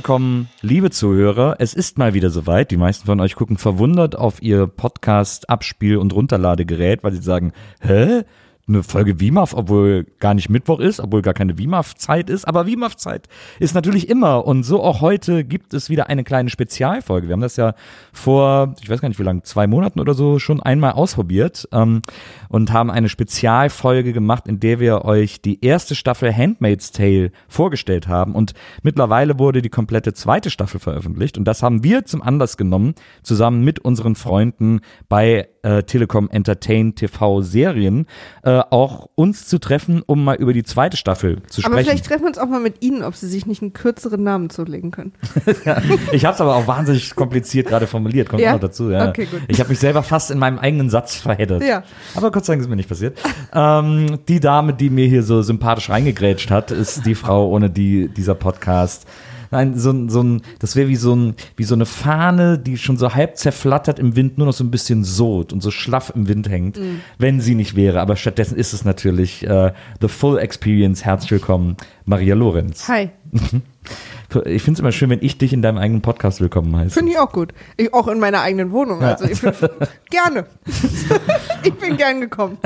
willkommen, liebe Zuhörer. Es ist mal wieder soweit. Die meisten von euch gucken verwundert auf ihr Podcast-Abspiel- und Runterladegerät, weil sie sagen, hä? Eine Folge WIMAF, obwohl gar nicht Mittwoch ist, obwohl gar keine WIMAF-Zeit ist. Aber WIMAF-Zeit ist natürlich immer. Und so auch heute gibt es wieder eine kleine Spezialfolge. Wir haben das ja vor, ich weiß gar nicht wie lange, zwei Monaten oder so schon einmal ausprobiert ähm, und haben eine Spezialfolge gemacht, in der wir euch die erste Staffel Handmaid's Tale vorgestellt haben. Und mittlerweile wurde die komplette zweite Staffel veröffentlicht. Und das haben wir zum Anlass genommen, zusammen mit unseren Freunden bei äh, Telekom Entertain TV Serien, äh, auch uns zu treffen, um mal über die zweite Staffel zu Aber sprechen. vielleicht treffen wir uns auch mal mit Ihnen, ob Sie sich nicht einen kürzeren Namen zulegen können. Ich habe es aber auch wahnsinnig kompliziert gerade formuliert, kommt Ja? auch dazu. Ja. Okay, gut. Ich habe mich selber fast in meinem eigenen Satz verheddert. Ja. Aber Gott sei Dank ist mir nicht passiert. ähm, die Dame, die mir hier so sympathisch reingegrätscht hat, ist die Frau, ohne die dieser Podcast. Nein, so, ein- so ein, das wäre wie so ein, wie so eine Fahne, die schon so halb zerflattert im Wind, nur noch so ein bisschen sot und so schlaff im Wind hängt, Mhm. wenn sie nicht wäre. Aber stattdessen ist es natürlich äh, The Full Experience. Herzlich willkommen, Maria Lorenz. Hi. Ich finde es immer schön, wenn ich dich in deinem eigenen Podcast willkommen heiße. Finde ich auch gut. Ich, auch in meiner eigenen Wohnung. Also ich bin, gerne. ich bin gern gekommen.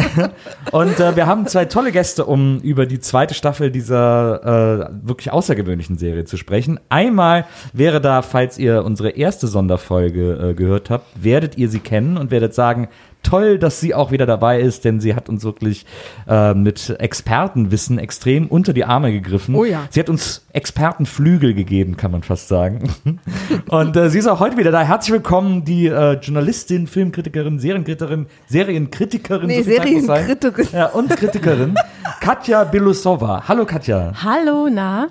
Und äh, wir haben zwei tolle Gäste, um über die zweite Staffel dieser äh, wirklich außergewöhnlichen Serie zu sprechen. Einmal wäre da, falls ihr unsere erste Sonderfolge äh, gehört habt, werdet ihr sie kennen und werdet sagen, toll, dass sie auch wieder dabei ist, denn sie hat uns wirklich äh, mit Expertenwissen extrem unter die Arme gegriffen. Oh ja. Sie hat uns Expertenflügel gegeben, kann man fast sagen. Und äh, sie ist auch heute wieder da. Herzlich willkommen, die äh, Journalistin, Filmkritikerin, Serienkritikerin, Serienkritikerin. Nee, so. Serienkritikerin. Ja, und Kritikerin Katja Belusova. Hallo Katja. Hallo, na?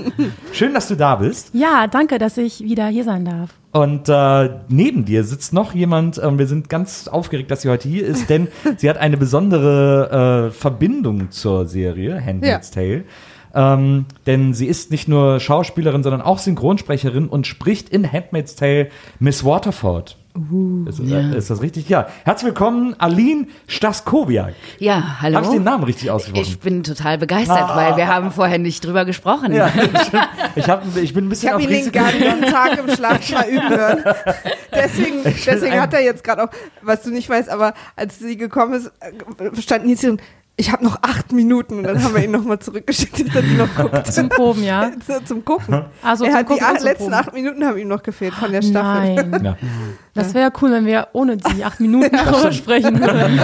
Schön, dass du da bist. Ja, danke, dass ich wieder hier sein darf. Und äh, neben dir sitzt noch jemand, ähm, wir sind ganz aufgeregt, dass sie heute hier ist, denn sie hat eine besondere äh, Verbindung zur Serie Handmaid's Tale. Ähm, denn sie ist nicht nur Schauspielerin, sondern auch Synchronsprecherin und spricht in Handmaid's Tale Miss Waterford. Ist, äh, ist das richtig? Ja. Herzlich willkommen, Aline Staskowiak. Ja, hallo. Habe ich den Namen richtig ausgesprochen? Ich bin total begeistert, weil wir haben vorher nicht drüber gesprochen. Ja, ich, hab, ich bin ein bisschen Ich habe ihn den ganzen Tag im Schlafzimmer üben hören. Deswegen, deswegen hat er jetzt gerade auch, was du nicht weißt, aber als sie gekommen ist, standen hier und ich habe noch acht Minuten und dann haben wir ihn nochmal zurückgeschickt, dass er die noch guckt. Zum Proben, ja? Zum Gucken. Also er zum hat Gucken die acht, zum letzten Proben. acht Minuten haben ihm noch gefehlt von der Staffel. Nein. Ja. Das wäre cool, wenn wir ohne die acht Minuten drüber sprechen würden.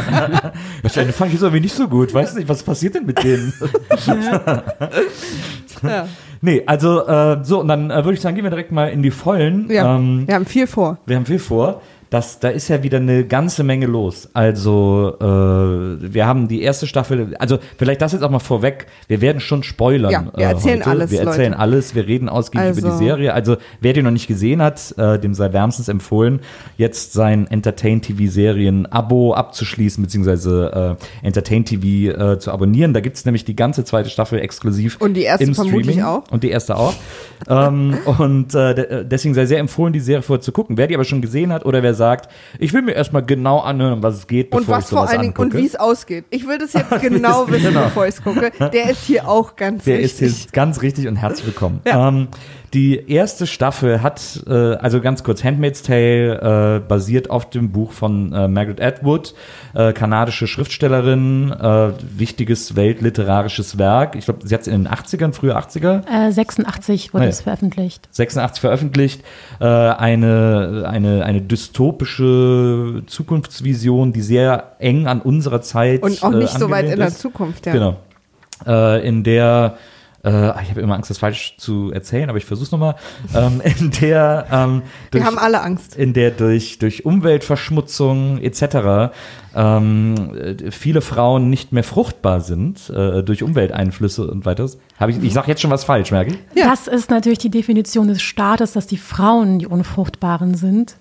Wahrscheinlich fand ich es irgendwie nicht so gut. Weiß nicht, was passiert denn mit denen? Ja. nee, also äh, so, und dann äh, würde ich sagen, gehen wir direkt mal in die Vollen. Ja, Ähm, wir haben viel vor. wir haben viel vor. Das, da ist ja wieder eine ganze Menge los. Also, äh, wir haben die erste Staffel, also vielleicht das jetzt auch mal vorweg, wir werden schon spoilern. Ja, wir äh, erzählen heute. alles, Wir erzählen Leute. alles, wir reden ausgiebig über die Also- Serie. Also, wer die noch nicht gesehen hat, äh, dem sei wärmstens empfohlen, jetzt sein Entertain-TV-Serien-Abo abzuschließen, beziehungsweise äh, Entertain-TV äh, zu abonnieren. Da gibt's nämlich die ganze zweite Staffel exklusiv. Und die erste im vermutlich Streaming. auch. Und die erste auch. ähm, und äh, de- deswegen sei sehr empfohlen, die Serie vorher zu gucken. Wer die aber schon gesehen hat oder wer sagt, ich will mir erstmal genau anhören, was es geht, Und bevor was ich vor sowas allen Dingen, und wie es ausgeht. Ich will das jetzt genau wissen, Genau. bevor ich es gucke. Der ist hier auch ganz Der ist wichtig. hier ganz richtig und herzlich willkommen. Ja. Ähm, die erste Staffel hat, äh, also ganz kurz, Handmaid's Tale äh, basiert auf dem Buch von äh, Margaret Atwood, äh, kanadische Schriftstellerin, äh, wichtiges weltliterarisches Werk. Ich glaube, sie hat es in den 80ern, frühe 80er, Äh, 86 wurde Ah, ja. es veröffentlicht. 86 veröffentlicht, äh, eine, eine, eine dystopische Zukunftsvision, die sehr eng an unserer Zeit Und auch äh, nicht so weit in der ist. Zukunft, ja. Genau. Äh, in der, äh, ich habe immer Angst, das falsch zu erzählen, aber ich versuche es nochmal. Ähm, in der, ähm, Wir durch, haben alle Angst. in der durch, durch Umweltverschmutzung etc. Ähm, äh, viele Frauen nicht mehr fruchtbar sind äh, durch Umwelteinflüsse und weiteres. Ich ich sage jetzt schon was falsch, merke ich? Ja. Das ist natürlich die Definition des Staates, dass die Frauen die Unfruchtbaren sind.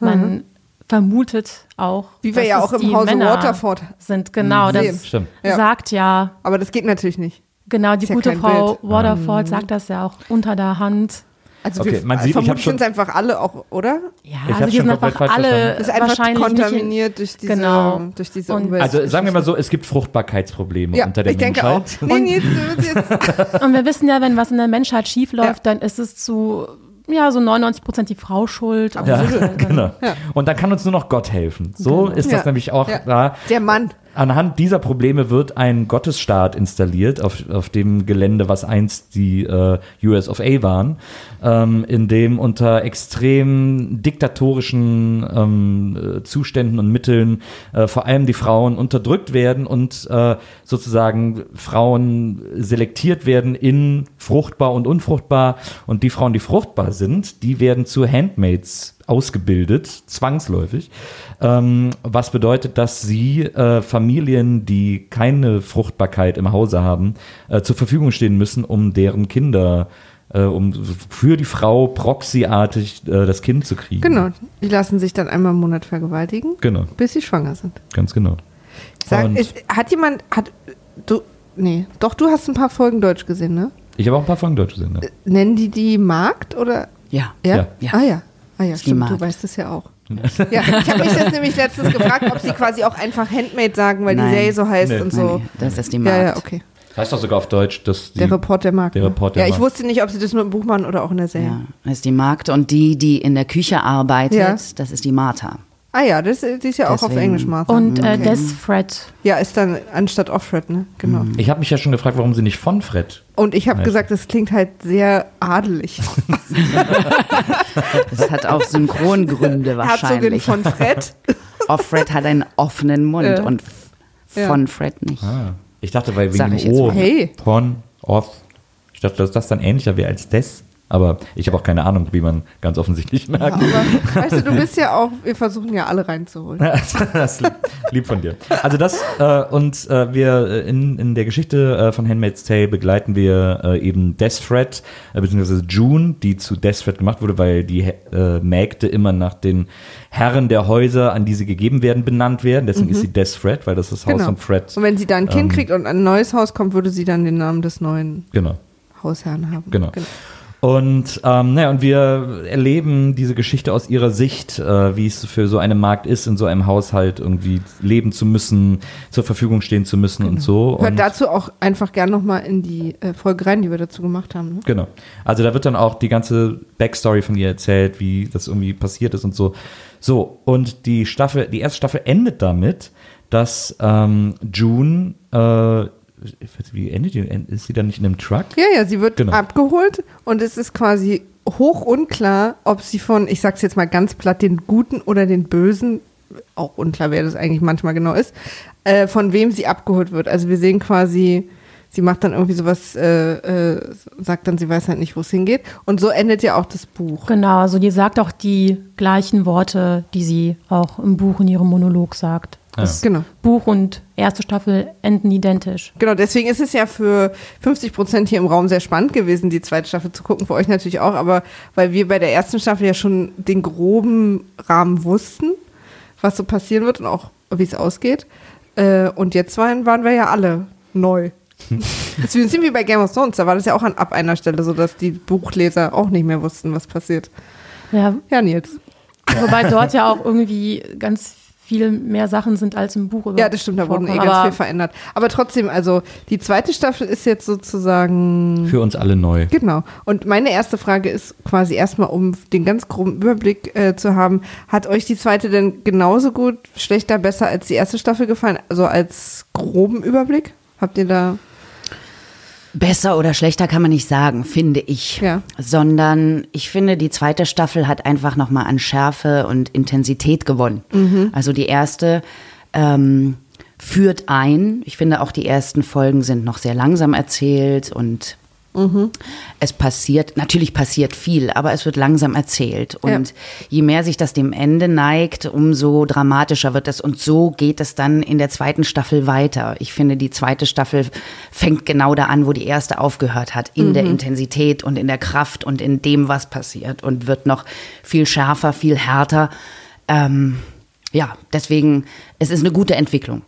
Man vermutet auch, Ah. Wie wir dass ja auch im Hause Männer Waterford sind. Genau, sehen. das Stimmt. Sagt ja Aber das geht natürlich nicht. Genau, die Ist ja gute kein Frau Bild. Waterford sagt das ja auch unter der Hand. Also Okay, wir, man sieht, vermutlich schon- sind es einfach alle auch, oder? Ja, Ich also die sind einfach alle ist einfach wahrscheinlich kontaminiert durch diese, Genau. durch diese Und- Umwelt. Also sagen wir mal so, es gibt Fruchtbarkeitsprobleme ja, unter der ich denke auch. Menschheit. Nee, nee, jetzt, jetzt, Und wir wissen ja, wenn was in der Menschheit schief läuft, Ja. dann ist es zu ja, so 99 Prozent die Frau schuld. Ja, Und- genau. Und dann kann uns nur noch Gott helfen. So ist das Genau. Ja. nämlich auch Ja. da. der Mann. Anhand dieser Probleme wird ein Gottesstaat installiert auf, auf dem Gelände, was einst die äh, US of A waren, ähm, in dem unter extrem diktatorischen ähm, äh, Zuständen und Mitteln äh, vor allem die Frauen unterdrückt werden und äh, sozusagen Frauen selektiert werden in fruchtbar und unfruchtbar und die Frauen, die fruchtbar sind, die werden zu Handmaids ausgebildet, zwangsläufig, ähm, was bedeutet, dass sie äh, Familien, die keine Fruchtbarkeit im Hause haben, äh, zur Verfügung stehen müssen, um deren Kinder, äh, um für die Frau proxyartig äh, das Kind zu kriegen. Genau. Die lassen sich dann einmal im Monat vergewaltigen, Genau, bis sie schwanger sind. ganz genau. Sag, Und- ist, hat jemand, hat, du, nee, doch, du hast ein paar Folgen Deutsch gesehen, ne? Ich habe auch ein paar Folgen Deutsch gesehen. Ne? Nennen die die Magd oder? Ja. Ja. Ja. Ah ja. Ah ja, stimmt, du weißt es ja auch. ja, ich habe mich das nämlich letztens gefragt, ob sie quasi auch einfach Handmade sagen, weil Nein. die Serie so heißt Nee. und so. nee, das ist die Ja, Magd. ja, okay. Heißt doch sogar auf Deutsch, dass die, Der Report der Magd. der ne? Report der ja, ich Magd. wusste nicht, ob sie das nur im Buch machen oder auch in der Serie. Ja, das ist die Magd und die, die in der Küche arbeitet, Ja. das ist die Martha. Ah ja, das, die ist ja auch auf Deswegen. Englisch, Martha. Und äh, Okay. Desfred. Ja, ist dann anstatt Offred, ne? Genau. ich habe mich ja schon gefragt, warum sie nicht von Fred. Und ich habe gesagt, das klingt halt sehr adelig. Das hat auch Synchrongründe Herzogin wahrscheinlich. von Fred. Offred hat einen offenen Mund Ja. und Ja. von Fred nicht. Ah. Ich dachte, weil wegen Sag ich O. Hey. Von, off. Ich dachte, dass das dann ähnlicher wäre als des. Aber ich habe auch keine Ahnung, wie man ganz offensichtlich merkt. Aber weißt du, du bist ja auch, wir versuchen ja alle reinzuholen. das ist lieb- von dir. Also das äh, und äh, wir äh, in, in der Geschichte äh, von Handmaid's Tale begleiten wir äh, eben Desfred, äh, beziehungsweise June, die zu Desfred gemacht wurde, weil die äh, Mägde immer nach den Herren der Häuser, an die sie gegeben werden, benannt werden. Deswegen ist sie Desfred, weil das das Haus Genau. von Fred. Und wenn sie da ein Kind Ähm. kriegt und ein neues Haus kommt, würde sie dann den Namen des neuen Genau. Hausherrn haben. Genau. Und, ähm, naja, und wir erleben diese Geschichte aus ihrer Sicht, äh, wie es für so eine Magd ist, in so einem Haushalt irgendwie leben zu müssen, zur Verfügung stehen zu müssen und so. Hört und, dazu auch einfach gern nochmal in die äh, Folge rein, die wir dazu gemacht haben. Ne? Genau. Also da wird dann auch die ganze Backstory von ihr erzählt, wie das irgendwie passiert ist und so. So, und die Staffel, die erste Staffel endet damit, dass ähm, June, äh, wie endet die? Ist sie dann nicht in einem Truck? Ja, ja, sie wird Genau. abgeholt und es ist quasi hoch unklar, ob sie von, ich sag's jetzt mal ganz platt, den Guten oder den Bösen, auch unklar, wer das eigentlich manchmal genau ist, äh, von wem sie abgeholt wird. Also wir sehen quasi, sie macht dann irgendwie sowas, äh, äh, sagt dann, sie weiß halt nicht, wo es hingeht. Und so endet ja auch das Buch. Genau, also die sagt auch die gleichen Worte, die sie auch im Buch in ihrem Monolog sagt. Das Genau. Buch und erste Staffel enden identisch. Genau, deswegen ist es ja für 50 Prozent hier im Raum sehr spannend gewesen, die zweite Staffel zu gucken, für euch natürlich auch, aber weil wir bei der ersten Staffel ja schon den groben Rahmen wussten, was so passieren wird und auch wie es ausgeht. Äh, und jetzt waren, waren wir ja alle neu. Das bisschen wie bei Game of Thrones, da war das ja auch an, ab einer Stelle so, dass die Buchleser auch nicht mehr wussten, was passiert. Ja, Ja, Nils. wobei dort ja auch irgendwie ganz viel mehr Sachen sind als im Buch. über- Ja, das stimmt, da wurden eh ganz Aber viel verändert. Aber trotzdem, also die zweite Staffel ist jetzt sozusagen Für uns alle neu. Genau. Und meine erste Frage ist quasi erstmal, um den ganz groben Überblick äh, zu haben, hat euch die zweite denn genauso gut, schlechter, besser als die erste Staffel gefallen? Also als groben Überblick? Habt ihr da. Besser oder schlechter kann man nicht sagen, finde ich. Ja. Sondern ich finde, die zweite Staffel hat einfach nochmal an Schärfe und Intensität gewonnen. Also die erste ähm, führt ein. Ich finde auch die ersten Folgen sind noch sehr langsam erzählt und es passiert, natürlich passiert viel, aber es wird langsam erzählt. Und je mehr sich das dem Ende neigt, umso dramatischer wird es. Und so geht es dann in der zweiten Staffel weiter. Ich finde, die zweite Staffel fängt genau da an, wo die erste aufgehört hat. In der Intensität und in der Kraft und in dem, was passiert. Und wird noch viel schärfer, viel härter. Ähm, ja, deswegen, es ist eine gute Entwicklung,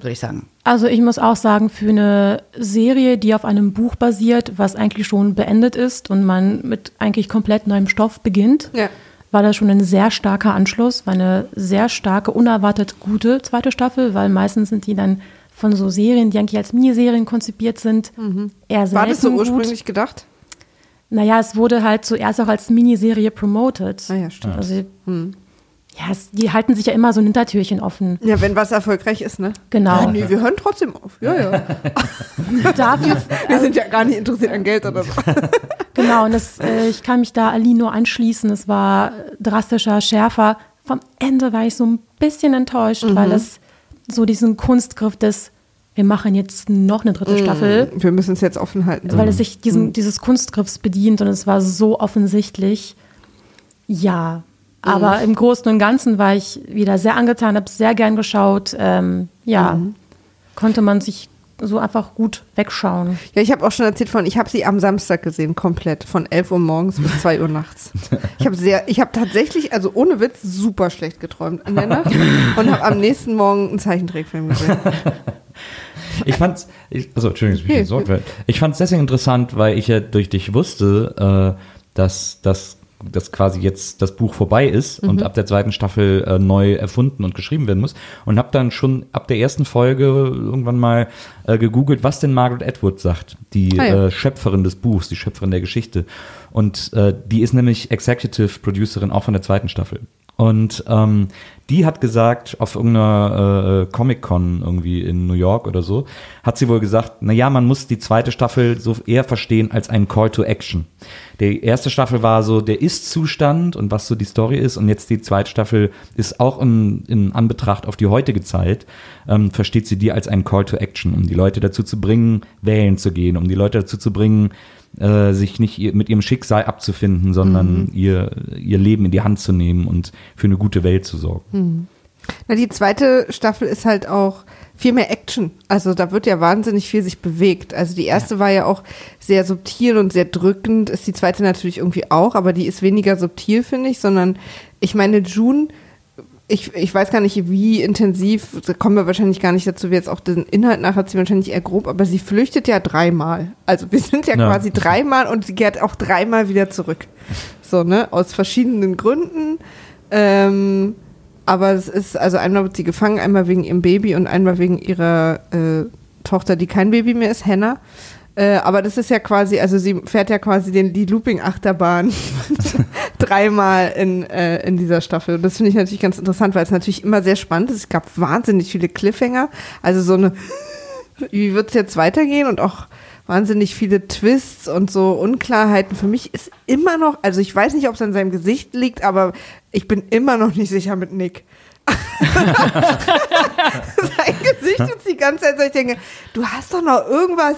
würde ich sagen. Also ich muss auch sagen, für eine Serie, die auf einem Buch basiert, was eigentlich schon beendet ist und man mit eigentlich komplett neuem Stoff beginnt, Ja. war das schon ein sehr starker Anschluss, war eine sehr starke, unerwartet gute zweite Staffel, weil meistens sind die dann von so Serien, die eigentlich als Miniserien konzipiert sind, eher selten War das so gut. ursprünglich gedacht? Naja, es wurde halt zuerst auch als Miniserie promoted. Ah ja, stimmt. Also, ja, es, die halten sich ja immer so ein Hintertürchen offen. Ja, wenn was erfolgreich ist, ne? Genau. Ja, nee, wir hören trotzdem auf. Ja, ja. Dafür, Wir sind ja gar nicht interessiert an Geld oder so. genau, und das, äh, ich kann mich da Aline nur anschließen. Es war drastischer, schärfer. Vom Ende war ich so ein bisschen enttäuscht, Mhm. weil es so diesen Kunstgriff des, wir machen jetzt noch eine Mhm. dritte Staffel, Wir müssen es jetzt offen halten. weil es sich diesen, dieses Kunstgriffs bedient und es war so offensichtlich. Ja, aber Mhm. im Großen und Ganzen war ich wieder sehr angetan, habe sehr gern geschaut. Ähm, ja, Mhm. konnte man sich so einfach gut wegschauen. Ja, ich habe auch schon erzählt von, ich habe sie am Samstag gesehen, komplett. Von 11 Uhr morgens bis 2 Uhr nachts. Ich habe sehr, ich habe tatsächlich, also ohne Witz, super schlecht geträumt in der Nacht und habe am nächsten Morgen einen Zeichentrickfilm gesehen. Ich fand's, ich, also Entschuldigung, ich, Nee, ich fand's deswegen interessant, weil ich ja durch dich wusste, äh, dass, dass, dass quasi jetzt das Buch vorbei ist Mhm. und ab der zweiten Staffel äh, neu erfunden und geschrieben werden muss. Und habe dann schon ab der ersten Folge irgendwann mal äh, gegoogelt, was denn Margaret Atwood sagt, die Ah ja. äh, Schöpferin des Buchs, die Schöpferin der Geschichte. Und äh, die ist nämlich Executive Producerin auch von der zweiten Staffel. Und ähm, die hat gesagt, auf irgendeiner äh, Comic-Con irgendwie in New York oder so, hat sie wohl gesagt, na ja, man muss die zweite Staffel so eher verstehen als einen Call to Action. Die erste Staffel war so der Ist-Zustand und was so die Story ist und jetzt die zweite Staffel ist auch in, in Anbetracht auf die heutige Zeit, ähm, versteht sie die als einen Call to Action, um die Leute dazu zu bringen, wählen zu gehen, um die Leute dazu zu bringen, äh, sich nicht mit ihrem Schicksal abzufinden, sondern ihr, ihr Leben in die Hand zu nehmen und für eine gute Welt zu sorgen. Na, die zweite Staffel ist halt auch viel mehr Action. Also da wird ja wahnsinnig viel sich bewegt. Also die erste war ja auch sehr subtil und sehr drückend, ist die zweite natürlich irgendwie auch, aber die ist weniger subtil, finde ich, sondern ich meine, June, ich, ich weiß gar nicht, wie intensiv, da kommen wir wahrscheinlich gar nicht dazu, wie jetzt auch den Inhalt nachher sie wahrscheinlich eher grob, aber sie flüchtet ja dreimal. Also wir sind ja, Ja. quasi dreimal und sie kehrt auch dreimal wieder zurück. So, ne? Aus verschiedenen Gründen. Ähm, aber es ist, also einmal wird sie gefangen, einmal wegen ihrem Baby und einmal wegen ihrer äh, Tochter, die kein Baby mehr ist, Hannah. Äh, aber das ist ja quasi, also sie fährt ja quasi den, die Looping-Achterbahn dreimal in, äh, in dieser Staffel. Und das finde ich natürlich ganz interessant, weil es natürlich immer sehr spannend ist. Es gab wahnsinnig viele Cliffhanger. Also so eine, wie wird es jetzt weitergehen? Und auch wahnsinnig viele Twists und so Unklarheiten. Für mich ist immer noch, also ich weiß nicht, ob es an seinem Gesicht liegt, aber ich bin immer noch nicht sicher mit Nick. Sein Gesicht ist die ganze Zeit so, ich denke, du hast doch noch irgendwas,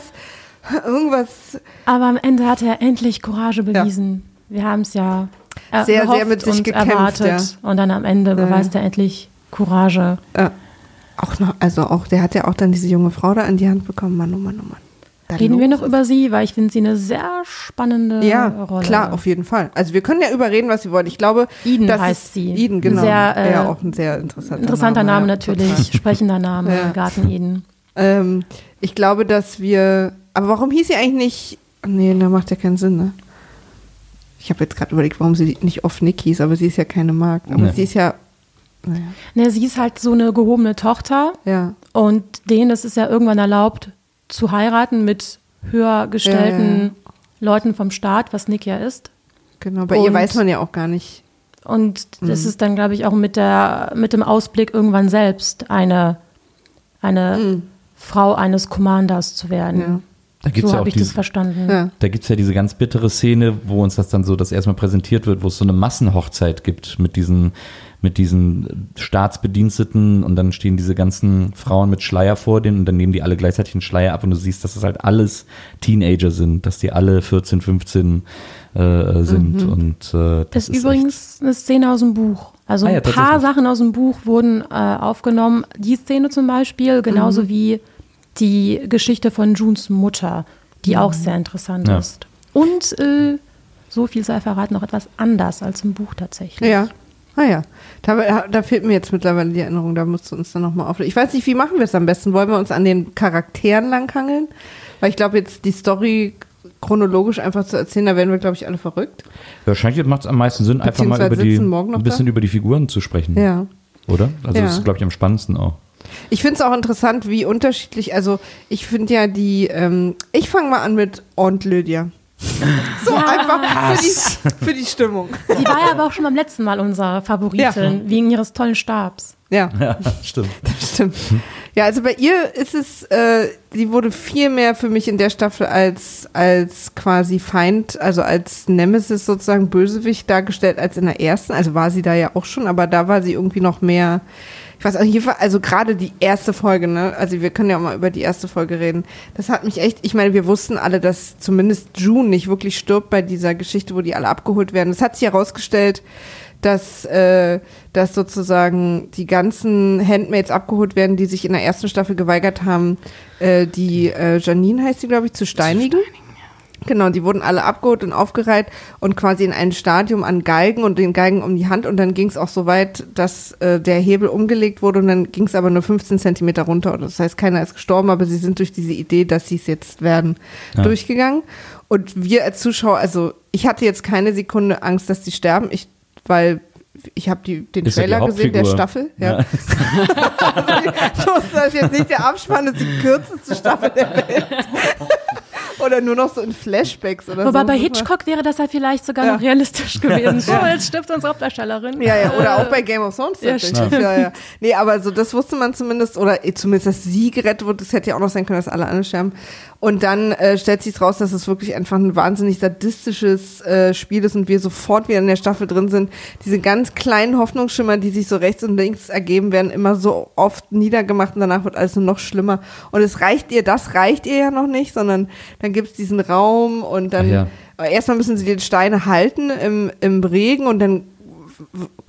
irgendwas Aber am Ende hat er endlich Courage bewiesen. Wir haben es ja er- Sehr, sehr mit sich und gekämpft, erwartet. Und dann am Ende beweist er endlich Courage. Auch noch, also auch, der hat ja auch dann diese junge Frau da in die Hand bekommen. Mann, oh Mann, oh Mann. Da Reden wir noch ist- über sie, weil ich finde sie eine sehr spannende Ja, Rolle. klar, auf jeden Fall. Also wir können ja überreden, was wir wollen. Ich glaube, Eden das heißt ist, sie. Eden, genau. Sehr, äh, ja, auch ein sehr interessanter, Interessanter Name, ja, natürlich, total. sprechender Name, Ja. Garten Eden. Ähm, ich glaube, dass wir. Aber warum hieß sie eigentlich nicht. Nee, da macht ja keinen Sinn, ne? Ich habe jetzt gerade überlegt, warum sie nicht oft Nick hieß, aber sie ist ja keine Magd. Aber Nee. sie ist ja. Naja, Ne, sie ist halt so eine gehobene Tochter ja. und denen ist es ja irgendwann erlaubt zu heiraten mit höher gestellten ja, Leuten vom Staat, was Nick ja ist. Genau. Bei ihr Und- weiß man ja auch gar nicht. Und Mhm. das ist dann, glaube ich, auch mit, der, mit dem Ausblick irgendwann selbst eine, eine Frau eines Commanders zu werden. Mhm. Ja. Da gibt's So ja auch habe ich diese, das verstanden. Ja. Da gibt's ja diese ganz bittere Szene, wo uns das dann so das erstmal präsentiert wird, wo es so eine Massenhochzeit gibt mit diesen, mit diesen Staatsbediensteten und dann stehen diese ganzen Frauen mit Schleier vor denen und dann nehmen die alle gleichzeitig einen Schleier ab und du siehst, dass das halt alles Teenager sind, dass die alle 14, 15 äh, sind und äh, Das das ist übrigens eine Szene aus dem Buch. Also Ah ja, ein paar tatsächlich. Sachen aus dem Buch wurden äh, aufgenommen. Die Szene zum Beispiel, Mhm. genauso wie die Geschichte von Junes Mutter, die auch sehr interessant Ja. ist. Und äh, so viel sei verraten, noch etwas anders als im Buch tatsächlich. Ja. Ah ja, da, da fehlt mir jetzt mittlerweile die Erinnerung, da musst du uns dann nochmal auflegen. Ich weiß nicht, wie machen wir es am besten? Wollen wir uns an den Charakteren langhangeln? Weil ich glaube, jetzt die Story chronologisch einfach zu erzählen, da werden wir, glaube ich, alle verrückt. Wahrscheinlich macht es am meisten Sinn, einfach mal über die, ein bisschen da? über die Figuren zu sprechen. Ja. Oder? Also Ja. das ist, glaube ich, am spannendsten auch. Ich finde es auch interessant, wie unterschiedlich, also ich finde ja die, ähm, ich fange mal an mit Aunt Lydia. So einfach für die, für die Stimmung. Sie war ja aber auch schon beim letzten Mal unsere Favoritin, wegen ihres tollen Stabs. Ja. Ja, stimmt. Stimmt. Ja, also bei ihr ist es, äh, sie wurde viel mehr für mich in der Staffel als, als quasi Feind, also als Nemesis sozusagen Bösewicht dargestellt als in der ersten. Also war sie da ja auch schon, aber da war sie irgendwie noch mehr, ich weiß auch, hier war, also gerade die erste Folge, ne? Also wir können ja auch mal über die erste Folge reden. Das hat mich echt, ich meine, wir wussten alle, dass zumindest June nicht wirklich stirbt bei dieser Geschichte, wo die alle abgeholt werden. Das hat sich herausgestellt, dass, äh, dass sozusagen die ganzen Handmaids abgeholt werden, die sich in der ersten Staffel geweigert haben, äh, die äh, Janine heißt sie, glaube ich, zu steinigen. Genau, die wurden alle abgeholt und aufgereiht und quasi in ein Stadium an Galgen und den Galgen um die Hand und dann ging es auch so weit, dass äh, der Hebel umgelegt wurde und dann ging es aber nur 15 Zentimeter runter. Und das heißt, keiner ist gestorben, aber sie sind durch diese Idee, dass sie es jetzt werden, Ja. durchgegangen. Und wir als Zuschauer, also ich hatte jetzt keine Sekunde Angst, dass die sterben, ich, weil ich habe die, den Ist ja Trailer gesehen der. Staffel. Ja. so, das ist jetzt nicht der Abspann, das ist die kürzeste Staffel der Welt. oder nur noch so in Flashbacks oder Wobei so. bei Hitchcock wäre das ja vielleicht sogar Ja. noch realistisch gewesen. So, jetzt stirbt unsere Hauptdarstellerin. Ja, ja, oder auch bei Game of Thrones ja, tatsächlich. stimmt. Ja, ja. Nee, aber so das wusste man zumindest, oder eh, zumindest, dass sie gerettet wurde, das hätte ja auch noch sein können, dass alle anderen sterben. Und dann äh, stellt sich raus, dass es wirklich einfach ein wahnsinnig sadistisches äh, Spiel ist und wir sofort wieder in der Staffel drin sind. Diese ganz kleinen Hoffnungsschimmer, die sich so rechts und links ergeben, werden immer so oft niedergemacht und danach wird alles nur noch schlimmer. Und es reicht ihr, das reicht ihr ja noch nicht, sondern dann gibt's diesen Raum und dann ja. aber erstmal müssen sie den Steine halten im, im Regen und dann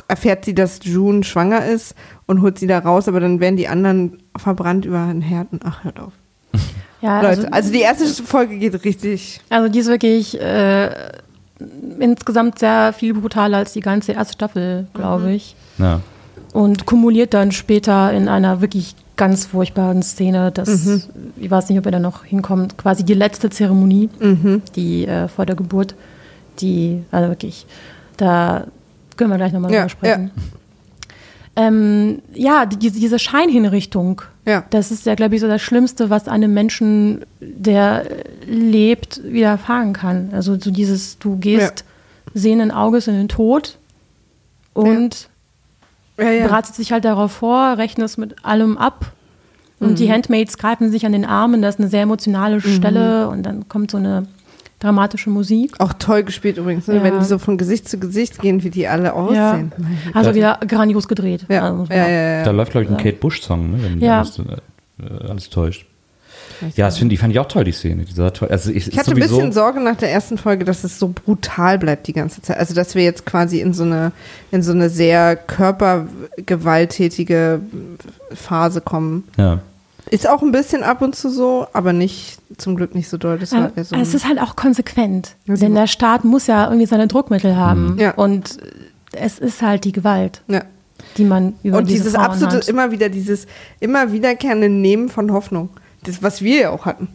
erfährt sie, dass June schwanger ist und holt sie da raus, aber dann werden die anderen verbrannt über einen Herd und ach, hört auf. Ja, Leute, also, also die erste Folge geht richtig. also die ist wirklich äh, insgesamt sehr viel brutaler als die ganze erste Staffel, glaube Mhm. ich. Ja. Und kumuliert dann später in einer wirklich ganz furchtbaren Szene, das, Mhm. ich weiß nicht, ob er da noch hinkommt, quasi die letzte Zeremonie, Mhm. die äh, vor der Geburt, die, also wirklich, da können wir gleich nochmal Ja, drüber sprechen. Ähm, ja, die, diese Scheinhinrichtung, Ja. das ist ja, glaube ich, so das Schlimmste, was einem Menschen, der lebt, widerfahren kann. Also so dieses, du gehst sehenden Auges in den Tod und Ja, ja. bereitet sich halt darauf vor, rechnest mit allem ab. Und Mhm. die Handmaids greifen sich an den Armen, das ist eine sehr emotionale Stelle und dann kommt so eine dramatische Musik. Auch toll gespielt übrigens, ne? Ja. wenn die so von Gesicht zu Gesicht gehen, wie die alle Ja. aussehen. Güte. Also wieder grandios gedreht. Ja, Also ja, ja, ja. Da läuft, glaube ich, ein Kate Bush-Song, ne, wenn Ja. alles, äh, alles täuscht. Ja, das finde ich, fand ich auch toll, die Szene. Die sah toll. Also ich, Ich hatte ein bisschen Sorge nach der ersten Folge, dass es so brutal bleibt die ganze Zeit. Also dass wir jetzt quasi in so eine, in so eine sehr körpergewalttätige Phase kommen. Ja. Ist auch ein bisschen ab und zu so, aber nicht, zum Glück nicht so doll. Das war so es ist halt auch konsequent. Ja, Denn der Staat muss ja irgendwie seine Druckmittel haben. Ja. Und es ist halt die Gewalt, ja. die man über Und diese dieses Frauen absolute, hat. immer wieder dieses, immer wiederkehrende Nehmen von Hoffnung. Das, was wir ja auch hatten.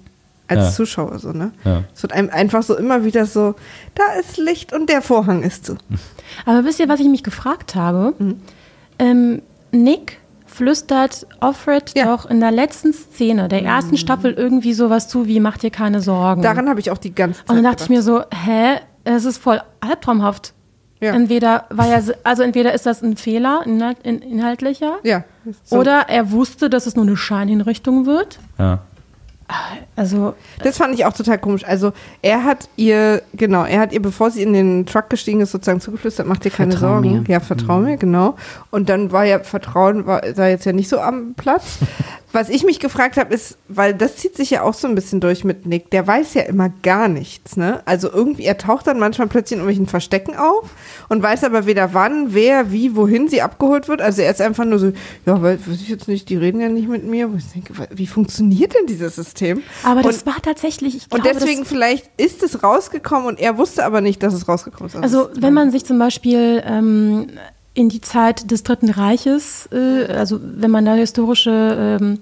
Als Ja. Zuschauer so, ne? Ja. Es wird einem einfach so immer wieder so, da ist Licht und der Vorhang ist zu. Aber wisst ihr, was ich mich gefragt habe? Mhm. Ähm, Nick flüstert Offred Ja. Mhm. doch in der letzten Szene der ersten Staffel irgendwie sowas zu wie mach dir keine Sorgen. Daran habe ich auch die ganze Zeit Und dann dachte ich gedacht. mir so, hä, es ist voll albtraumhaft. Ja. Entweder war er, also entweder ist das ein Fehler, inhalt, in, inhaltlicher, Ja. So. oder er wusste, dass es nur eine Scheinhinrichtung wird. Ja. Also Das fand ich auch total komisch. Also er hat ihr, genau, er hat ihr, bevor sie in den Truck gestiegen ist, sozusagen zugeflüstert, mach dir keine Vertrau Sorgen. mir. Ja, vertrau mir, genau. Und dann war ja Vertrauen war da jetzt ja nicht so am Platz. Was ich mich gefragt habe, ist, weil das zieht sich ja auch so ein bisschen durch mit Nick, der weiß ja immer gar nichts, ne? Also irgendwie, er taucht dann manchmal plötzlich in irgendwelchen Verstecken auf und weiß aber weder wann, wer, wie, wohin sie abgeholt wird. Also er ist einfach nur so, ja, weil, weiß ich jetzt nicht, die reden ja nicht mit mir. Denke, wie funktioniert denn dieses System? Aber das Und- war tatsächlich, ich und glaube, deswegen das, vielleicht ist es rausgekommen und er wusste aber nicht, dass es rausgekommen ist. also wenn man sich zum Beispiel ähm, in die Zeit des Dritten Reiches, äh, also wenn man da historische ähm,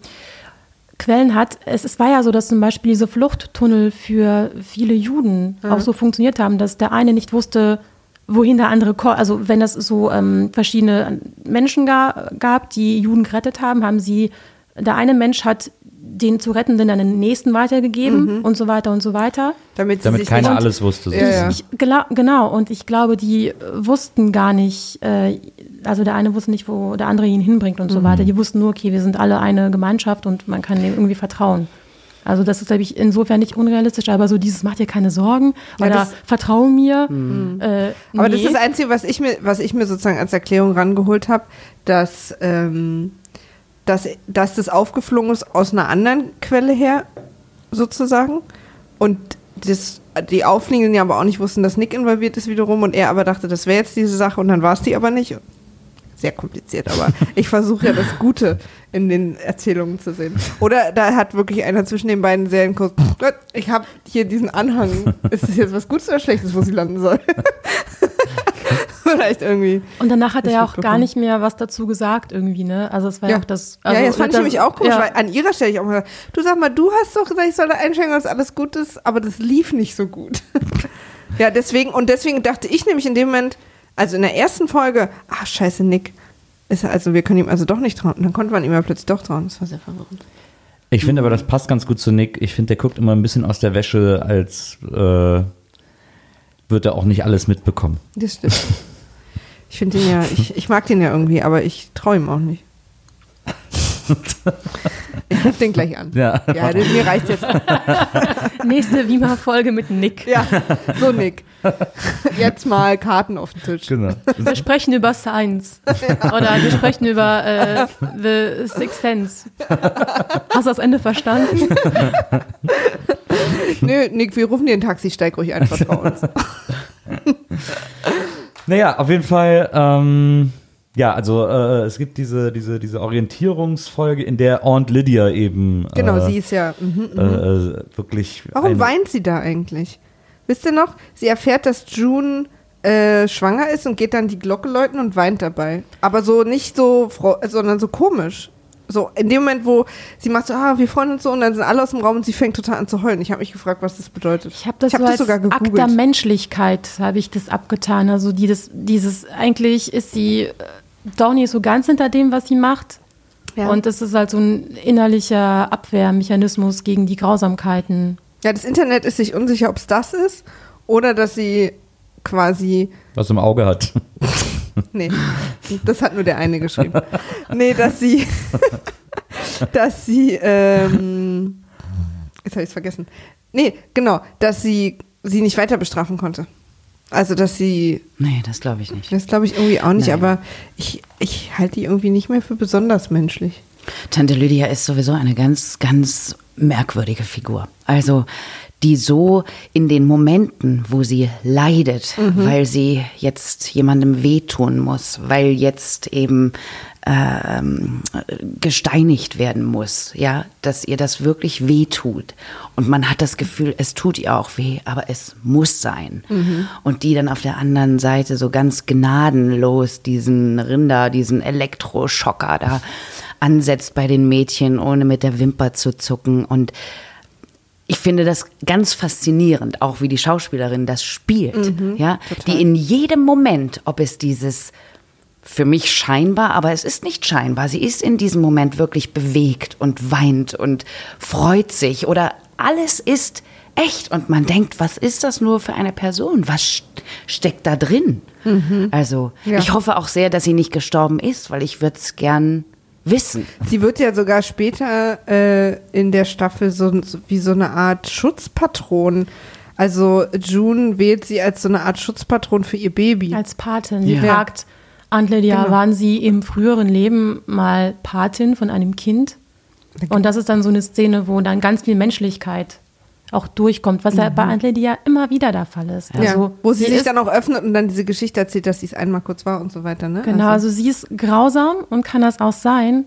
Quellen hat. Es, es war ja so, dass zum Beispiel diese Fluchttunnel für viele Juden auch so funktioniert haben, dass der eine nicht wusste, wohin der andere kommt. Also wenn es so ähm, verschiedene Menschen ga gab, die Juden gerettet haben, haben sie, der eine Mensch hat den zu Rettenden an den nächsten weitergegeben und so weiter und so weiter. Damit, Damit sich keiner alles wusste. Ja, ja. Ich, genau, und ich glaube, die äh, wussten gar nicht, äh, also der eine wusste nicht, wo der andere ihn hinbringt und so weiter. Die wussten nur, okay, wir sind alle eine Gemeinschaft und man kann dem irgendwie vertrauen. Also das ist, glaube ich, insofern nicht unrealistisch, aber so dieses, mach dir keine Sorgen Ja, oder das- vertrau mir. Äh, Aber das ist das Einzige, was ich mir, was ich mir sozusagen als Erklärung rangeholt habe, dass, ähm, dass, dass das aufgeflogen ist aus einer anderen Quelle her, sozusagen. Und das, die Aufliegenden ja aber auch nicht wussten, dass Nick involviert ist wiederum und er aber dachte, das wäre jetzt diese Sache und dann war es die aber nicht. Sehr kompliziert, aber ich versuche ja das Gute in den Erzählungen zu sehen. Oder da hat wirklich einer zwischen den beiden Serien kurz, "Gott, ich habe hier diesen Anhang. Ist das jetzt was Gutes oder Schlechtes, wo sie landen soll? Vielleicht irgendwie. Und danach hat er ja auch gar nicht mehr was dazu gesagt irgendwie, ne? Also es war ja, auch das. Also, ja, das fand ich nämlich auch komisch, ja. weil an ihrer Stelle ich auch mal gesagt, du sag mal, du hast doch gesagt, ich soll da einschenken, dass alles gut ist, aber das lief nicht so gut. ja, deswegen, und deswegen dachte ich nämlich in dem Moment, also in der ersten Folge, ach scheiße, Nick, ist, er- also wir können ihm also doch nicht trauen. Und dann konnte man ihm ja plötzlich doch trauen. Das war sehr verwirrend. Ich finde aber, das passt ganz gut zu Nick. Ich finde, der guckt immer ein bisschen aus der Wäsche, als äh, wird er auch nicht alles mitbekommen. Das stimmt. Ich finde den ja, ich, ich mag den ja irgendwie, aber ich traue ihm auch nicht. Ich ruf den gleich an. Ja. Ja, das, mir reicht jetzt. Nächste Wima-Folge mit Nick. Ja, so Nick. Jetzt mal Karten auf den Tisch. Genau. Wir sprechen über Science. Oder wir sprechen über äh, The Sixth Sense. Hast du das Ende verstanden? Nö, Nick, wir rufen dir ein Taxi, steig ruhig einfach bei uns. Naja, auf jeden Fall, ähm, ja, also äh, es gibt diese, diese, diese Orientierungsfolge, in der Aunt Lydia eben Genau, äh, sie ist ja. Mhm. äh, äh, wirklich. Warum ein- weint sie da eigentlich? Wisst ihr noch? Sie erfährt, dass June äh, schwanger ist und geht dann die Glocke läuten und weint dabei. Aber so nicht so, sondern so komisch. So in dem Moment, wo sie macht so, ah, wir freuen uns so und dann sind alle aus dem Raum und sie fängt total an zu heulen. Ich habe mich gefragt, was das bedeutet. Ich habe das, hab so als sogar Akt der gegoogelt. Menschlichkeit habe ich das abgetan. Also die, das, dieses, eigentlich ist sie doch nicht so ganz hinter dem, was sie macht. Ja. Und das ist halt so ein innerlicher Abwehrmechanismus gegen die Grausamkeiten. Ja, das Internet ist sich unsicher, ob es das ist oder dass sie quasi was im Auge hat. Nee, das hat nur der eine geschrieben. Nee, dass sie, dass sie, ähm, jetzt habe ich es vergessen. Nee, genau, dass sie sie nicht weiter bestrafen konnte. Also, dass sie, Nee, das glaube ich nicht. das glaube ich irgendwie auch nicht, Nein. aber ich, ich halte die irgendwie nicht mehr für besonders menschlich. Tante Lydia ist sowieso eine ganz, ganz merkwürdige Figur. Also die so in den Momenten, wo sie leidet, weil sie jetzt jemandem wehtun muss, weil jetzt eben ähm, gesteinigt werden muss, ja, dass ihr das wirklich wehtut. Und man hat das Gefühl, es tut ihr auch weh, aber es muss sein. Und die dann auf der anderen Seite so ganz gnadenlos diesen Rinder, diesen Elektroschocker da ansetzt bei den Mädchen, ohne mit der Wimper zu zucken. Und ich finde das ganz faszinierend, auch wie die Schauspielerin das spielt. ja, die in jedem Moment, ob es dieses für mich scheinbar, aber es ist nicht scheinbar. Sie ist in diesem Moment wirklich bewegt und weint und freut sich oder alles ist echt und man denkt, was ist das nur für eine Person? Was st- steckt da drin? Also Ja. ich hoffe auch sehr, dass sie nicht gestorben ist, weil ich würde es gern wissen. Sie wird ja sogar später äh, in der Staffel so, so wie so eine Art Schutzpatron. Also June wählt sie als so eine Art Schutzpatron für ihr Baby. Als Patin. Sie Ja. fragt Aunt Lydia, Genau. waren Sie im früheren Leben mal Patin von einem Kind? Und das ist dann so eine Szene, wo dann ganz viel Menschlichkeit auch durchkommt, was ja bei Aunt Lydia immer wieder der Fall ist. Mhm. ja, Also, wo sie, sich ist, dann auch öffnet und dann diese Geschichte erzählt, dass sie es einmal kurz war und so weiter. Ne? Genau, also sie ist grausam und kann das auch sein,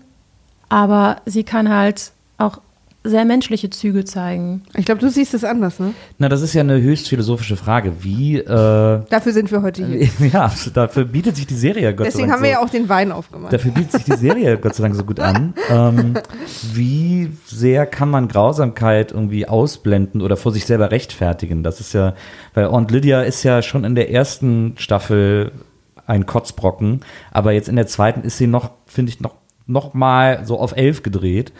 aber sie kann halt auch sehr menschliche Züge zeigen. Ich glaube, du siehst es anders, ne? Na, das ist ja eine höchst philosophische Frage. Wie, äh, Dafür sind wir heute hier. ja, dafür bietet sich die Serie ja Gott sei Deswegen Dank haben wir so, ja auch den Wein aufgemacht. Dafür bietet sich die Serie Gott sei Dank so gut an. Ähm, wie sehr kann man Grausamkeit irgendwie ausblenden oder vor sich selber rechtfertigen? Das ist ja, weil Aunt Lydia ist ja schon in der ersten Staffel ein Kotzbrocken, aber jetzt in der zweiten ist sie noch, finde ich, noch, noch mal so auf elf gedreht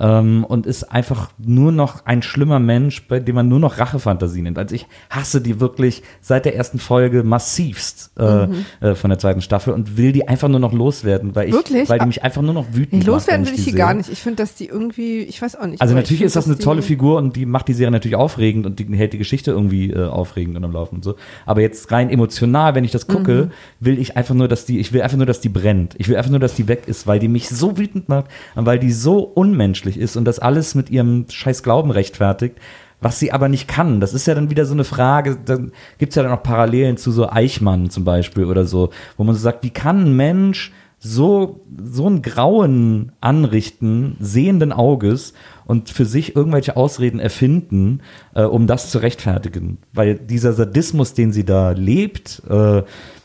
ähm, und ist einfach nur noch ein schlimmer Mensch, bei dem man nur noch Rachefantasien nimmt. Also ich hasse die wirklich seit der ersten Folge massivst äh, äh, von der zweiten Staffel und will die einfach nur noch loswerden, weil ich, Wirklich? weil die Ah. mich einfach nur noch wütend macht, loswerden wenn will ich die sehe. gar nicht. Ich finde, dass die irgendwie, ich weiß auch nicht. Also natürlich ich ist das eine tolle die- Figur und die macht die Serie natürlich aufregend und die hält die Geschichte irgendwie äh, aufregend und am Laufen und so. Aber jetzt rein emotional, wenn ich das gucke, Mhm. will ich einfach nur, dass die, ich will einfach nur, dass die brennt. Ich will einfach nur, dass die weg ist, weil die mich so wütend macht und weil die so unmenschlich ist und das alles mit ihrem scheiß Glauben rechtfertigt. Was sie aber nicht kann, das ist ja dann wieder so eine Frage, dann gibt's ja dann auch Parallelen zu so Eichmann zum Beispiel oder so, wo man so sagt, wie kann ein Mensch so, so ein Grauen anrichten, sehenden Auges und für sich irgendwelche Ausreden erfinden, äh, um das zu rechtfertigen. Weil dieser Sadismus, den sie da lebt, äh,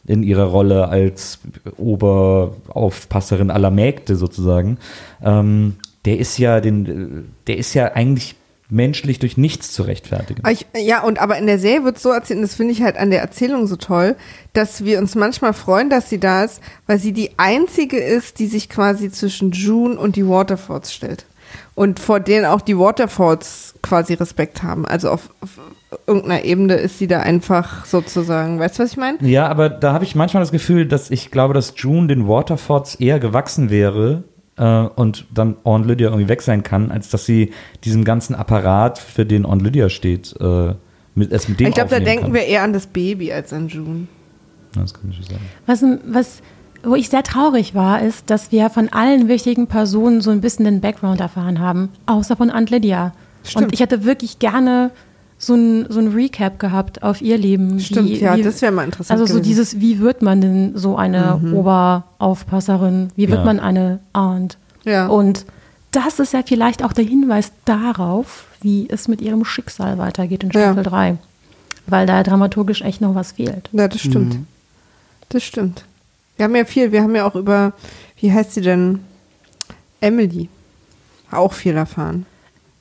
in ihrer Rolle als Oberaufpasserin aller Mägde sozusagen, ähm, der ist ja den, der ist ja eigentlich menschlich durch nichts zu rechtfertigen. Aber Ich, ja, und aber in der Serie wird es so erzählt, und das finde ich halt an der Erzählung so toll, dass wir uns manchmal freuen, dass sie da ist, weil sie die einzige ist, die sich quasi zwischen June und die Waterfords stellt. Und vor denen auch die Waterfords quasi Respekt haben. Also auf, auf irgendeiner Ebene ist sie da einfach sozusagen, weißt du, was ich meine? Ja, aber da habe ich manchmal das Gefühl, dass ich glaube, dass June den Waterfords eher gewachsen wäre äh, und dann Aunt Lydia irgendwie weg sein kann, als dass sie diesem ganzen Apparat, für den Aunt Lydia steht, äh, mit, es mit dem Ich glaube, da denken kann. wir eher an das Baby als an June. Das kann ich nicht sagen. Was, was, wo ich sehr traurig war, ist, dass wir von allen wichtigen Personen so ein bisschen den Background erfahren haben, außer von Aunt Lydia. Stimmt. Und ich hätte wirklich gerne so ein, so ein Recap gehabt auf ihr Leben. Stimmt, wie, ja, wie, das wäre mal interessant. Also so gewesen. dieses, wie wird man denn so eine Oberaufpasserin? Wie wird Ja. man eine Aunt? Ja. Und das ist ja vielleicht auch der Hinweis darauf, wie es mit ihrem Schicksal weitergeht in Ja. Staffel 3. Weil da dramaturgisch echt noch was fehlt. Ja, das stimmt. Das stimmt. Wir haben ja viel, wir haben ja auch über, wie heißt sie denn? Emily. Auch viel erfahren.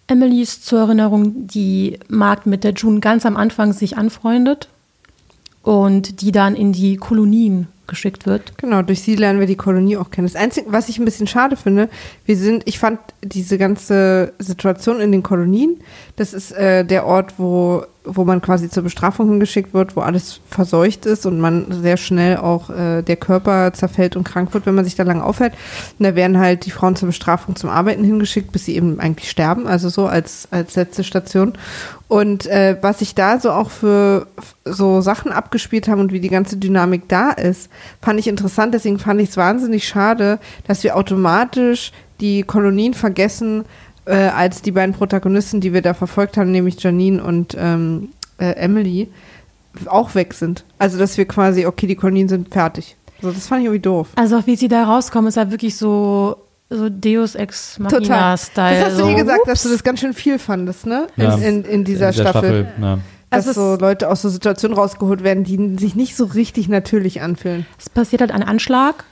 Emily ist zur Erinnerung die Magd, mit der June ganz am Anfang sich anfreundet und die dann in die Kolonien geschickt wird. Genau, durch sie lernen wir die Kolonie auch kennen. Das Einzige, was ich ein bisschen schade finde, wir sind, ich fand diese ganze Situation in den Kolonien, das ist äh, der Ort, wo, wo man quasi zur Bestrafung hingeschickt wird, wo alles verseucht ist und man sehr schnell auch äh, der Körper zerfällt und krank wird, wenn man sich da lange aufhält. Und da werden halt die Frauen zur Bestrafung zum Arbeiten hingeschickt, bis sie eben eigentlich sterben, also so als, als letzte Station. Und äh, was sich da so auch für so Sachen abgespielt haben und wie die ganze Dynamik da ist, fand ich interessant. Deswegen fand ich es wahnsinnig schade, dass wir automatisch die Kolonien vergessen, äh, als die beiden Protagonisten, die wir da verfolgt haben, nämlich Janine und ähm, äh, Emily, auch weg sind. Also dass wir quasi, okay, die Kolonien sind fertig. So, das fand ich irgendwie doof. Also auch wie sie da rauskommen, ist ja wirklich so, so Deus Ex Total. Machina-Style. Das hast du so, eh gesagt, dass ups. du das ganz schön viel fandest, ne? Ja. In, in, in dieser Staffel. ja. Dass Also so Leute aus so Situationen rausgeholt werden, die sich nicht so richtig natürlich anfühlen. Es passiert halt ein Anschlag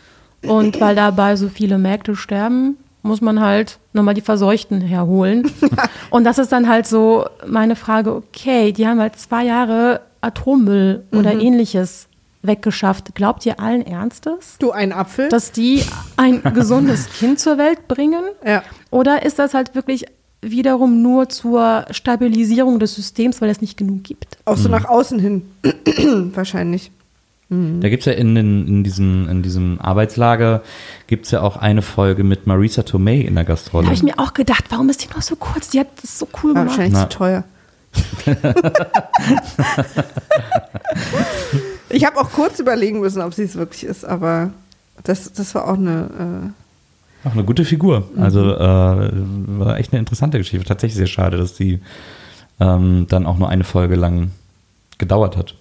und weil dabei so viele Mägde sterben, muss man halt nochmal die Verseuchten herholen. Und das ist dann halt so meine Frage, okay, die haben halt zwei Jahre Atommüll oder ähnliches weggeschafft. Glaubt ihr allen Ernstes, Du, ein Apfel? dass die ein gesundes Kind zur Welt bringen? ja. Oder ist das halt wirklich wiederum nur zur Stabilisierung des Systems, weil es nicht genug gibt? Auch so nach außen hin. Wahrscheinlich. Da gibt es ja in, den, in, diesem, in diesem Arbeitslager gibt es ja auch eine Folge mit Marisa Tomei in der Da Gastrolle. habe ich mir auch gedacht, warum ist die noch so kurz? Die hat das so cool War gemacht. wahrscheinlich Na. zu teuer. ich habe auch kurz überlegen müssen, ob sie es wirklich ist, aber das, das war auch eine. Auch eine gute Figur. Also äh, war echt eine interessante Geschichte. Tatsächlich sehr schade, dass die ähm, dann auch nur eine Folge lang gedauert hat.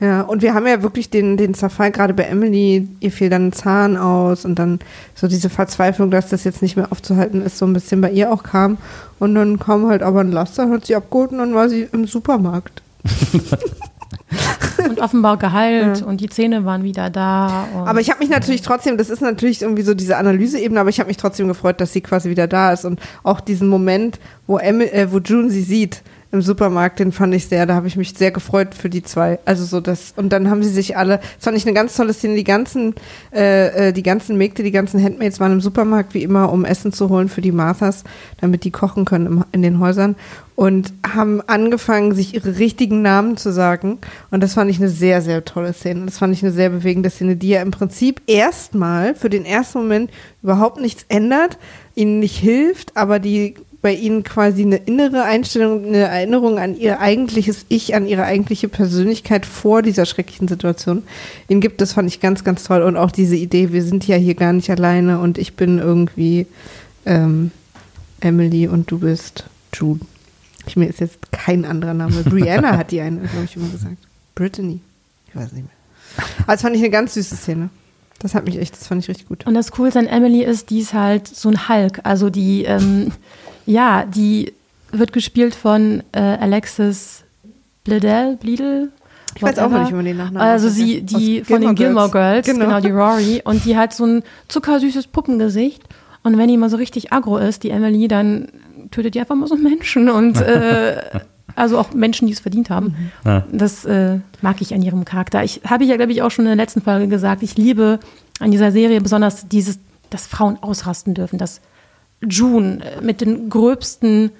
Ja, und wir haben ja wirklich den, den Zerfall, gerade bei Emily, ihr fiel dann ein Zahn aus und dann so diese Verzweiflung, dass das jetzt nicht mehr aufzuhalten ist, so ein bisschen bei ihr auch kam. Und dann kam halt aber ein Laster, hat sie abgeholt und dann war sie im Supermarkt. Und offenbar geheilt und die Zähne waren wieder da. und- Aber ich habe mich natürlich trotzdem, das ist natürlich irgendwie so diese Analyseebene, aber ich habe mich trotzdem gefreut, dass sie quasi wieder da ist und auch diesen Moment, wo, Emily, äh, wo June sie sieht im Supermarkt, den fand ich sehr, da habe ich mich sehr gefreut für die zwei. Also so das und dann haben sie sich alle, das fand ich eine ganz tolle Szene, die ganzen, äh, äh, die ganzen Mägde, die ganzen Handmaids waren im Supermarkt wie immer, um Essen zu holen für die Marthas, damit die kochen können im, in den Häusern und haben angefangen, sich ihre richtigen Namen zu sagen. Und das fand ich eine sehr, sehr tolle Szene. Das fand ich eine sehr bewegende Szene, die ja im Prinzip erstmal für den ersten Moment überhaupt nichts ändert, ihnen nicht hilft, aber die bei ihnen quasi eine innere Einstellung, eine Erinnerung an ihr eigentliches Ich, an ihre eigentliche Persönlichkeit vor dieser schrecklichen Situation ihnen gibt. Das fand ich ganz, ganz toll. Und auch diese Idee, wir sind ja hier gar nicht alleine und ich bin irgendwie ähm, Emily und du bist June. Ich, mir ist jetzt kein anderer Name. Brianna hat die eine, glaube ich, immer gesagt. Brittany. Ich weiß nicht mehr. Aber das fand ich eine ganz süße Szene. Das hat mich echt, das fand ich richtig gut. Und das Coolste an Emily ist, die ist halt so ein Hulk. Also die, ähm, ja, die wird gespielt von äh, Alexis Bledel, Bledel. Ich weiß auch nicht, wie man den Nachnamen Also sie, die von den Gilmore. Girls, Genau. genau. die Rory. Und die hat so ein zuckersüßes Puppengesicht. Und wenn die mal so richtig aggro ist, die Emily, dann tötet die einfach mal so Menschen. Und äh, also auch Menschen, die es verdient haben. Ja. Das äh, mag ich an ihrem Charakter. Ich habe ich ja, glaube ich, auch schon in der letzten Folge gesagt, ich liebe an dieser Serie besonders dieses, dass Frauen ausrasten dürfen, dass June äh, mit den gröbsten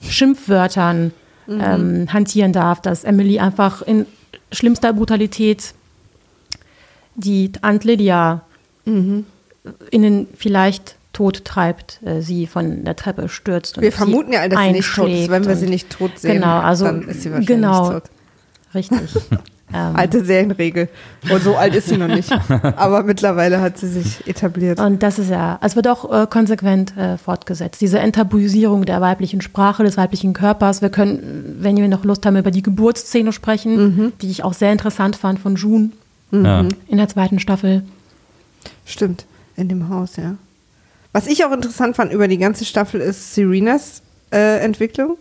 Schimpfwörtern ähm, hantieren darf, dass Emily einfach in schlimmster Brutalität die Aunt Lydia in den vielleicht Tod treibt, äh, sie von der Treppe stürzt. Und Wir vermuten ja, dass sie nicht tot ist. Wenn wir sie nicht tot sehen, Genau, also dann ist sie wahrscheinlich genau, tot. richtig. ähm, Alte Serienregel. Und so alt ist sie noch nicht. Aber mittlerweile hat sie sich etabliert. Und das ist ja, es wird auch äh, konsequent äh, fortgesetzt. Diese Enttabuisierung der weiblichen Sprache, des weiblichen Körpers. Wir können, wenn wir noch Lust haben, über die Geburtsszene sprechen, die ich auch sehr interessant fand von June Ja. in der zweiten Staffel. Stimmt, in dem Haus, ja. Was ich auch interessant fand über die ganze Staffel ist Serenas äh, Entwicklung,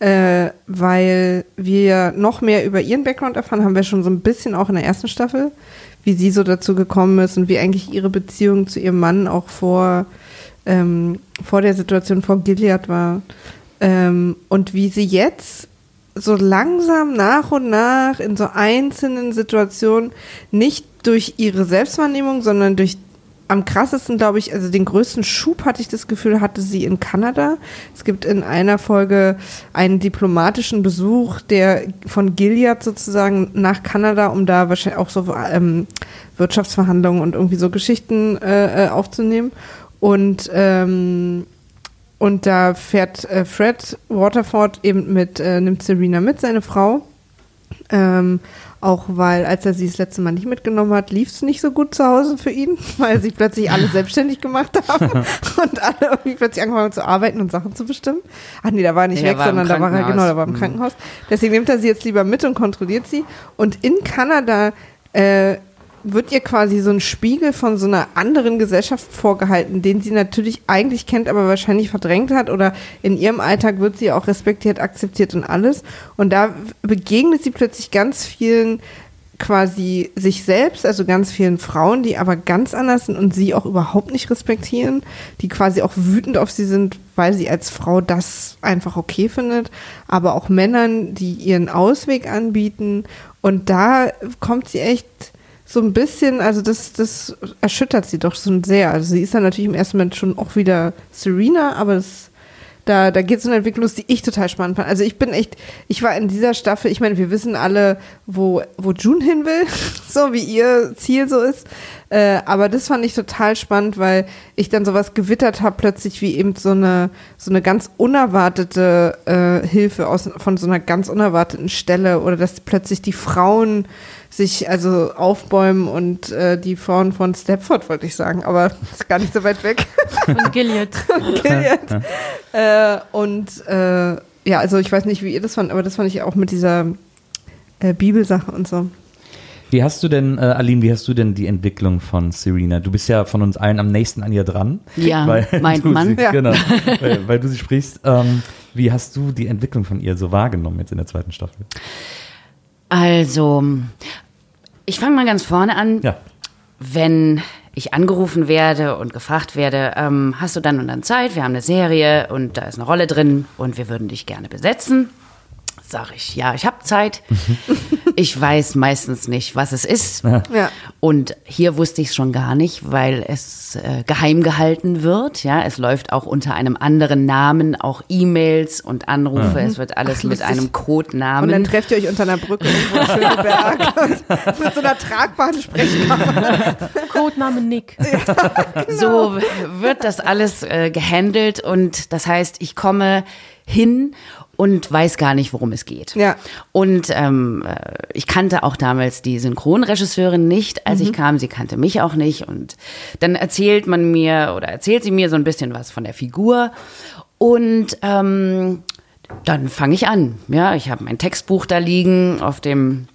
äh, weil wir noch mehr über ihren Background erfahren, haben wir schon so ein bisschen auch in der ersten Staffel, wie sie so dazu gekommen ist und wie eigentlich ihre Beziehung zu ihrem Mann auch vor, ähm, vor der Situation vor Gilead war. Ähm, und wie sie jetzt so langsam nach und nach in so einzelnen Situationen nicht durch ihre Selbstwahrnehmung, sondern durch am krassesten, glaube ich, also den größten Schub hatte ich das Gefühl, hatte sie in Kanada. Es gibt in einer Folge einen diplomatischen Besuch, der von Gilead sozusagen nach Kanada, um da wahrscheinlich auch so ähm, Wirtschaftsverhandlungen und irgendwie so Geschichten äh, äh, aufzunehmen. Und ähm, und da fährt äh, Fred Waterford eben mit, äh, nimmt Serena mit, seine Frau. Ähm, auch weil, als er sie das letzte Mal nicht mitgenommen hat, lief es nicht so gut zu Hause für ihn, weil sich plötzlich alle selbstständig gemacht haben und alle irgendwie plötzlich angefangen haben zu arbeiten und Sachen zu bestimmen. Ach nee, da war er nicht Nee, weg, sondern da war er, genau, da war er im Mhm. Krankenhaus. Deswegen nimmt er sie jetzt lieber mit und kontrolliert sie. Und in Kanada äh, wird ihr quasi so ein Spiegel von so einer anderen Gesellschaft vorgehalten, den sie natürlich eigentlich kennt, aber wahrscheinlich verdrängt hat oder in ihrem Alltag wird sie auch respektiert, akzeptiert und alles. Und da begegnet sie plötzlich ganz vielen quasi sich selbst, also ganz vielen Frauen, die aber ganz anders sind und sie auch überhaupt nicht respektieren, die quasi auch wütend auf sie sind, weil sie als Frau das einfach okay findet, aber auch Männern, die ihren Ausweg anbieten und da kommt sie echt so ein bisschen, also das, das erschüttert sie doch schon sehr. Also sie ist dann natürlich im ersten Moment schon auch wieder Serena, aber das, da, da geht es um eine Entwicklung, die ich total spannend fand. Also ich bin echt, ich war in dieser Staffel, ich meine, wir wissen alle, wo, wo June hin will, so wie ihr Ziel so ist. Äh, aber das fand ich total spannend, weil ich dann sowas gewittert habe, plötzlich wie eben so eine, so eine ganz unerwartete äh, Hilfe aus, von so einer ganz unerwarteten Stelle oder dass plötzlich die Frauen sich also aufbäumen und äh, die Frauen von Stepford, wollte ich sagen, aber ist gar nicht so weit weg. Von Gilead. Gilead. äh, und äh, ja, also ich weiß nicht, wie ihr das fand, aber das fand ich auch mit dieser äh, Bibelsache und so. Wie hast du denn, äh, Aline, wie hast du denn die Entwicklung von Serena? Du bist ja von uns allen am nächsten an ihr dran. Ja, meint du man. Sie, Ja. Genau, weil, weil du sie sprichst. Ähm, wie hast du die Entwicklung von ihr so wahrgenommen jetzt in der zweiten Staffel? Also, ich fange mal ganz vorne an. Ja. Wenn ich angerufen werde und gefragt werde, ähm, hast du dann und dann Zeit? Wir haben eine Serie und da ist eine Rolle drin und wir würden dich gerne besetzen. Sag ich, ja, ich habe Zeit. ich weiß meistens nicht, was es ist. Ja. Und hier wusste ich es schon gar nicht, weil es äh, geheim gehalten wird. Ja, es läuft auch unter einem anderen Namen, auch E-Mails und Anrufe. Es wird alles mit lustig. einem Und dann Codenamen. trefft ihr euch unter einer Brücke irgendwo in Schöneberg und mit so einer tragbaren Sprechkamera. Codename Nick. So wird das alles äh, gehandelt und das heißt, ich komme hin und weiß gar nicht, worum es geht. Ja. Und ähm, äh, ich kannte auch damals die Synchronregisseurin nicht, als ich kam. Sie kannte mich auch nicht. Und dann erzählt man mir oder erzählt sie mir so ein bisschen was von der Figur. Und ähm, dann fange ich an. Ja, ich habe mein Textbuch da liegen auf dem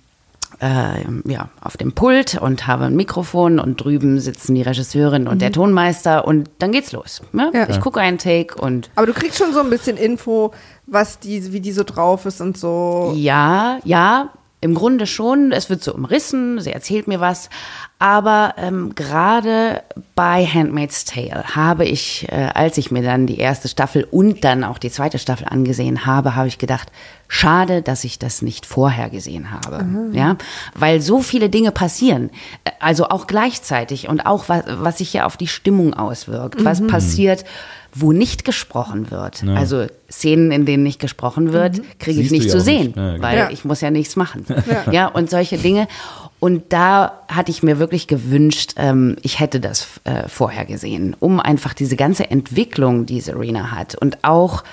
äh, ja, auf dem Pult und habe ein Mikrofon und drüben sitzen die Regisseurin und der Tonmeister und dann geht's los. Ne? Ja. Ich gucke einen Take und Aber du kriegst schon so ein bisschen Info, was die, wie die so drauf ist und so. Ja, ja, im Grunde schon. Es wird so umrissen, sie erzählt mir was. Aber ähm, gerade bei Handmaid's Tale habe ich, äh, als ich mir dann die erste Staffel und dann auch die zweite Staffel angesehen habe, habe ich gedacht, schade, dass ich das nicht vorher gesehen habe. Ja, weil so viele Dinge passieren. Äh, Also auch gleichzeitig und auch was, was sich ja auf die Stimmung auswirkt. Was passiert, wo nicht gesprochen wird. Also Szenen, in denen nicht gesprochen wird, kriege ich nicht ja zu sehen, nicht, ne? weil Ja. ich muss ja nichts machen. Ja. und solche Dinge. Und da hatte ich mir wirklich gewünscht, ähm, ich hätte das äh, vorher gesehen, um einfach diese ganze Entwicklung, die Serena hat und auch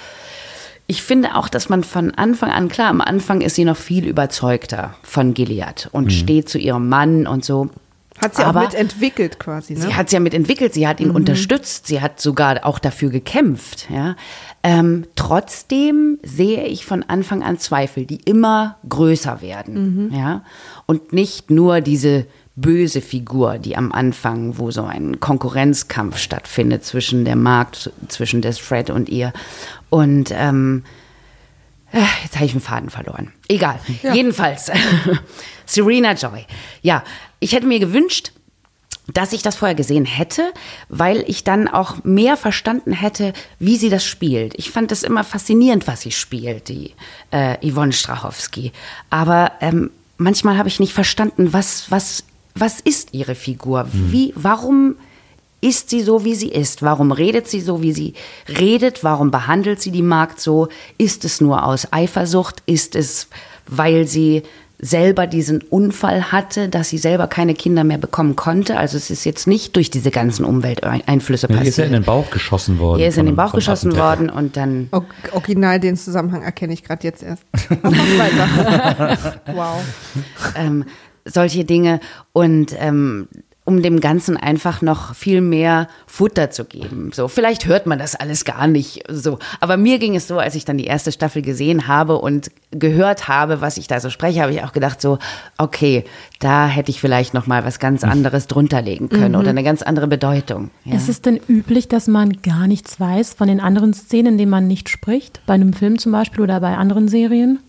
ich finde auch, dass man von Anfang an, klar, am Anfang ist sie noch viel überzeugter von Gilead und steht zu ihrem Mann und so. Hat sie Aber auch mitentwickelt quasi, ne? Sie hat es ja mitentwickelt, sie hat ihn unterstützt, sie hat sogar auch dafür gekämpft. Ja. Ähm, trotzdem sehe ich von Anfang an Zweifel, die immer größer werden. Ja. Und nicht nur diese böse Figur, die am Anfang, wo so ein Konkurrenzkampf stattfindet zwischen der Markt, zwischen des Fred und ihr. Und ähm, äh, Jetzt habe ich den Faden verloren. Egal. Jedenfalls. Serena Joy. Ja, ich hätte mir gewünscht, dass ich das vorher gesehen hätte, weil ich dann auch mehr verstanden hätte, wie sie das spielt. Ich fand es immer faszinierend, was sie spielt, die äh, Yvonne Strachowski. Aber ähm, manchmal habe ich nicht verstanden, was, was, was ist ihre Figur? Wie, warum ist sie so, wie sie ist? Warum redet sie so, wie sie redet? Warum behandelt sie die Magd so? Ist es nur aus Eifersucht? Ist es, weil sie selber diesen Unfall hatte, dass sie selber keine Kinder mehr bekommen konnte? Also es ist jetzt nicht durch diese ganzen Umwelteinflüsse Hier passiert. ist ja in den Bauch geschossen worden. Hier ist in den Bauch geschossen worden und dann O- Original den Zusammenhang erkenne ich gerade jetzt erst. Wow. ähm, solche Dinge und ähm, um dem Ganzen einfach noch viel mehr Futter zu geben. So, vielleicht hört man das alles gar nicht so. Aber mir ging es so, als ich dann die erste Staffel gesehen habe und gehört habe, was ich da so spreche, habe ich auch gedacht so, okay, da hätte ich vielleicht noch mal was ganz anderes drunter legen können oder eine ganz andere Bedeutung. Ja. Ist es denn üblich, dass man gar nichts weiß von den anderen Szenen, in denen man nicht spricht? Bei einem Film zum Beispiel oder bei anderen Serien?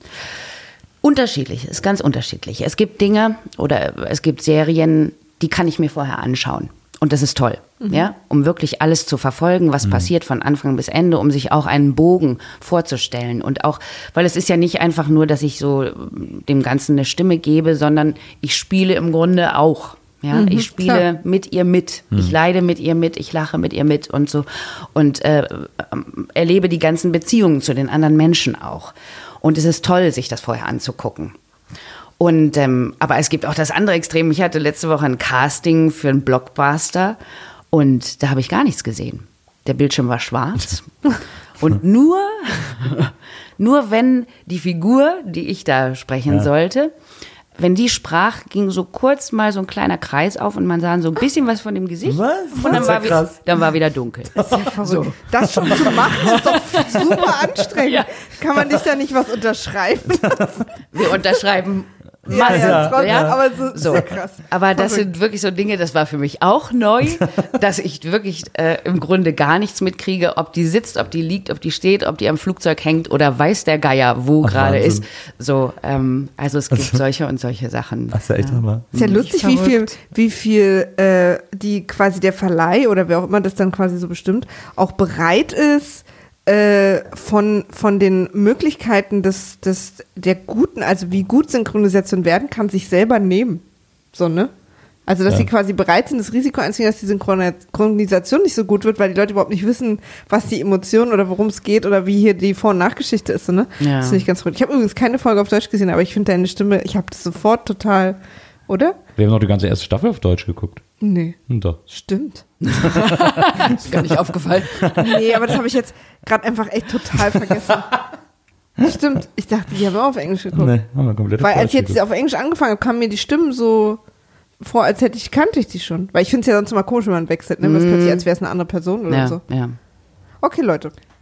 Unterschiedlich, ist ganz unterschiedlich. Es gibt Dinge oder es gibt Serien, die kann ich mir vorher anschauen. Und das ist toll, ja, um wirklich alles zu verfolgen, was passiert von Anfang bis Ende, um sich auch einen Bogen vorzustellen. Und auch, weil es ist ja nicht einfach nur, dass ich so ähm, dem Ganzen eine Stimme gebe, sondern ich spiele im Grunde auch. Ja, ich spiele klar. mit ihr mit. Ich leide mit ihr mit, ich lache mit ihr mit und so. Und äh, ähm, erlebe die ganzen Beziehungen zu den anderen Menschen auch. Und es ist toll, sich das vorher anzugucken. Und ähm, aber es gibt auch das andere Extrem. Ich hatte letzte Woche ein Casting für einen Blockbuster und da habe ich gar nichts gesehen. Der Bildschirm war schwarz. Und nur, nur wenn die Figur, die ich da sprechen sollte, wenn die sprach, ging so kurz mal so ein kleiner Kreis auf und man sah so ein bisschen was von dem Gesicht. Was? Und dann Das ist war, ja wie- krass. dann war wieder dunkel. So. Das schon zu machen, ist doch super anstrengend. Ja. Kann man dich da nicht was unterschreiben? Wir unterschreiben Ja, ja, trotzdem, Ja. aber so, So. sehr krass. Aber das sind wirklich so Dinge, das war für mich auch neu, dass ich wirklich äh, im Grunde gar nichts mitkriege, ob die sitzt, ob die liegt, ob die steht, ob die am Flugzeug hängt oder weiß der Geier, wo gerade ist. So, ähm, also es gibt solche und solche Sachen. Das ist ja echt Hammer. Ist ja lustig, wie viel, wie viel äh, die quasi der Verleih oder wer auch immer das dann quasi so bestimmt, auch bereit ist, äh, von, von den Möglichkeiten des, des, der guten, also wie gut Synchronisation werden kann, sich selber nehmen. So, ne? Also, dass Ja. sie quasi bereit sind, das Risiko einzugehen, dass die Synchronisation nicht so gut wird, weil die Leute überhaupt nicht wissen, was die Emotionen oder worum es geht oder wie hier die Vor- und Nachgeschichte ist. So, ne? Ja. Das finde ich ganz verrückt. Ich habe übrigens keine Folge auf Deutsch gesehen, aber ich finde deine Stimme, ich habe das sofort total, oder? Wir haben noch die ganze erste Staffel auf Deutsch geguckt. Nee, Hm, Doch. stimmt. Ist gar nicht aufgefallen. Nee, aber das habe ich jetzt gerade einfach echt total vergessen. Stimmt. Ich dachte, die haben auch auf Englisch geguckt. Nee, haben wir komplett Weil als ich jetzt auf Englisch angefangen habe, kamen mir die Stimmen so vor, als hätte ich, kannte ich die schon. Weil ich finde es ja sonst immer komisch, wenn man wechselt, ne? Mm. plötzlich, als wäre es eine andere Person oder Ja, so. ja. Okay, Leute.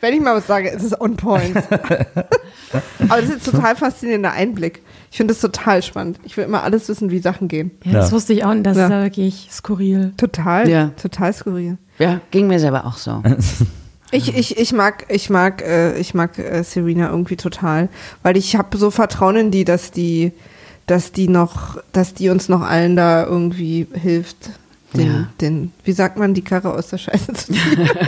wenn ich mal was sage, ist es on point. aber das ist jetzt total faszinierender Einblick. Ich finde das total spannend. Ich will immer alles wissen, wie Sachen gehen. Ja, das Ja. wusste ich auch und das Ja. ist ja wirklich skurril. Total. Ja. Total skurril. ja, ging mir selber auch so. Ich, ich, ich mag, ich mag, äh, ich mag äh, Serena irgendwie total, weil ich habe so Vertrauen in die, dass die, dass die noch, dass die uns noch allen da irgendwie hilft, den, Ja. den, wie sagt man, die Karre aus der Scheiße zu ziehen.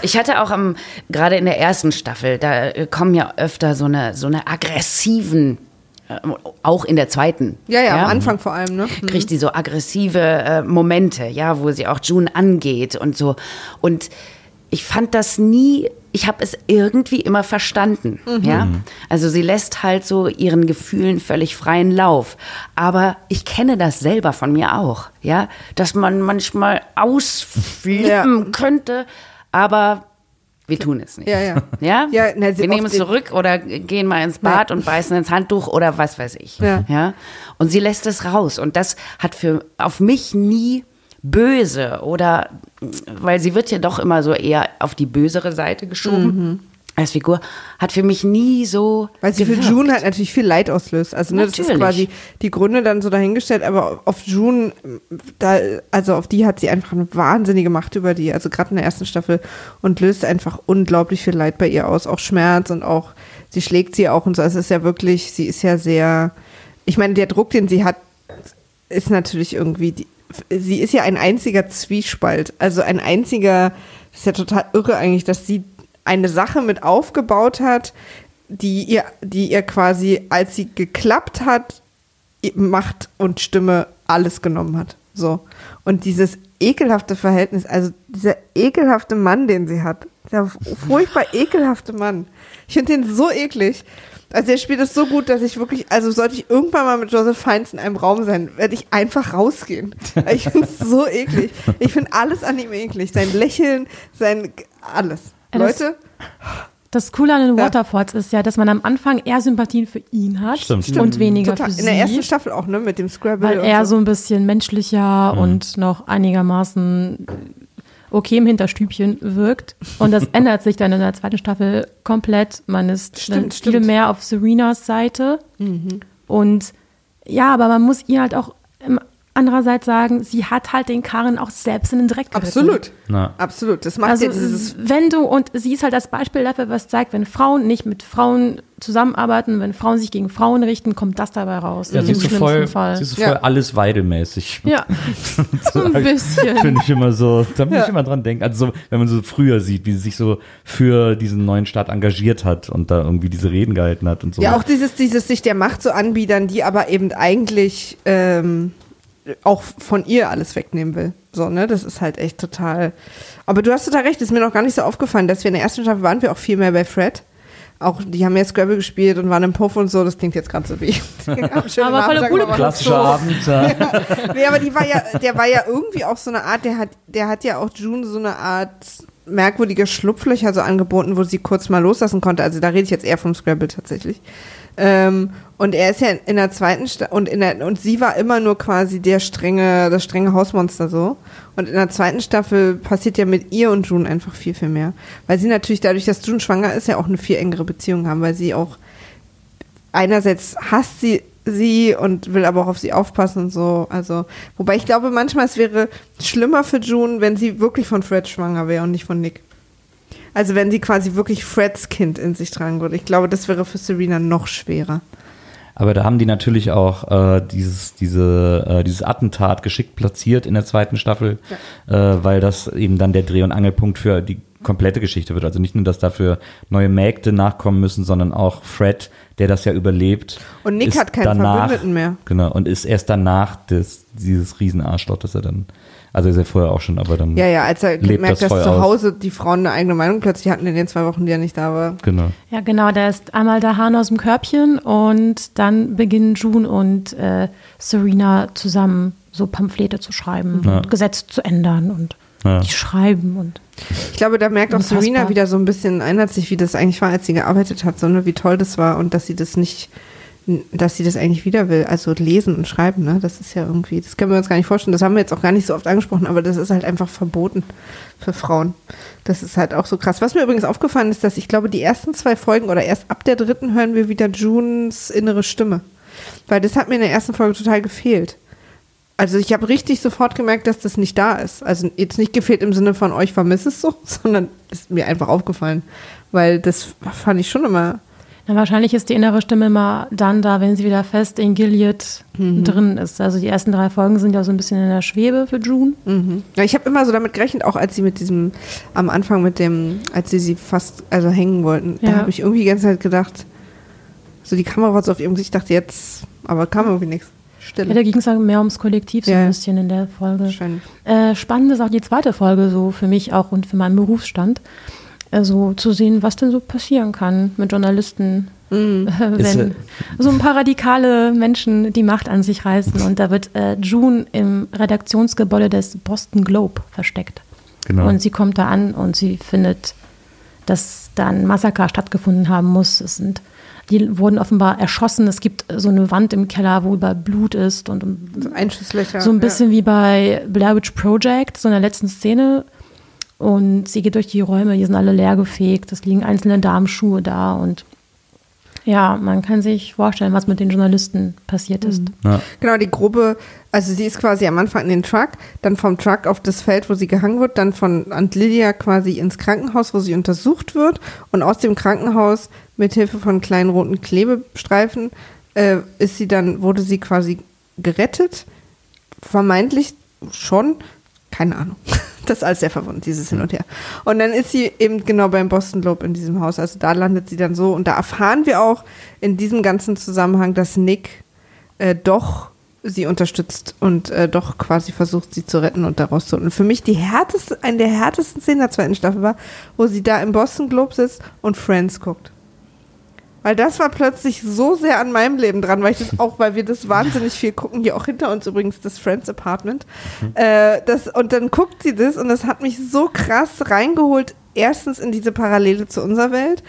Ich hatte auch am, gerade in der ersten Staffel, da äh, kommen ja öfter so eine, so eine aggressiven, äh, auch in der zweiten. ja, ja, am Anfang vor allem, ne? kriegt die so aggressive äh, Momente, ja, wo sie auch June angeht und so. Und ich fand das nie, ich habe es irgendwie immer verstanden, ja. Also sie lässt halt so ihren Gefühlen völlig freien Lauf. Aber ich kenne das selber von mir auch, ja, dass man manchmal ausflippen könnte, aber wir tun es nicht. Ja, ja. Ja, Ja, na, wir nehmen es zurück oder gehen mal ins Bad und beißen ins Handtuch oder was weiß ich. Ja. Und sie lässt es raus. Und das hat für auf mich nie böse oder weil sie wird ja doch immer so eher auf die bösere Seite geschoben als Figur, hat für mich nie so. Mhm. Weil sie für gewirkt. June halt natürlich viel Leid auslöst. Also ne, das ist quasi die Gründe dann so dahingestellt, aber auf June, da, also auf die hat sie einfach eine wahnsinnige Macht über die, also gerade in der ersten Staffel und löst einfach unglaublich viel Leid bei ihr aus, auch Schmerz und auch, sie schlägt sie auch und so. Also es ist ja wirklich, sie ist ja sehr, ich meine, der Druck, den sie hat, ist natürlich irgendwie, die, sie ist ja ein einziger Zwiespalt, also ein einziger, das ist ja total irre eigentlich, dass sie eine Sache mit aufgebaut hat, die ihr, die ihr quasi, als sie geklappt hat, Macht und Stimme alles genommen hat. So. Und dieses ekelhafte Verhältnis, also dieser ekelhafte Mann, den sie hat, der furchtbar ekelhafte Mann. Ich finde den so eklig. Also er spielt es so gut, dass ich wirklich, also sollte ich irgendwann mal mit Joseph Fiennes in einem Raum sein, werde ich einfach rausgehen. Ich finde es so eklig. Ich finde alles an ihm eklig. Sein Lächeln, sein alles. Ja, das- Leute, Das Coole an den Ja. Waterfalls ist ja, dass man am Anfang eher Sympathien für ihn hat Stimmt, stimmt. und weniger total. für In der sie, ersten Staffel auch, ne, mit dem Scrabble. weil und er so ein bisschen menschlicher Mhm. und noch einigermaßen okay im Hinterstübchen wirkt. Und das ändert sich dann in der zweiten Staffel komplett. Man ist Stimmt, dann viel stimmt. mehr auf Serenas Seite. Mhm. Und ja, aber man muss ihr halt auch andererseits sagen, sie hat halt den Karren auch selbst in den Dreck geritten. Absolut. Na. Absolut. Das macht Also ja dieses wenn du, und sie ist halt das Beispiel dafür, was zeigt, wenn Frauen nicht mit Frauen zusammenarbeiten, wenn Frauen sich gegen Frauen richten, kommt das dabei raus. Ja, Im sie ist so schlimmsten voll, Fall. sie ist so Ja. voll alles weidelmäßig. ja, so ein bisschen. Finde ich immer so, da muss ich immer dran denken. Also so, wenn man so früher sieht, wie sie sich so für diesen neuen Staat engagiert hat und da irgendwie diese Reden gehalten hat und so. Ja, auch dieses, dieses sich der Macht so anbiedern, die aber eben eigentlich ähm, auch von ihr alles wegnehmen will. So, ne? Das ist halt echt total. Aber du hast total recht, ist mir noch gar nicht so aufgefallen, dass wir in der ersten Staffel waren wir auch viel mehr bei Fred. Auch die haben ja Scrabble gespielt und waren im Puff und so, das klingt jetzt gerade so wie. Aber voll der coole Klassischer Abend. Ja. Nee, aber die war ja, der war ja irgendwie auch so eine Art, der hat, der hat ja auch June so eine Art merkwürdige Schlupflöcher so angeboten, wo sie kurz mal loslassen konnte. Also da rede ich jetzt eher vom Scrabble tatsächlich. Ähm, und er ist ja in der zweiten Sta und in der und sie war immer nur quasi der strenge, das strenge Hausmonster so. Und in der zweiten Staffel passiert ja mit ihr und June einfach viel, viel mehr. Weil sie natürlich dadurch, dass June schwanger ist, ja auch eine viel engere Beziehung haben, weil sie auch einerseits hasst sie sie und will aber auch auf sie aufpassen und so. Also, wobei ich glaube, manchmal es wäre schlimmer für June, wenn sie wirklich von Fred schwanger wäre und nicht von Nick. Also wenn sie quasi wirklich Freds Kind in sich tragen würde. Ich glaube, das wäre für Serena noch schwerer. Aber da haben die natürlich auch äh, dieses, diese, äh, dieses Attentat geschickt platziert in der zweiten Staffel, äh, weil das eben dann der Dreh- und Angelpunkt für die komplette Geschichte wird. Also nicht nur, dass dafür neue Mägde nachkommen müssen, sondern auch Fred, der das ja überlebt. Und Nick hat keinen Verbündeten mehr. Genau, und ist erst danach des, dieses Riesenarschloch, das er dann, also ist er vorher auch schon, aber dann Ja, ja, als er lebt gemerkt, das dass zu aus. Hause die Frauen eine eigene Meinung plötzlich hatten in den zwei Wochen, die er nicht da war. Genau. Ja, genau, da ist einmal der Hahn aus dem Körbchen und dann beginnen June und äh, Serena zusammen so Pamphlete zu schreiben Ja. und Gesetze zu ändern und Ja. die schreiben und Ich glaube, da merkt auch. Serena wieder so ein bisschen, erinnert sich, wie das eigentlich war, als sie gearbeitet hat, so, ne, wie toll das war und dass sie das nicht, dass sie das eigentlich wieder will. Also lesen und schreiben, ne? Das ist ja irgendwie, das können wir uns gar nicht vorstellen. Das haben wir jetzt auch gar nicht so oft angesprochen, aber das ist halt einfach verboten für Frauen. Das ist halt auch so krass. Was mir übrigens aufgefallen ist, dass ich glaube, die ersten zwei Folgen oder erst ab der dritten hören wir wieder Junes innere Stimme. Weil das hat mir in der ersten Folge total gefehlt. Also ich habe richtig sofort gemerkt, dass das nicht da ist. Also jetzt nicht gefehlt im Sinne von euch vermisse es so, sondern ist mir einfach aufgefallen. Weil das fand ich schon immer. Na, wahrscheinlich ist die innere Stimme immer dann da, wenn sie wieder fest in Gilead Mhm. drin ist. Also die ersten drei Folgen sind ja so ein bisschen in der Schwebe für June. Mhm. Ja, ich habe immer so damit gerechnet, auch als sie mit diesem, am Anfang mit dem, als sie sie fast, also hängen wollten, da Ja. habe ich irgendwie die ganze Zeit gedacht, so die Kamera war so auf ihrem Gesicht, dachte jetzt, aber kam irgendwie nichts. Ja, da Stille. ging es mehr ums Kollektiv so Ja. ein bisschen in der Folge. Äh, spannend ist auch die zweite Folge so für mich auch und für meinen Berufsstand. Also zu sehen, was denn so passieren kann mit Journalisten, Mhm. äh, wenn äh, so ein paar radikale Menschen die Macht an sich reißen. Und da wird äh, June im Redaktionsgebäude des Boston Globe versteckt. Genau. Und sie kommt da an und sie findet, dass da ein Massaker stattgefunden haben muss. Es sind, die wurden offenbar erschossen. Es gibt so eine Wand im Keller, wo über Blut ist und So Einschusslöcher. so ein bisschen wie bei Blair Witch Project, so in der letzten Szene. Und sie geht durch die Räume, die sind alle leergefegt. Es liegen einzelne Damenschuhe da. Und ja, man kann sich vorstellen, was mit den Journalisten passiert ist. Ja. Genau, die Gruppe, also sie ist quasi am Anfang in den Truck, dann vom Truck auf das Feld, wo sie gehangen wird, dann von Aunt Lydia quasi ins Krankenhaus, wo sie untersucht wird und aus dem Krankenhaus mit Hilfe von kleinen roten Klebestreifen äh, ist sie dann, wurde sie quasi gerettet, vermeintlich schon, keine Ahnung. Das ist alles sehr verwundert, dieses Hin und Her. Und dann ist sie eben genau beim Boston Globe in diesem Haus. Also da landet sie dann so. Und da erfahren wir auch in diesem ganzen Zusammenhang, dass Nick äh, doch sie unterstützt und äh, doch quasi versucht, sie zu retten und daraus zu. Und für mich die härteste, eine der härtesten Szenen der zweiten Staffel war, wo sie da im Boston Globe sitzt und Friends guckt. Weil das war plötzlich so sehr an meinem Leben dran, weil ich das auch, weil wir das wahnsinnig viel gucken, hier auch hinter uns übrigens das Friends Apartment. Äh, das, und dann guckt sie das und das hat mich so krass reingeholt, erstens in diese Parallele zu unserer Welt,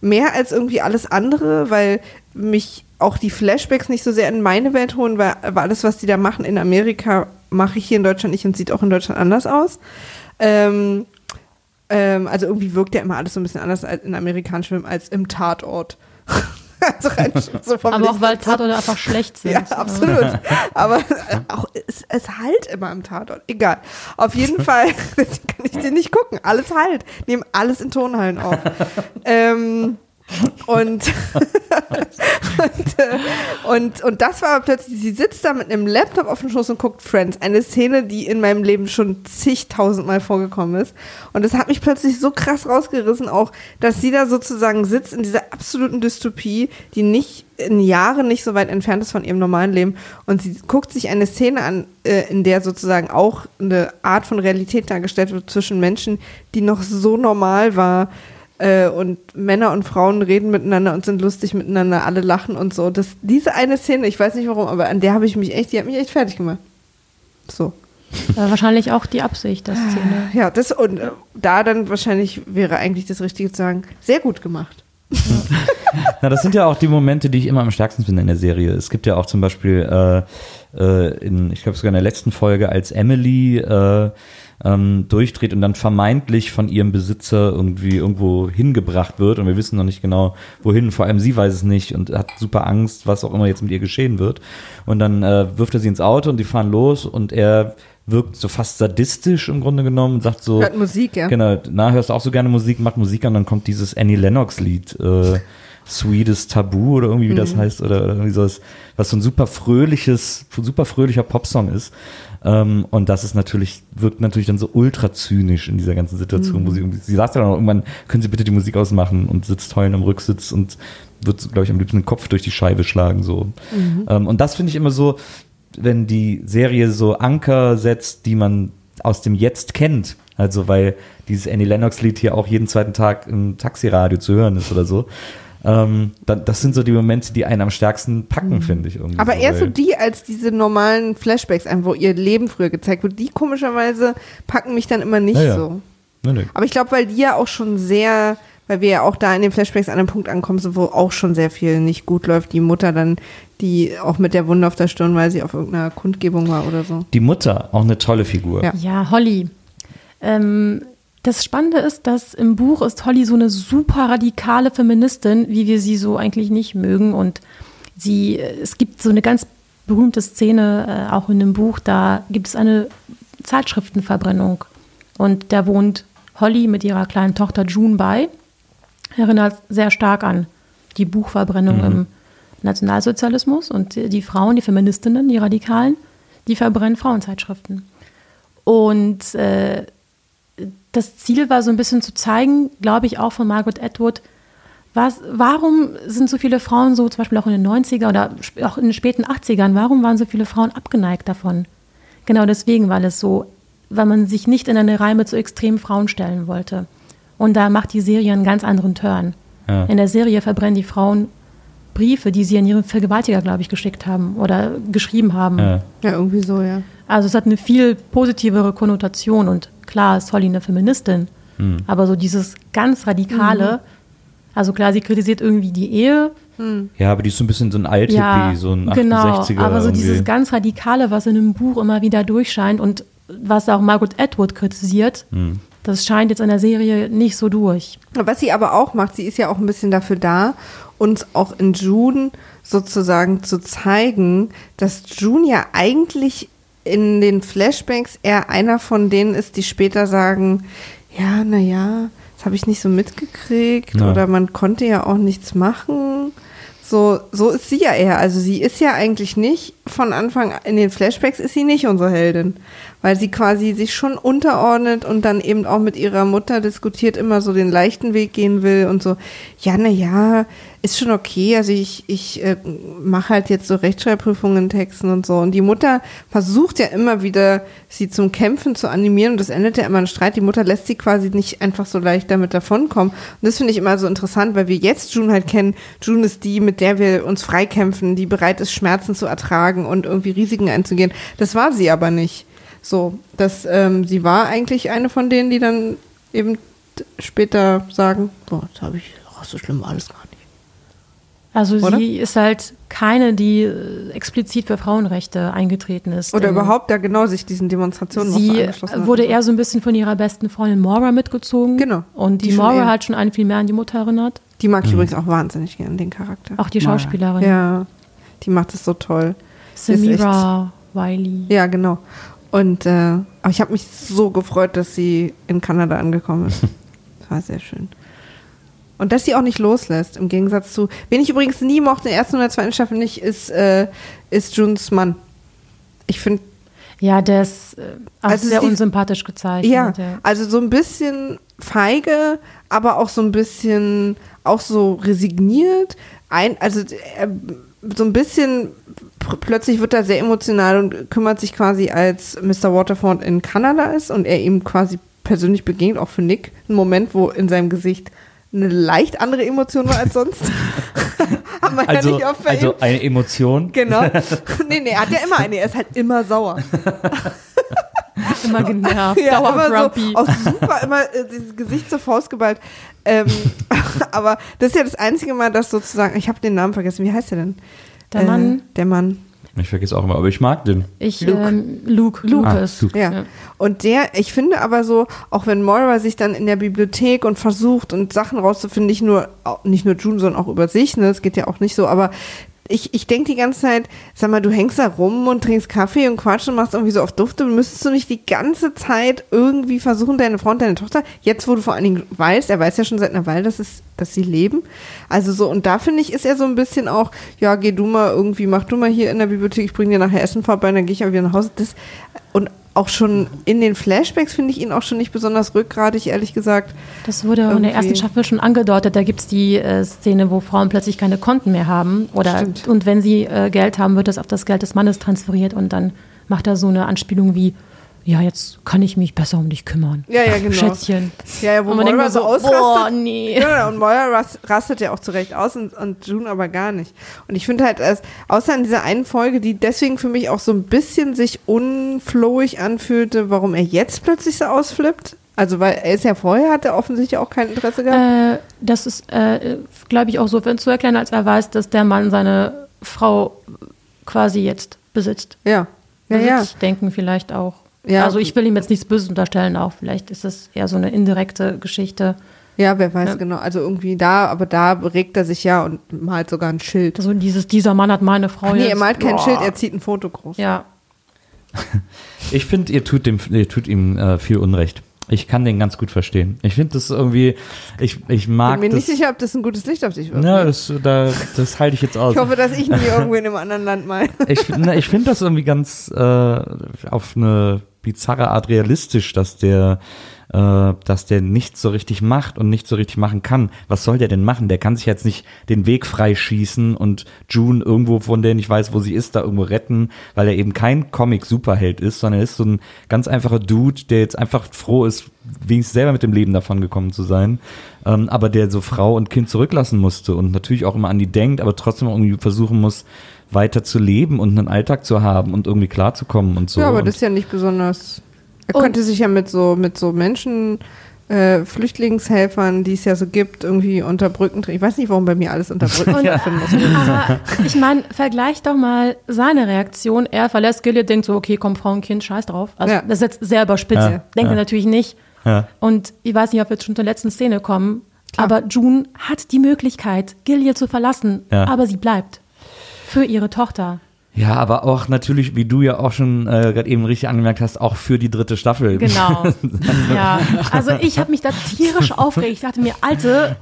mehr als irgendwie alles andere, weil mich auch die Flashbacks nicht so sehr in meine Welt holen, weil, weil alles, was die da machen in Amerika, mache ich hier in Deutschland nicht und sieht auch in Deutschland anders aus. Ähm, ähm, also irgendwie wirkt ja immer alles so ein bisschen anders als in amerikanischem Film als im Tatort. also rein so vom Aber auch weil. Tatorte einfach schlecht sind. Ja, absolut. Aber äh, auch es, es halt immer im Tatort. Egal. Auf jeden Fall kann ich den nicht gucken. Alles halt. Nehmen alles in Tonhallen auf. ähm, und, und, äh, und, und das war plötzlich, sie sitzt da mit einem Laptop auf dem Schoß und guckt Friends. Eine Szene, die in meinem Leben schon zigtausendmal vorgekommen ist. Und das hat mich plötzlich so krass rausgerissen, auch, dass sie da sozusagen sitzt in dieser absoluten Dystopie, die nicht in Jahren nicht so weit entfernt ist von ihrem normalen Leben. Und sie guckt sich eine Szene an, äh, in der sozusagen auch eine Art von Realität dargestellt wird zwischen Menschen, die noch so normal war. Äh, und Männer und Frauen reden miteinander und sind lustig miteinander, alle lachen und so. Das, diese eine Szene, ich weiß nicht warum, aber an der habe ich mich echt, die hat mich echt fertig gemacht. So. Äh, wahrscheinlich auch die Absicht, das Szene. Ja, das und äh, da dann wahrscheinlich wäre eigentlich das Richtige zu sagen, sehr gut gemacht. Na, das sind ja auch die Momente, die ich immer am stärksten finde in der Serie. Es gibt ja auch zum Beispiel äh, äh, in, ich glaube sogar in der letzten Folge, als Emily äh, ähm, durchdreht und dann vermeintlich von ihrem Besitzer irgendwie irgendwo hingebracht wird. Und wir wissen noch nicht genau wohin, vor allem sie weiß es nicht und hat super Angst, was auch immer jetzt mit ihr geschehen wird. Und dann äh, wirft er sie ins Auto und die fahren los und er wirkt so fast sadistisch im Grunde genommen und sagt so, Hört Musik, ja. Genau, na, hörst du auch so gerne Musik, macht Musik an, dann kommt dieses Annie Lennox-Lied, äh, Sweetest Tabu oder irgendwie, wie das heißt, oder, oder irgendwie sowas, was so ein super fröhliches, super fröhlicher Popsong ist. Ähm, und das ist natürlich, wirkt natürlich dann so ultra zynisch in dieser ganzen Situation, wo sie irgendwie, sie sagt ja dann auch irgendwann, können Sie bitte die Musik ausmachen und sitzt heulend im Rücksitz und wird, glaube ich, am liebsten den Kopf durch die Scheibe schlagen, so. Ähm, und das finde ich immer so, wenn die Serie so Anker setzt, die man aus dem Jetzt kennt. Also weil dieses Annie Lennox-Lied hier auch jeden zweiten Tag im Taxiradio zu hören ist oder so. Ähm, dann, das sind so die Momente, die einen am stärksten packen, finde ich. Irgendwie Aber so, eher so die als diese normalen Flashbacks, wo ihr Leben früher gezeigt wird, die komischerweise packen mich dann immer nicht Ja, ja. so. Nee, nee. Aber ich glaube, weil die ja auch schon sehr, weil wir ja auch da in den Flashbacks an einem Punkt ankommen, so, wo auch schon sehr viel nicht gut läuft. Die Mutter dann, die auch mit der Wunde auf der Stirn, weil sie auf irgendeiner Kundgebung war oder so. Die Mutter, auch eine tolle Figur. Ja. Ja, Holly. Ähm, das Spannende ist, dass im Buch ist Holly so eine super radikale Feministin, wie wir sie so eigentlich nicht mögen. Und sie, äh, es gibt so eine ganz berühmte Szene, äh, auch in dem Buch, da gibt es eine Zeitschriftenverbrennung. Und da wohnt Holly mit ihrer kleinen Tochter June bei. Erinnert sehr stark an die Buchverbrennung im Nationalsozialismus. Und die Frauen, die Feministinnen, die Radikalen, die verbrennen Frauenzeitschriften. Und äh, das Ziel war so ein bisschen zu zeigen, glaube ich, auch von Margaret Atwood, was, warum sind so viele Frauen so, zum Beispiel auch in den 90er oder auch in den späten 80ern, warum waren so viele Frauen abgeneigt davon? Genau deswegen, weil es so, weil man sich nicht in eine Reihe mit so extremen Frauen stellen wollte. Und da macht die Serie einen ganz anderen Turn. Ja. In der Serie verbrennen die Frauen Briefe, die sie an ihre Vergewaltiger, glaube ich, geschickt haben oder geschrieben haben. Ja. Ja, irgendwie so, ja. Also es hat eine viel positivere Konnotation und klar ist Holly eine Feministin, aber so dieses ganz radikale, also klar, sie kritisiert irgendwie die Ehe, ja, aber die ist so ein bisschen so ein Althippie, ja, so ein genau, 68er. aber so irgendwie. dieses ganz radikale, was in dem Buch immer wieder durchscheint und was auch Margaret Atwood kritisiert, Hm. das scheint jetzt in der Serie nicht so durch. Was sie aber auch macht, sie ist ja auch ein bisschen dafür da, uns auch in June sozusagen zu zeigen, dass June ja eigentlich in den Flashbacks eher einer von denen ist, die später sagen, ja, naja, das habe ich nicht so mitgekriegt Ja. oder man konnte ja auch nichts machen. So, so ist sie ja eher. Also sie ist ja eigentlich nicht von Anfang an- in den Flashbacks ist sie nicht unsere Heldin, weil sie quasi sich schon unterordnet und dann eben auch mit ihrer Mutter diskutiert, immer so den leichten Weg gehen will und so, ja, na ja, ist schon okay. Also ich, ich äh, mache halt jetzt so Rechtschreibprüfungen in Texten und so. Und die Mutter versucht ja immer wieder, sie zum Kämpfen zu animieren und das endet ja immer in Streit. Die Mutter lässt sie quasi nicht einfach so leicht damit davonkommen. Und das finde ich immer so interessant, weil wir jetzt June halt kennen. June ist die, mit der wir uns freikämpfen, die bereit ist, Schmerzen zu ertragen und irgendwie Risiken einzugehen. Das war sie aber nicht. So, dass ähm, sie war eigentlich eine von denen, die dann eben später sagen, boah, das habe ich, ach, so schlimm alles gar nicht. Also Oder? sie ist halt keine, die äh, explizit für Frauenrechte eingetreten ist. Oder überhaupt da genau sich diesen Demonstrationen noch so Sie angeschlossen hat. wurde eher so ein bisschen von ihrer besten Freundin Maura mitgezogen. Genau. Und die, Die Maura hat schon einen viel mehr an die Mutter erinnert. Die mag ich übrigens auch wahnsinnig gern, den Charakter. Auch die. Schauspielerin. Ja, die macht es so toll. Samira Wiley. Ja, genau. Und äh, aber ich habe mich so gefreut, dass sie in Kanada angekommen ist. Das war sehr schön. Und dass sie auch nicht loslässt, im Gegensatz zu. Wen ich übrigens nie mochte in der ersten oder zweiten Staffel nicht, ist, äh, ist Junes Mann. Ich finde, Ja, der ist äh, Also sehr sie- unsympathisch gezeichnet. ja, ja. also so ein bisschen feige, aber auch so ein bisschen, auch so resigniert. Ein, also äh, so ein bisschen, plötzlich wird er sehr emotional und kümmert sich quasi, als Mr. Waterford in Kanada ist und er ihm quasi persönlich begegnet, auch für Nick. Ein Moment, wo in seinem Gesicht eine leicht andere Emotion war als sonst. Man ja Also, nicht oft bei ihm. also eine Emotion. Genau. nee, nee, er hat ja immer eine. Er ist halt immer sauer. Immer genervt, Ja, dauer immer grumpy. so, auch super, immer äh, dieses Gesicht zur Faust geballt. Ähm, aber das ist ja das einzige Mal, dass sozusagen, ich habe den Namen vergessen, wie heißt der denn? Der Mann. Der Mann. Ich vergesse auch immer, aber ich mag den. Ich, Luke, ähm, Luke, Lucas. Ah, Luke. Ja. Und der, ich finde aber so, auch wenn Moira sich dann in der Bibliothek und versucht und Sachen rauszufinden, nicht nur, nicht nur June, sondern auch über sich, ne, das geht ja auch nicht so, aber ich, ich denke die ganze Zeit, sag mal, du hängst da rum und trinkst Kaffee und Quatsch und machst irgendwie so auf Dufte. Müsstest du nicht die ganze Zeit irgendwie versuchen, deine Frau und deine Tochter, jetzt wo du vor allen Dingen weißt, er weiß ja schon seit einer Weile, dass, es, dass sie leben. Also so, und da finde ich, ist er so ein bisschen auch, ja, geh du mal irgendwie, mach du mal hier in der Bibliothek, ich bring dir nachher Essen vorbei, dann gehe ich auch wieder nach Hause. Das, und auch schon in den Flashbacks finde ich ihn auch schon nicht besonders rückgradig, ehrlich gesagt. Das wurde Irgendwie. in der ersten Staffel schon angedeutet. Da gibt es die äh, Szene, wo Frauen plötzlich keine Konten mehr haben. Oder, und wenn sie äh, Geld haben, wird das auf das Geld des Mannes transferiert und dann macht er so eine Anspielung wie, ja, jetzt kann ich mich besser um dich kümmern. Ja, ja, genau. Schätzchen. Ja, ja, wo und man Moira so so, ausrastet. boah, nee. Ja, und Moira rastet ja auch zurecht aus und, und June aber gar nicht. Und ich finde halt, als, außer in dieser einen Folge, die deswegen für mich auch so ein bisschen sich unflowig anfühlte, warum er jetzt plötzlich so ausflippt. Also, weil er ist ja vorher, hat er offensichtlich auch kein Interesse gehabt. Äh, das ist, äh, glaube ich, auch so zu erklären, als er weiß, dass der Mann seine Frau quasi jetzt besitzt. Ja. Ja, ja. Denken vielleicht auch. Ja. Also ich will ihm jetzt nichts Böses unterstellen, auch vielleicht ist das eher so eine indirekte Geschichte. Ja, wer weiß Ja. genau. Also irgendwie da, aber da regt er sich ja und malt sogar ein Schild. Also dieses, dieser Mann hat meine Frau Ach nee, jetzt. er malt kein Boah. Schild, er zieht ein Foto groß. Ja, Ich finde, ihr tut, dem, ihr tut ihm äh, viel Unrecht. Ich kann den ganz gut verstehen. Ich finde das irgendwie, ich, ich mag Bin mir das. nicht sicher, ob das ein gutes Licht auf dich wirft. Ja, das, da, das halte ich jetzt aus. Ich hoffe, dass ich nie irgendwo in einem anderen Land mal. Ich, na, ich finde das irgendwie ganz äh, auf eine bizarre Art realistisch, dass der, äh, dass der nichts so richtig macht und nicht so richtig machen kann. Was soll der denn machen? Der kann sich jetzt nicht den Weg freischießen und June irgendwo, von der nicht weiß, wo sie ist, da irgendwo retten, weil er eben kein Comic-Superheld ist, sondern er ist so ein ganz einfacher Dude, der jetzt einfach froh ist, wenigstens selber mit dem Leben davon gekommen zu sein, ähm, aber der so Frau und Kind zurücklassen musste und natürlich auch immer an die denkt, aber trotzdem irgendwie versuchen muss, weiter zu leben und einen Alltag zu haben und irgendwie klarzukommen und so. ja, aber und das ist ja nicht besonders. Er Und- könnte sich ja mit so, mit so Menschen, äh, Flüchtlingshelfern, die es ja so gibt, irgendwie unter Brücken drehen. Ich weiß nicht, warum bei mir alles unter Brücken stattfinden muss. aber ich meine, vergleich doch mal seine Reaktion. Er verlässt Gilead, denkt so, okay, komm, Frau und Kind, scheiß drauf. Also Ja. das ist jetzt sehr überspitzt. Ja, Denkt ja. er natürlich nicht. ja. Und ich weiß nicht, ob wir jetzt schon zur letzten Szene kommen, aber June hat die Möglichkeit, Gilead zu verlassen, Ja. aber sie bleibt. Für ihre Tochter. ja, aber auch natürlich, wie du ja auch schon äh, gerade eben richtig angemerkt hast, auch für die dritte Staffel. Genau. ja. Also ich habe mich da tierisch aufgeregt. Ich dachte mir, Alte,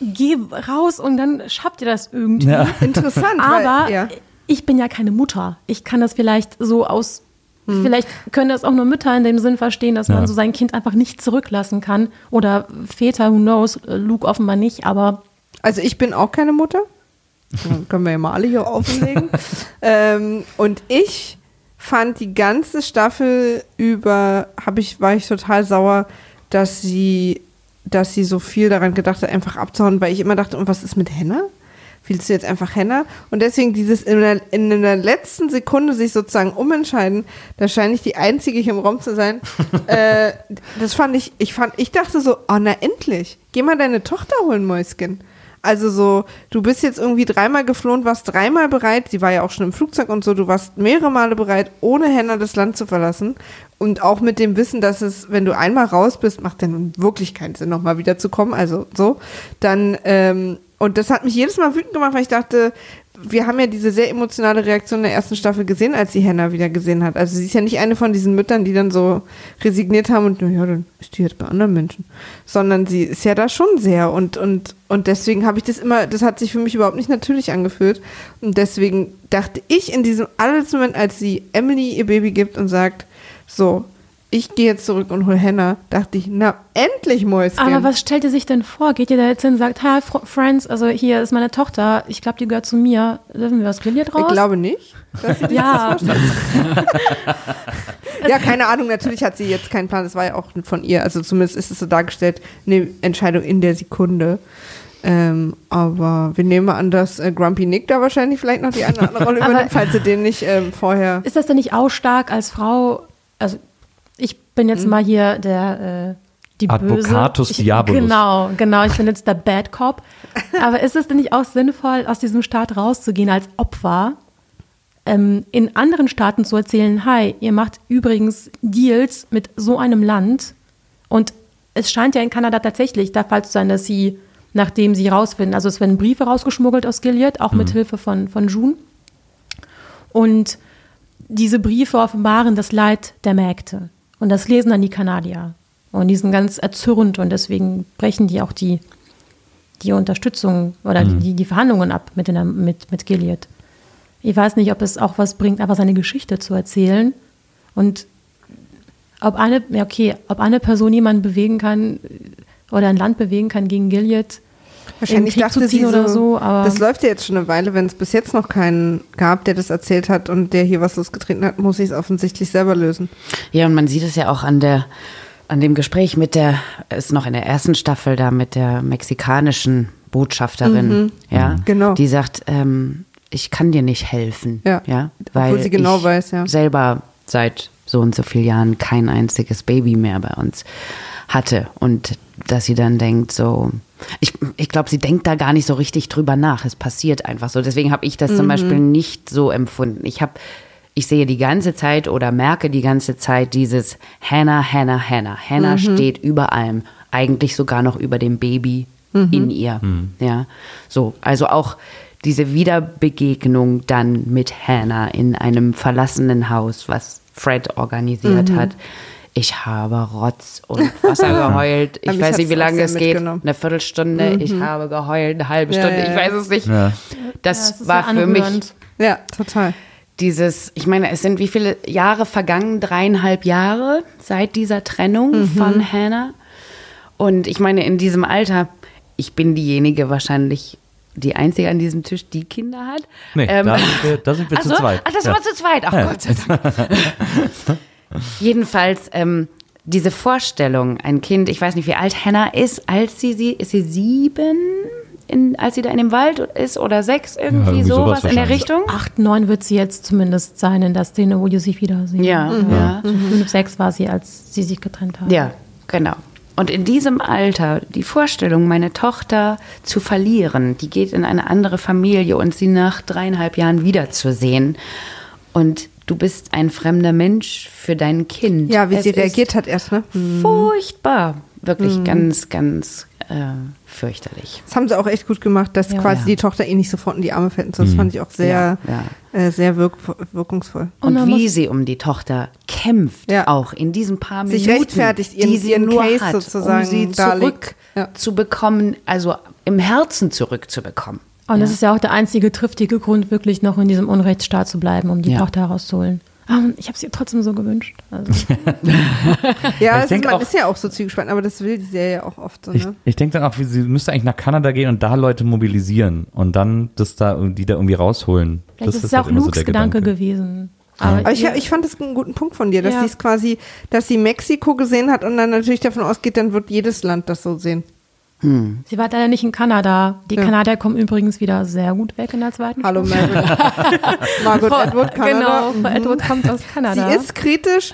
äh, geh raus und dann schafft ihr das irgendwie. Ja. Interessant, Aber weil, ja. ich bin ja keine Mutter. Ich kann das vielleicht so aus. Hm. Vielleicht können das auch nur Mütter in dem Sinn verstehen, dass Ja. man so sein Kind einfach nicht zurücklassen kann. Oder Väter, who knows, äh, Luke offenbar nicht, aber Also ich bin auch keine Mutter. Können wir ja mal alle hier offenlegen. ähm, und ich fand die ganze Staffel über, hab ich, war ich total sauer, dass sie, dass sie so viel daran gedacht hat, einfach abzuhauen, weil ich immer dachte, und was ist mit Henna? Willst du jetzt einfach Henna? Und deswegen dieses in der, in der letzten Sekunde sich sozusagen umentscheiden, da scheine ich die Einzige hier im Raum zu sein. äh, das fand ich, ich fand, ich dachte so, oh na endlich, geh mal deine Tochter holen, Mäuschen. Also so, du bist jetzt irgendwie dreimal geflohen, warst dreimal bereit, sie war ja auch schon im Flugzeug und so, du warst mehrere Male bereit, ohne Henna das Land zu verlassen. Und auch mit dem Wissen, dass es, wenn du einmal raus bist, macht dann wirklich keinen Sinn, nochmal wiederzukommen. Also so. Dann, ähm, und das hat mich jedes Mal wütend gemacht, weil ich dachte, wir haben ja diese sehr emotionale Reaktion der ersten Staffel gesehen, als sie Henna wieder gesehen hat. Also sie ist ja nicht eine von diesen Müttern, die dann so resigniert haben und, naja, dann ist die jetzt bei anderen Menschen. Sondern sie ist ja da schon sehr und, und, und deswegen habe ich das immer, das hat sich für mich überhaupt nicht natürlich angefühlt. Und deswegen dachte ich in diesem allerletzten Moment, als sie Emily ihr Baby gibt und sagt, so, ich gehe jetzt zurück und hol Henna, dachte ich, na, endlich Mäuschen. Aber was stellt ihr sich denn vor? Geht ihr da jetzt hin und sagt, hi, Fr- Friends, also hier ist meine Tochter, ich glaube, die gehört zu mir. Dürfen wir aus Gilead raus? Ich glaube nicht. Dass sie dir ja, Ja, keine Ahnung, natürlich hat sie jetzt keinen Plan, das war ja auch von ihr, also zumindest ist es so dargestellt, eine Entscheidung in der Sekunde. Ähm, aber wir nehmen an, dass äh, Grumpy Nick da wahrscheinlich vielleicht noch die eine oder andere Rolle übernimmt, falls sie den nicht ähm, vorher. ist das denn nicht auch stark als Frau? Also, bin jetzt Hm. mal hier der, äh, die Advocatus Böse. Ich, Diabolus. Genau, genau, ich bin jetzt der Bad Cop. Aber ist es denn nicht auch sinnvoll, aus diesem Staat rauszugehen als Opfer? ähm, in anderen Staaten zu erzählen, hi, ihr macht übrigens Deals mit so einem Land und es scheint ja in Kanada tatsächlich der Fall zu sein, dass sie, nachdem sie rausfinden, also es werden Briefe rausgeschmuggelt aus Gilead, auch mit Hilfe von, von June. Und diese Briefe offenbaren das Leid der Mägde. Und das lesen dann die Kanadier. Und die sind ganz erzürnt und deswegen brechen die auch die, die Unterstützung oder die, die Verhandlungen ab mit, den, mit, mit Gilead. Ich weiß nicht, ob es auch was bringt, einfach seine Geschichte zu erzählen. Und ob eine, okay, ob eine Person jemanden bewegen kann oder ein Land bewegen kann gegen Gilead, Wahrscheinlich dachte zu ziehen sie oder so, so, aber das läuft ja jetzt schon eine Weile, wenn es bis jetzt noch keinen gab, der das erzählt hat und der hier was losgetreten hat, muss ich es offensichtlich selber lösen. Ja, und man sieht es ja auch an der, an dem Gespräch mit der, ist noch in der ersten Staffel da mit der mexikanischen Botschafterin, ja, genau. die sagt, ähm, ich kann dir nicht helfen, Ja. ja, Obwohl weil sie genau ich weiß, ja. selber seit so und so vielen Jahren kein einziges Baby mehr bei uns hatte und dass sie dann denkt so, ich, ich glaube, sie denkt da gar nicht so richtig drüber nach. Es passiert einfach so. Deswegen habe ich das Mhm. zum Beispiel nicht so empfunden. Ich habe, ich sehe die ganze Zeit oder merke die ganze Zeit dieses Hannah, Hannah, Hannah. Hannah Mhm. steht über allem, eigentlich sogar noch über dem Baby Mhm. in ihr. Ja, so also auch diese Wiederbegegnung dann mit Hannah in einem verlassenen Haus, was Fred organisiert Mhm. hat. Ich habe Rotz und Wasser geheult. Ich weiß nicht, wie lange es geht. Eine Viertelstunde. Ich habe geheult, eine halbe Stunde. ja, ich ja. weiß es nicht. Ja. Das, ist war für mich. Ja, total. dieses, ich meine, es sind wie viele Jahre vergangen? Dreieinhalb Jahre seit dieser Trennung von Hannah. Und ich meine, in diesem Alter, ich bin diejenige wahrscheinlich, die einzige an diesem Tisch, die Kinder hat. Nee, Ähm, da sind wir, da sind wir zu so? zweit. Ach, das ja. war zu zweit. Ach Ja. Gott sei Dank. Jedenfalls, ähm, diese Vorstellung, ein Kind, ich weiß nicht, wie alt Hannah ist, als sie, sie ist sie sieben, in, als sie da in dem Wald ist oder sechs, irgendwie, irgendwie sowas sowas in der. Richtung. acht, neun wird sie jetzt zumindest sein in der Szene, wo ihr sich wiedersehen. Ja, ja. So Fünf, sechs war sie, als sie sich getrennt haben. Ja, genau. Und in diesem Alter, die Vorstellung, meine Tochter zu verlieren, die geht in eine andere Familie und sie nach dreieinhalb Jahren wiederzusehen. Und du bist ein fremder Mensch für dein Kind. Ja, wie Es sie reagiert hat erst, ne? Furchtbar. Wirklich Mhm. ganz, ganz äh, fürchterlich. Das haben sie auch echt gut gemacht, dass Ja. quasi Ja. die Tochter ihr nicht sofort in die Arme fällt. und so. Das fand ich auch sehr, Ja, Äh, sehr wirk wirkungsvoll. Und, man wie sie um die Tochter kämpft, Ja. auch in diesen paar Sich Minuten, rechtfertigt, ihren- die sie ihren nur Case hat, sozusagen um sie. Ja. zurückzubekommen, also im Herzen zurückzubekommen. Und das ist ja auch der einzige triftige Grund, wirklich noch in diesem Unrechtsstaat zu bleiben, um die Ja. Tochter herauszuholen. Ah, Ich habe es ihr trotzdem so gewünscht. Also, Ja, Ich ist, man auch- ist ja auch so zwiegespalten, aber das will die Serie auch oft so, Ich, ne? ich denke dann auch, sie müsste eigentlich nach Kanada gehen und da Leute mobilisieren und dann das da, die da irgendwie rausholen. vielleicht das ist es ja halt auch so Lukes der Gedanke gewesen. Aber ich, ihr- ich fand das einen guten Punkt von dir, dass Ja. sie es quasi, dass sie Mexiko gesehen hat und dann natürlich davon ausgeht, dann wird jedes Land das so sehen. Sie war leider nicht in Kanada. Die Ja. Kanadier kommen übrigens wieder sehr gut weg in der zweiten Hallo. Margaret. Margaret Edward, Kanada. Genau, Frau Edward kommt aus Kanada. Sie ist kritisch,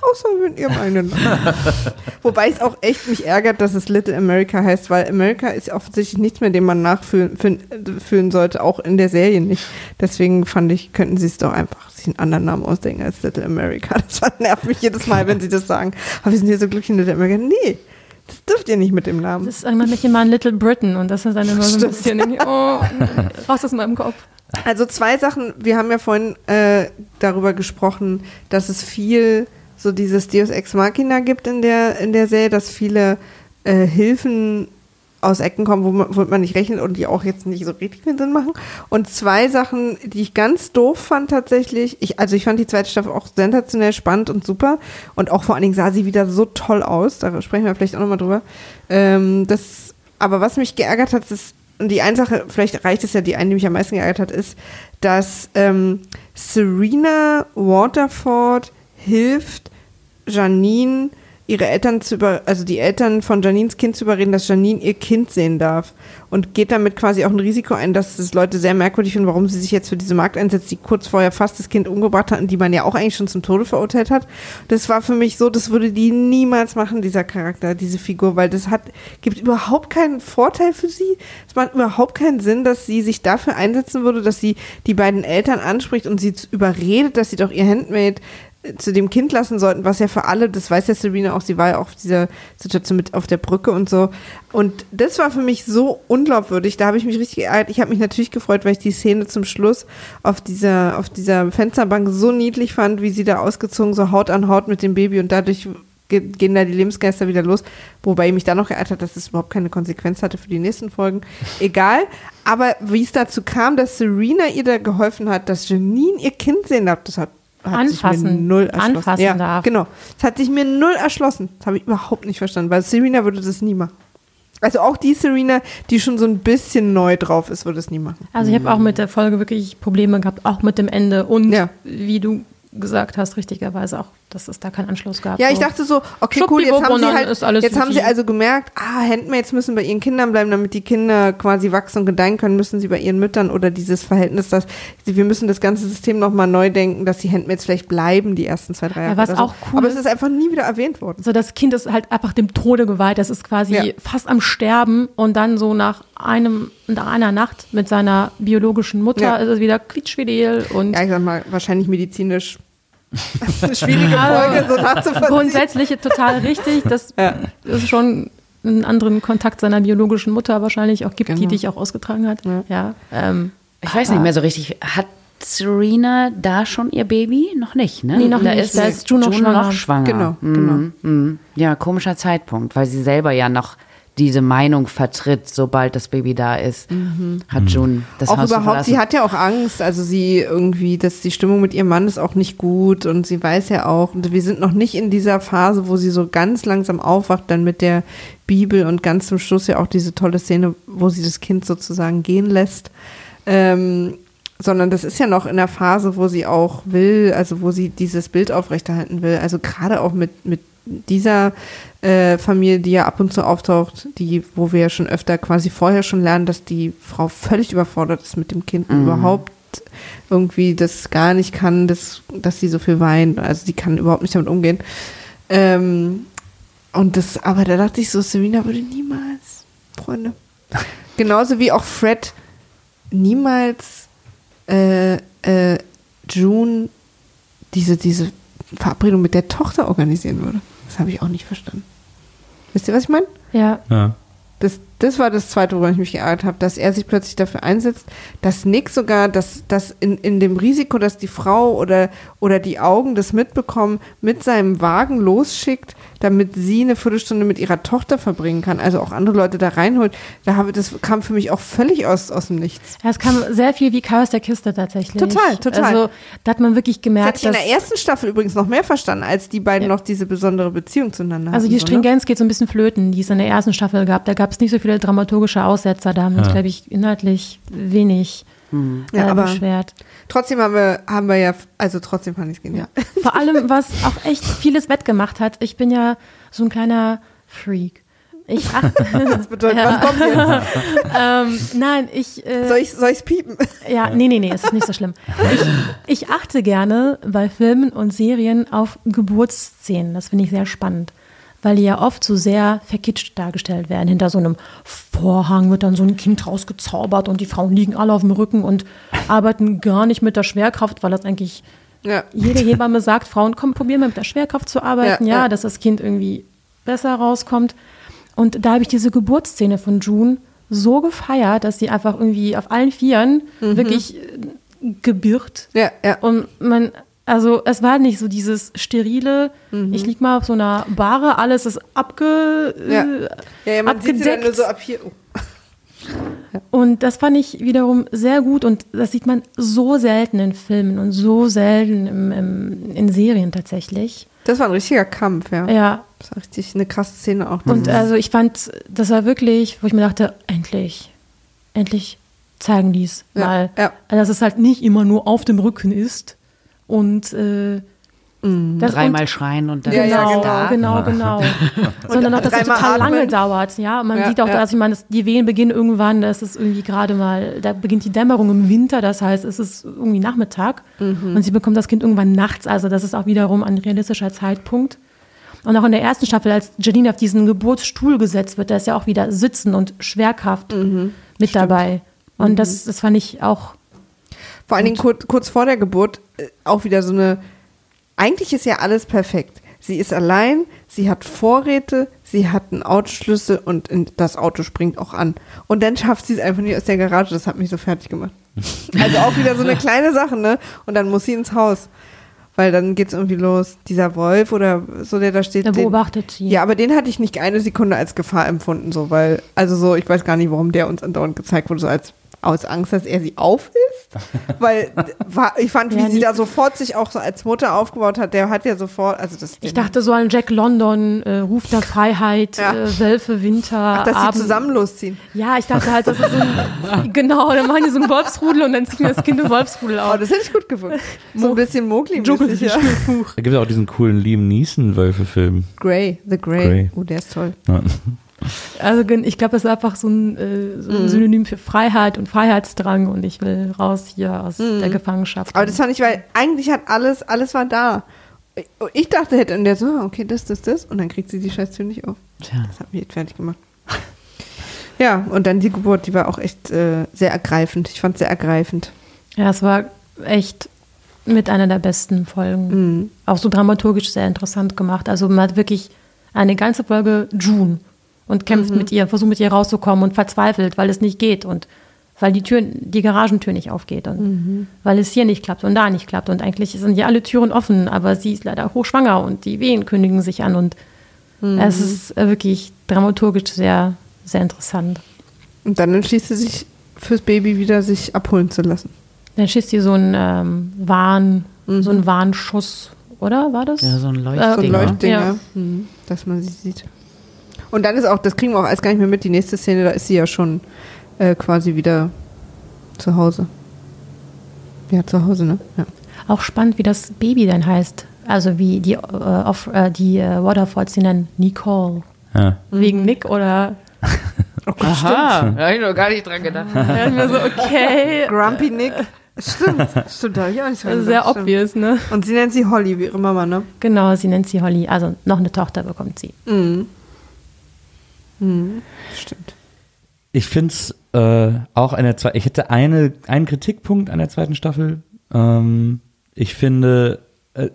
außer in ihrem eigenen Land. Wobei es auch echt mich ärgert, dass es Little America heißt, weil America ist offensichtlich nichts mehr, dem man nachfühlen fühlen, fühlen sollte, auch in der Serie nicht. Deswegen fand ich, könnten sie es doch einfach sich einen anderen Namen ausdenken als Little America. Das nervt mich jedes Mal, wenn sie das sagen. Aber wir sind hier so glücklich in Little America. Nee, das dürft ihr nicht mit dem Namen. Das erinnert mich immer an Little Britain und das ist dann immer so ein Stimmt. bisschen, oh, raus aus meinem Kopf. Also zwei Sachen. Wir haben ja vorhin äh, darüber gesprochen, dass es viel so dieses Deus Ex Machina gibt in der, in der Serie, dass viele äh, Hilfen aus Ecken kommen, wo man, man nicht rechnet und die auch jetzt nicht so richtig viel Sinn machen. Und zwei Sachen, die ich ganz doof fand tatsächlich. Ich, also ich fand die zweite Staffel auch sensationell spannend und super. Und auch vor allen Dingen sah sie wieder so toll aus. Da sprechen wir vielleicht auch nochmal drüber. Ähm, das, aber was mich geärgert hat, ist, und die eine Sache, vielleicht reicht es ja, die eine, die mich am meisten geärgert hat, ist, dass ähm, Serena Waterford hilft Janine ihre Eltern zu über, also die Eltern von Janines Kind zu überreden, dass Janine ihr Kind sehen darf. Und geht damit quasi auch ein Risiko ein, dass es Leute sehr merkwürdig finden, warum sie sich jetzt für diese Markt einsetzt, die kurz vorher fast das Kind umgebracht hat und die man ja auch eigentlich schon zum Tode verurteilt hat. Das war für mich so, das würde die niemals machen, dieser Charakter, diese Figur, weil das hat, gibt überhaupt keinen Vorteil für sie. Es macht überhaupt keinen Sinn, dass sie sich dafür einsetzen würde, dass sie die beiden Eltern anspricht und sie überredet, dass sie doch ihr Handmaid zu dem Kind lassen sollten, was ja für alle, das weiß ja Serena auch, sie war ja auch auf dieser Situation mit auf der Brücke und so. Und das war für mich so unglaubwürdig. Da habe ich mich richtig geärgert. Ich habe mich natürlich gefreut, weil ich die Szene zum Schluss auf dieser, auf dieser Fensterbank so niedlich fand, wie sie da ausgezogen, so Haut an Haut mit dem Baby und dadurch gehen da die Lebensgeister wieder los. Wobei ich mich da noch geärgert hat, dass es überhaupt keine Konsequenz hatte für die nächsten Folgen. Egal. Aber wie es dazu kam, dass Serena ihr da geholfen hat, dass Janine ihr Kind sehen darf, das hat anfassen, sich mir null erschlossen. anfassen ja, darf. Genau. Das hat sich mir null erschlossen. Das habe ich überhaupt nicht verstanden, weil Serena würde das nie machen. Also auch die Serena, die schon so ein bisschen neu drauf ist, würde es nie machen. Also ich habe auch mit der Folge wirklich Probleme gehabt, auch mit dem Ende und Ja. wie du gesagt hast, richtigerweise auch, dass es da keinen Anschluss gab. Ja, ich dachte so, okay, cool, jetzt haben sie halt, jetzt haben sie also gemerkt, ah, Handmaids müssen bei ihren Kindern bleiben, damit die Kinder quasi wachsen und gedeihen können, müssen sie bei ihren Müttern oder dieses Verhältnis, dass wir müssen das ganze System nochmal neu denken, dass die Handmaids vielleicht bleiben, die ersten zwei, drei Jahre. Ja, was oder so. auch cool Aber es ist- einfach nie wieder erwähnt worden. So, das Kind ist halt einfach dem Tode geweiht. Das ist quasi Ja. fast am Sterben und dann so nach einem, nach einer Nacht mit seiner biologischen Mutter Ja. ist es wieder quietschfidel und Ja, ich sag mal, wahrscheinlich medizinisch eine schwierige Folge, so nachzuvollziehen. grundsätzlich total richtig. Das ist schon einen anderen Kontakt seiner biologischen Mutter wahrscheinlich auch gibt, die Genau. dich auch ausgetragen hat. Ja. ähm, Ich weiß nicht mehr so richtig. Hat Serena da schon ihr Baby? Noch nicht, ne? Nee, noch da nicht. Ist Da ist June noch schwanger. noch schwanger. Genau, Mhm, genau. mhm. Ja, komischer Zeitpunkt, weil sie selber ja noch diese Meinung vertritt, sobald das Baby da ist, hat June das auch Haus überhaupt, sie hat ja auch Angst, also sie irgendwie, dass die Stimmung mit ihrem Mann ist auch nicht gut und sie weiß ja auch, und wir sind noch nicht in dieser Phase, wo sie so ganz langsam aufwacht, dann mit der Bibel und ganz zum Schluss ja auch diese tolle Szene, wo sie das Kind sozusagen gehen lässt. Ähm, sondern das ist ja noch in der Phase, wo sie auch will, also wo sie dieses Bild aufrechterhalten will. Also gerade auch mit, mit dieser äh, Familie, die ja ab und zu auftaucht, die, wo wir ja schon öfter quasi vorher schon lernen, dass die Frau völlig überfordert ist mit dem Kind und überhaupt irgendwie das gar nicht kann, dass, dass sie so viel weint. Also sie kann überhaupt nicht damit umgehen. Ähm, und das, aber da dachte ich so, Serena würde niemals, Freunde. Genauso wie auch Fred niemals äh, äh, June diese, diese Verabredung mit der Tochter organisieren würde. Das habe ich auch nicht verstanden. Wisst ihr, was ich meine? ja. Ja. Das, das war das Zweite, woran ich mich geärgert habe, dass er sich plötzlich dafür einsetzt, dass Nick sogar, dass, dass in, in dem Risiko, dass die Frau oder, oder die Augen das mitbekommen, mit seinem Wagen losschickt, damit sie eine Viertelstunde mit ihrer Tochter verbringen kann, also auch andere Leute da reinholt. Da habe, das kam für mich auch völlig aus, aus dem Nichts. Ja, es kam sehr viel wie Chaos der Kiste tatsächlich. Total, total. Also da hat man wirklich Das gemerkt, ich in dass der ersten Staffel übrigens noch mehr verstanden, als die beiden noch diese besondere Beziehung zueinander also hatten. die so, ne? Stringenz geht so ein bisschen flöten, die es in der ersten Staffel gab. Da gab es nicht so viele dramaturgische Aussetzer. Da haben wir uns, glaube ich, inhaltlich wenig Ja, äh, aber- beschwert. Trotzdem haben wir, haben wir ja, also trotzdem fand ich es genial. Vor allem, was auch echt vieles wettgemacht hat. Ich bin ja so ein kleiner Freak. Ich achte, Das bedeutet, was kommt jetzt? ähm, nein, ich, äh, Soll ich es piepen? Ja, nee, nee, nee, es ist nicht so schlimm. Ich, ich achte gerne bei Filmen und Serien auf Geburtsszenen. Das finde ich sehr spannend, weil die ja oft so sehr verkitscht dargestellt werden. Hinter so einem Vorhang wird dann so ein Kind rausgezaubert und die Frauen liegen alle auf dem Rücken und arbeiten gar nicht mit der Schwerkraft, weil das eigentlich Ja. jede Hebamme sagt, Frauen, komm, probier mal mit der Schwerkraft zu arbeiten, Ja, ja, ja. dass das Kind irgendwie besser rauskommt. Und da habe ich diese Geburtsszene von June so gefeiert, dass sie einfach irgendwie auf allen Vieren Mhm. wirklich äh, gebirgt. Ja, ja. Und man, also es war nicht so dieses sterile, Mhm. ich lieg mal auf so einer Bahre, alles ist abge, Ja. äh, Ja, ja man sieht sie dann abgedeckt. nur so ab hier. Oh. Und das fand ich wiederum sehr gut und das sieht man so selten in Filmen und so selten im, im, in Serien tatsächlich. Das war ein richtiger Kampf, ja. Ja, Das war richtig eine krasse Szene auch. und also ich fand, das war wirklich, wo ich mir dachte, endlich, endlich zeigen die es Ja, mal. ja. Also, dass es halt nicht immer nur auf dem Rücken ist und äh, Das Dreimal und- schreien und dann Genau, da. genau, genau. Sondern auch, dass es total lange atmen. dauert. Ja, Und man Ja, sieht auch, ja. dass ich meine, die Wehen beginnen irgendwann, das ist irgendwie gerade mal, da beginnt die Dämmerung im Winter, das heißt, es ist irgendwie Nachmittag Mhm. und sie bekommt das Kind irgendwann nachts, also das ist auch wiederum ein realistischer Zeitpunkt. Und auch in der ersten Staffel, als Janine auf diesen Geburtsstuhl gesetzt wird, da ist ja auch wieder Sitzen und Schwerkraft Mhm. mit dabei. Und das, das fand ich auch Vor allen Dingen kurz, kurz vor der Geburt äh, auch wieder so eine. Eigentlich ist ja alles perfekt. Sie ist allein, sie hat Vorräte, sie hat einen Autoschlüssel und das Auto springt auch an. Und dann schafft sie es einfach nicht aus der Garage. Das hat mich so fertig gemacht. Also auch wieder so eine kleine Sache, ne? Und dann muss sie ins Haus. Weil dann geht's irgendwie los. Dieser Wolf oder so, der da steht. Der den- beobachtet sie. Ja, aber den hatte ich nicht eine Sekunde als Gefahr empfunden, so, weil, also so, ich weiß gar nicht, warum der uns andauernd gezeigt wurde, so als aus Angst, dass er sie aufisst. Weil ich fand, wie Ja, sie da sofort sich auch so als Mutter aufgebaut hat, der hat ja sofort, also das. Ich dachte so an Jack London, äh, Ruf der Freiheit, Ja. äh, Wölfe, Winter, Ach, dass Abend. sie zusammen losziehen. Ja, ich dachte halt, das ist so ein, genau, dann machen die so einen Wolfsrudel und dann ziehen das Kind im Wolfsrudel Oh, auf. das hätte ich gut gefunden. So ein bisschen Mowgli Dschungel- ja. Da gibt es auch diesen coolen Liam Neeson-Wölfe-Film. Grey, The Grey. Grey. Oh, der ist toll. Ja. Also ich glaube, das ist einfach so ein, äh, so ein Synonym für Freiheit und Freiheitsdrang und ich will raus hier aus der Gefangenschaft. Aber das fand ich, weil eigentlich hat alles, alles war da. Und Ich dachte, hätte, und der so, ah, okay, das, das, das. Und dann kriegt sie die Scheißtür nicht auf. Tja. Das hat mich echt fertig gemacht. Ja, und dann die Geburt, die war auch echt äh, sehr ergreifend. Ich fand es sehr ergreifend. ja, es war echt mit einer der besten Folgen. Auch so dramaturgisch sehr interessant gemacht. Also man hat wirklich eine ganze Folge June und kämpft mit ihr, versucht mit ihr rauszukommen und verzweifelt, weil es nicht geht und weil die Tür, die Garagentür nicht aufgeht und weil es hier nicht klappt und da nicht klappt und eigentlich sind ja alle Türen offen, aber sie ist leider hochschwanger und die Wehen kündigen sich an und es ist äh, wirklich dramaturgisch sehr, sehr interessant. Und dann entschließt sie sich fürs Baby wieder sich abholen zu lassen. Dann schießt sie so ein ähm, Warn, so ein Warnschuss, oder war das? Ja, so ein So ein Leuchtding. Leuchtdinger, Ja. mhm, dass man sie sieht. Und dann ist auch, das kriegen wir auch alles gar nicht mehr mit, die nächste Szene, da ist sie ja schon äh, quasi wieder zu Hause. Ja, zu Hause, ne? Ja. Auch spannend, wie das Baby dann heißt. Also wie die, äh, auf, äh, die äh, Waterfalls sie nennen Nicole. Ja. Wegen Nick oder Aha, da habe ich noch gar nicht dran gedacht. ja, mir so, okay. Grumpy Nick. Stimmt, stimmt, da habe ich auch nicht dran sehr gedacht, stimmt. obvious, ne? Und sie nennt sie Holly, wie ihre Mama, ne? Genau, sie nennt sie Holly. Also noch eine Tochter bekommt sie. Mhm. Mhm. Stimmt. Ich finde es äh, auch an der zweiten, ich hätte eine, einen Kritikpunkt an der zweiten Staffel. Ähm, ich finde, äh,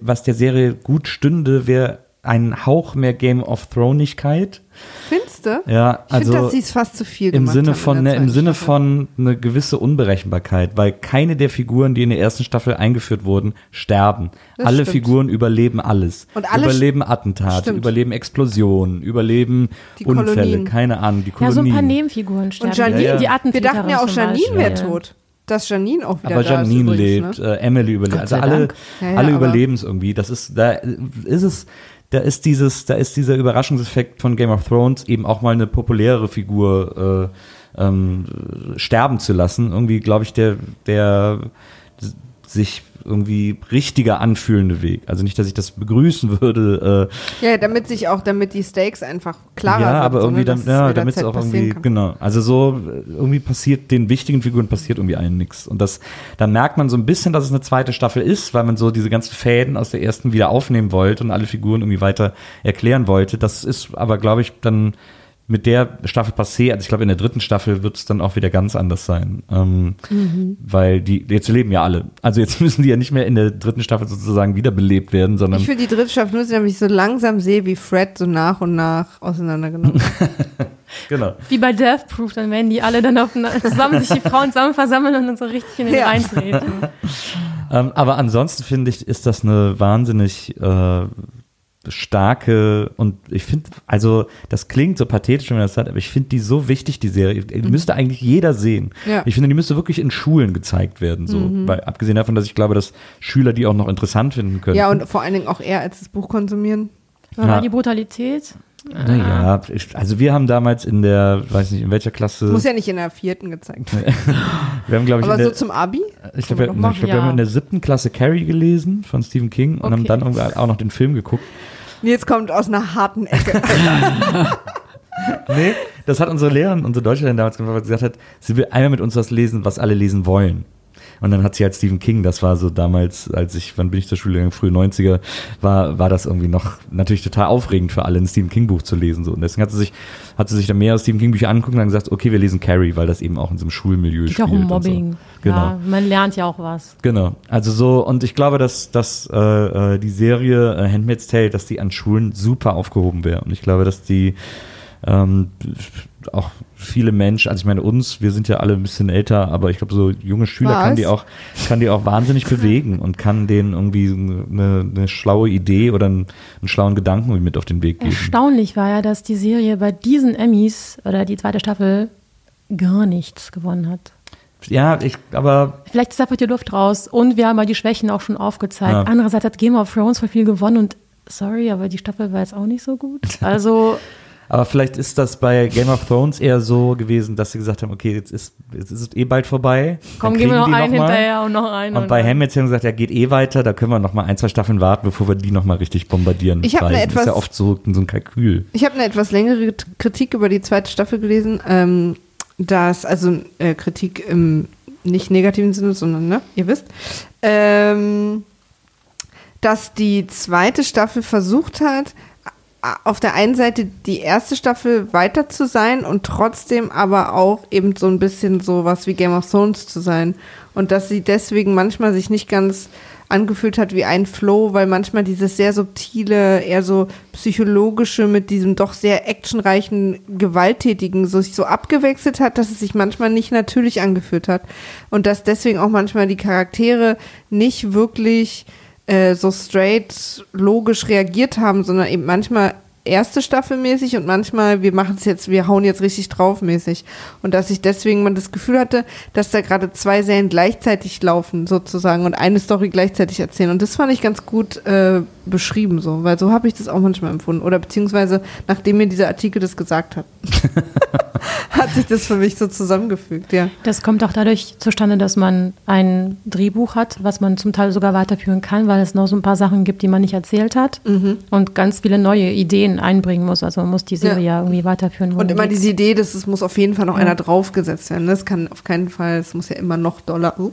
was der Serie gut stünde, wäre ein Hauch mehr Game of Thronigkeit. Findest du? Ja, Ich finde, dass also sie es fast zu viel im gemacht Sinne von ne, im Sinne Staffel. von eine gewisse Unberechenbarkeit, weil keine der Figuren, die in der ersten Staffel eingeführt wurden, sterben. Das Alle stimmt. Figuren überleben alles. Und alle überleben Attentate, Stimmt. überleben Explosionen, überleben Die Unfälle, Kolonien. keine Ahnung, die Ja, Kolonien. so ein paar Nebenfiguren sterben. Und Janine, Ja, ja. die Attentäterin wir dachten ja auch, Janine wäre tot. Dass Janine auch wieder Aber da Janine ist übrigens, lebt, Ne? äh, Emily überlebt. Also alle. Ja, ja, alle aber- überleben es irgendwie. Das ist, da ist es, da ist dieses, da ist dieser Überraschungseffekt von Game of Thrones eben auch mal eine populäre Figur äh, ähm, sterben zu lassen. Irgendwie, glaube ich, der, der sich irgendwie richtiger anfühlende Weg. Also nicht, dass ich das begrüßen würde. Äh, Ja, damit sich auch, damit die Stakes einfach klarer ja, sind. aber so, irgendwie, ne, dann, dass ja, damit es auch irgendwie, kann. genau. Also so, äh, irgendwie passiert, den wichtigen Figuren passiert irgendwie allen nichts. Und das, da merkt man so ein bisschen, dass es eine zweite Staffel ist, weil man so diese ganzen Fäden aus der ersten wieder aufnehmen wollte und alle Figuren irgendwie weiter erklären wollte. Das ist aber, glaube ich, dann mit der Staffel passé, also ich glaube, in der dritten Staffel wird es dann auch wieder ganz anders sein. Ähm, Mhm. Weil die, jetzt leben ja alle. Also jetzt müssen die ja nicht mehr in der dritten Staffel sozusagen wiederbelebt werden, sondern Ich finde die dritte Staffel nur, damit ich so langsam sehe, wie Fred so nach und nach auseinandergenommen wird. genau. Wie bei Death Proof, dann werden die alle dann auf, zusammen sich die Frauen zusammen versammeln und dann so richtig in den Ja. reintreten. Ähm, aber ansonsten finde ich, ist das eine wahnsinnig äh, starke und ich finde, also das klingt so pathetisch, wenn man das sagt, aber ich finde die so wichtig, die Serie. Die müsste eigentlich jeder sehen. Ja. Ich finde, die müsste wirklich in Schulen gezeigt werden. So. Weil, abgesehen davon, dass ich glaube, dass Schüler die auch noch interessant finden können. ja, und vor allen Dingen auch eher als das Buch konsumieren. Ja. die Brutalität, Naja, ich- also wir haben damals in der, weiß nicht, in welcher Klasse. Muss ja nicht in der vierten gezeigt werden. wir haben, glaube ich, Aber in so der, zum Abi? ich glaube, wir glaub, wir haben in der siebten Klasse Carrie gelesen von Stephen King und haben Okay. dann auch noch den Film geguckt. Nils kommt aus einer harten Ecke. Nee, das hat unsere Lehrerin, unsere Deutschlehrerin damals gemacht, weil sie gesagt hat, sie will einmal mit uns was lesen, was alle lesen wollen. Und dann hat sie halt Stephen King, das war so damals, als ich, wann bin ich zur Schule gegangen, frühe 90er, war, war das irgendwie noch natürlich total aufregend für alle, ein Stephen King Buch zu lesen. So. Und deswegen hat sie sich, hat sie sich dann mehr Stephen King Bücher angeguckt und dann gesagt, okay, wir lesen Carrie, weil das eben auch in so einem Schulmilieu Geht spielt. auch um und so. Mobbing. Genau. Ja, man lernt ja auch was. Genau. Also so, und ich glaube, dass, dass äh, äh, die Serie äh, Handmaid's Tale, dass die an Schulen super aufgehoben wäre. Und ich glaube, dass die ähm, auch viele Menschen, also ich meine uns, wir sind ja alle ein bisschen älter, aber ich glaube, so junge Schüler Was? kann die auch, kann die auch wahnsinnig bewegen und kann denen irgendwie eine, eine schlaue Idee oder einen, einen schlauen Gedanken mit auf den Weg geben. Erstaunlich war ja, dass die Serie bei diesen Emmys oder die zweite Staffel gar nichts gewonnen hat. Ja, ich, aber Vielleicht ist einfach die Luft raus und wir haben mal die Schwächen auch schon aufgezeigt. Ja. Andererseits hat Game of Thrones voll viel gewonnen und sorry, aber die Staffel war jetzt auch nicht so gut. Also Aber vielleicht ist das bei Game of Thrones eher so gewesen, dass sie gesagt haben, okay, jetzt ist, jetzt ist es eh bald vorbei. komm, geben wir noch einen mal. hinterher und noch einen. Und bei dann- Handmaid's haben sie gesagt, ja, geht eh weiter, da können wir noch mal ein, zwei Staffeln warten, bevor wir die noch mal richtig bombardieren. Ich hab eine Preisen. ist ja oft so, so ein Kalkül. Ich habe eine etwas längere Kritik über die zweite Staffel gelesen, ähm, dass, also äh, Kritik im nicht negativen Sinne, sondern, ne, ihr wisst, ähm, dass die zweite Staffel versucht hat, auf der einen Seite die erste Staffel weiter zu sein und trotzdem aber auch eben so ein bisschen so was wie Game of Thrones zu sein. Und dass sie deswegen manchmal sich nicht ganz angefühlt hat wie ein Flow, weil manchmal dieses sehr subtile, eher so psychologische mit diesem doch sehr actionreichen, gewalttätigen so sich so abgewechselt hat, dass es sich manchmal nicht natürlich angefühlt hat. Und dass deswegen auch manchmal die Charaktere nicht wirklich äh, so straight logisch reagiert haben, sondern eben manchmal erste Staffel mäßig und manchmal wir machen es jetzt, wir hauen jetzt richtig drauf mäßig. Und dass ich deswegen man das Gefühl hatte, dass da gerade zwei Serien gleichzeitig laufen sozusagen und eine Story gleichzeitig erzählen. Und das fand ich ganz gut äh, beschrieben so, weil so habe ich das auch manchmal empfunden. Oder beziehungsweise nachdem mir dieser Artikel das gesagt hat, hat sich das für mich so zusammengefügt, ja. Das kommt auch dadurch zustande, dass man ein Drehbuch hat, was man zum Teil sogar weiterführen kann, weil es noch so ein paar Sachen gibt, die man nicht erzählt hat Mhm. und ganz viele neue Ideen einbringen muss. Also man muss die Serie ja, irgendwie weiterführen. Und immer diese Idee, dass es muss auf jeden Fall noch Ja. einer draufgesetzt werden. Das kann auf keinen Fall, es muss ja immer noch Dollar uh,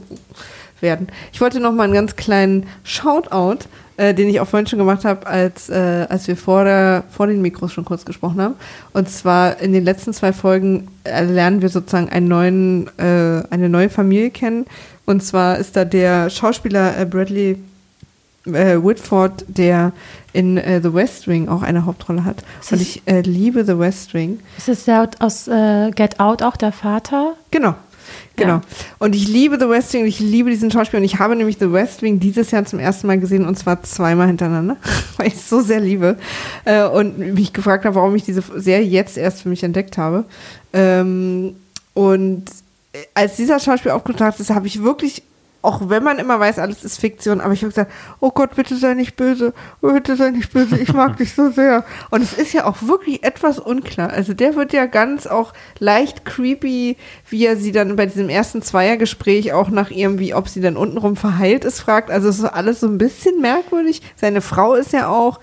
werden. Ich wollte noch mal einen ganz kleinen Shoutout, äh, den ich auch vorhin schon gemacht habe, als, äh, als wir vor, der, vor den Mikros schon kurz gesprochen haben. Und zwar in den letzten zwei Folgen lernen wir sozusagen einen neuen, äh, eine neue Familie kennen. Und zwar ist da der Schauspieler äh, Bradley äh, Whitford, der in äh, The West Wing auch eine Hauptrolle hat. Und das- ich liebe The West Wing. Ist es der aus Get Out auch der Vater? Genau. Genau. Ja. Und ich liebe The West Wing und ich liebe diesen Schauspieler und ich habe nämlich The West Wing dieses Jahr zum ersten Mal gesehen und zwar zweimal hintereinander, weil ich es so sehr liebe äh, und mich gefragt habe, warum ich diese Serie jetzt erst für mich entdeckt habe. Ähm, und äh, als dieser Schauspieler aufgetaucht ist, habe ich wirklich, auch wenn man immer weiß, alles ist Fiktion, aber ich habe gesagt, oh Gott, bitte sei nicht böse, oh, bitte sei nicht böse, ich mag dich so sehr. Und es ist ja auch wirklich etwas unklar. Also der wird ja ganz auch leicht creepy, wie er sie dann bei diesem ersten Zweiergespräch auch nach irgendwie, ob sie dann untenrum verheilt ist, fragt. Also es ist alles so ein bisschen merkwürdig. Seine Frau ist ja auch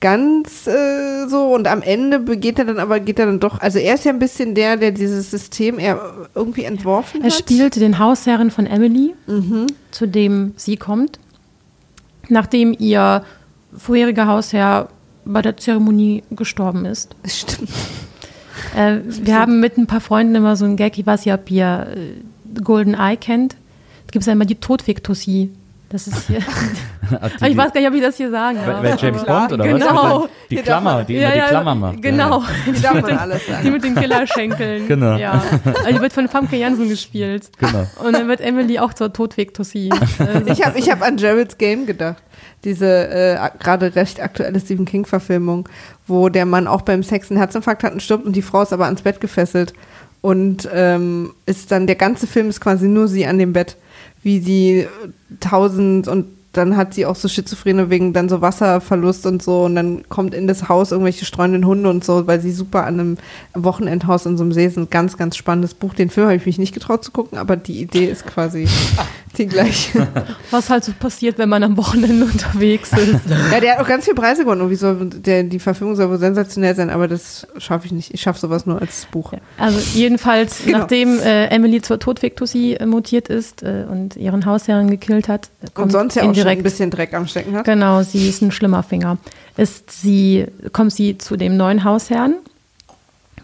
ganz äh, so und am Ende begeht er dann aber geht er dann doch also er ist ja ein bisschen der der dieses System er irgendwie entworfen Er hat spielt den Hausherren von Emily, Mhm. zu dem sie kommt, nachdem ihr vorheriger Hausherr bei der Zeremonie gestorben ist. stimmt Äh, wir haben mit ein paar Freunden immer so ein Gag, ich weiß nicht, ob ihr äh, Golden Eye kennt. Da gibt es ja immer die Todfiktosie. Das ist hier. Ach, ich weiß gar nicht, ob ich das hier sagen Bei, darf. bei James Bond oder genau. was? Die Hier Klammer, die immer die Klammer macht. Genau. die darf man alles Die sagen mit den Killerschenkeln. Genau. Ja. Also die wird von Famke Jansen gespielt. Genau. Und dann wird Emily auch zur. Äh, ich habe ich hab an Jared's Game gedacht diese äh, gerade recht aktuelle Stephen King Verfilmung wo der Mann auch beim Sex einen Herzinfarkt hat und stirbt und die Frau ist aber ans Bett gefesselt und ähm, ist dann der ganze Film ist quasi nur sie an dem Bett wie sie tausend und dann hat sie auch so Schizophrene wegen dann so Wasserverlust und so und dann kommt in das Haus irgendwelche streunenden Hunde und so, weil sie super an einem Wochenendhaus in so einem See sind. Ganz, ganz spannendes Buch. Den Film habe ich mich nicht getraut zu gucken, aber die Idee ist quasi die gleiche. Was halt so passiert, wenn man am Wochenende unterwegs ist. ja, der hat auch ganz viel Preise gewonnen. Und wie soll der, die Verfilmung soll wohl sensationell sein, aber das schaffe ich nicht. Ich schaffe sowas nur als Buch. Also jedenfalls, Genau. nachdem äh, Emily zur Todvektussi äh, mutiert ist äh, und ihren Hausherrn gekillt hat, äh, Und kommt sonst ja auch schon ein bisschen Dreck am Stecken hat. Genau, sie ist ein schlimmer Finger. Ist sie, kommt sie zu dem neuen Hausherrn,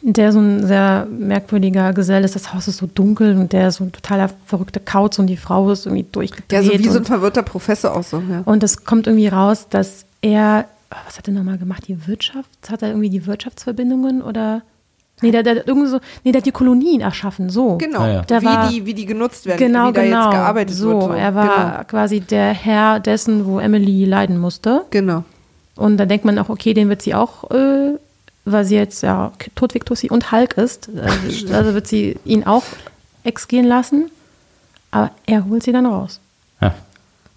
der so ein sehr merkwürdiger Gesell ist. Das Haus ist so dunkel und der ist so ein totaler verrückter Kauz und die Frau ist irgendwie durchgedreht. Ja, so wie so ein verwirrter Professor auch so. Ja. und es kommt irgendwie raus, dass er, was hat er nochmal gemacht? Die Wirtschaft? Hat er irgendwie die Wirtschaftsverbindungen oder? Nee, der, der, hat irgendwie so, nee, der hat die Kolonien erschaffen, so. Genau, Ah, ja. Der wie, war- die, wie die genutzt werden, Genau, wie da genau. jetzt gearbeitet so, wird. So, er war quasi der Herr dessen, wo Emily leiden musste. Genau. Und da denkt man auch, okay, den wird sie auch, äh, weil sie jetzt ja Todvektussi und Hulk ist, also, also wird sie ihn auch exgehen lassen. Aber er holt sie dann raus. Ja.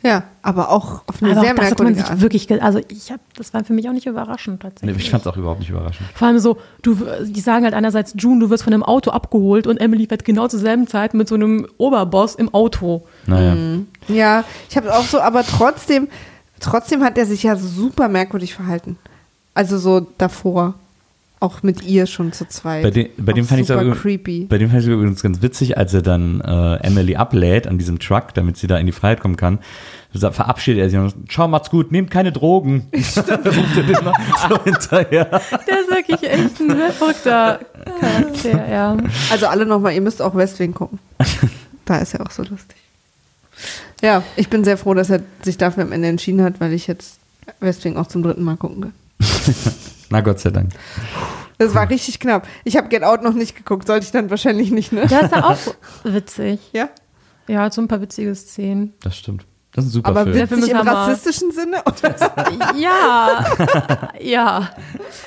Ja, aber auch auf eine Aber sehr auch das hat man merkwürdige sich Art. wirklich, also ich habe, das war für mich auch nicht überraschend Nee, tatsächlich. ich fand es auch überhaupt nicht überraschend. Vor allem so, du, die sagen halt einerseits, June, du wirst von einem Auto abgeholt und Emily fährt genau zur selben Zeit mit so einem Oberboss im Auto. Naja. Ja, ich habe auch so, aber trotzdem, trotzdem hat er sich ja super merkwürdig verhalten. Also so davor. Auch mit ihr schon zu zweit. Bei, dem- bei dem fand ich super es creepy. Bei dem fand ich es übrigens ganz witzig, als er dann äh, Emily ablädt an diesem Truck, damit sie da in die Freiheit kommen kann. Da verabschiedet er sich und sagt, Ciao, macht's gut, nehmt keine Drogen. Ruft er den noch so hinterher. Der ist wirklich echt ein verrückter Charakter, ja. Also alle nochmal, ihr müsst auch Westwing gucken. da ist er auch so lustig. Ja, ich bin sehr froh, dass er sich dafür am Ende entschieden hat, weil ich jetzt Westwing auch zum dritten Mal gucken kann. Na Gott sei Dank. Das war richtig knapp. Ich habe Get Out noch nicht geguckt, sollte ich dann wahrscheinlich nicht, ne? Der ist ja auch witzig. Ja. Ja, hat so ein paar witzige Szenen. Das stimmt. Das ist ein super Aber Film. Film witzig ist im Hammer. rassistischen Sinne? Oder? Ja, ja.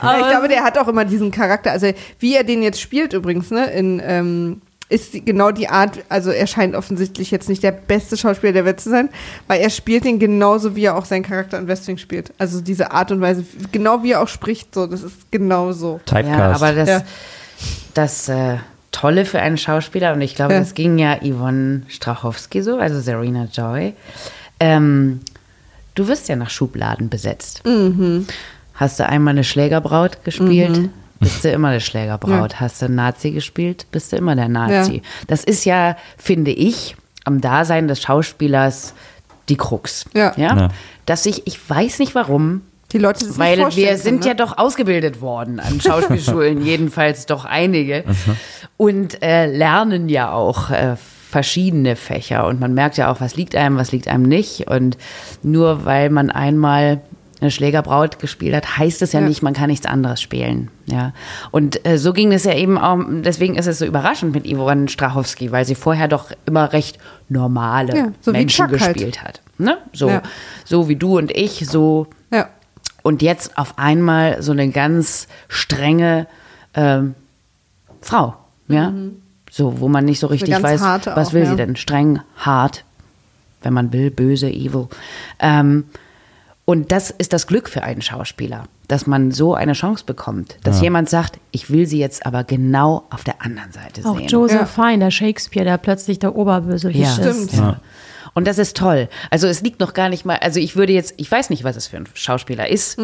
Ja, ich glaube, der hat auch immer diesen Charakter. Also wie er den jetzt spielt übrigens, ne, in, ähm, ist genau die Art, also er scheint offensichtlich jetzt nicht der beste Schauspieler der Welt zu sein, weil er spielt den genauso, wie er auch seinen Charakter in Wrestling spielt. Also diese Art und Weise, genau wie er auch spricht, so, das ist genau so. Typecast. Ja, aber das, Ja. das äh, Tolle für einen Schauspieler, und ich glaube, Ja. das ging ja Yvonne Strachowski so, also Serena Joy, ähm, du wirst ja nach Schubladen besetzt. Mhm. Hast du einmal eine Schlägerbraut gespielt, bist du immer eine Schlägerbraut. Hast du einen Nazi gespielt, bist du immer der Nazi. Ja. Das ist ja, finde ich, am Dasein des Schauspielers die Krux. Ja. Ja. Dass ich, ich weiß nicht warum, Die Leute sich weil vorstellen wir sind können, ja ne? doch ausgebildet worden an Schauspielschulen, jedenfalls doch einige. Und äh, lernen ja auch äh, verschiedene Fächer. Und man merkt ja auch, was liegt einem, was liegt einem nicht. Und nur weil man einmal eine Schlägerbraut gespielt hat, heißt es ja, Ja. nicht, man kann nichts anderes spielen. Ja. Und äh, so ging es ja eben auch, deswegen ist es so überraschend mit Yvonne Strachowski, weil sie vorher doch immer recht normale Ja, so Menschen halt. gespielt hat. Ne? So, Ja. so wie du und ich, so Ja. und jetzt auf einmal so eine ganz strenge ähm, Frau, ja, so wo man nicht so richtig weiß, was auch, will sie denn? Streng, hart, wenn man will, böse, evil. Ähm, und das ist das Glück für einen Schauspieler, dass man so eine Chance bekommt, dass jemand sagt, ich will sie jetzt aber genau auf der anderen Seite Auch sehen. Joseph Ja. Fine, der Shakespeare, der plötzlich der Oberbösewicht Ja. ist. Stimmt. Ja. Und das ist toll. Also es liegt noch gar nicht mal, also ich würde jetzt, ich weiß nicht, was es für ein Schauspieler ist,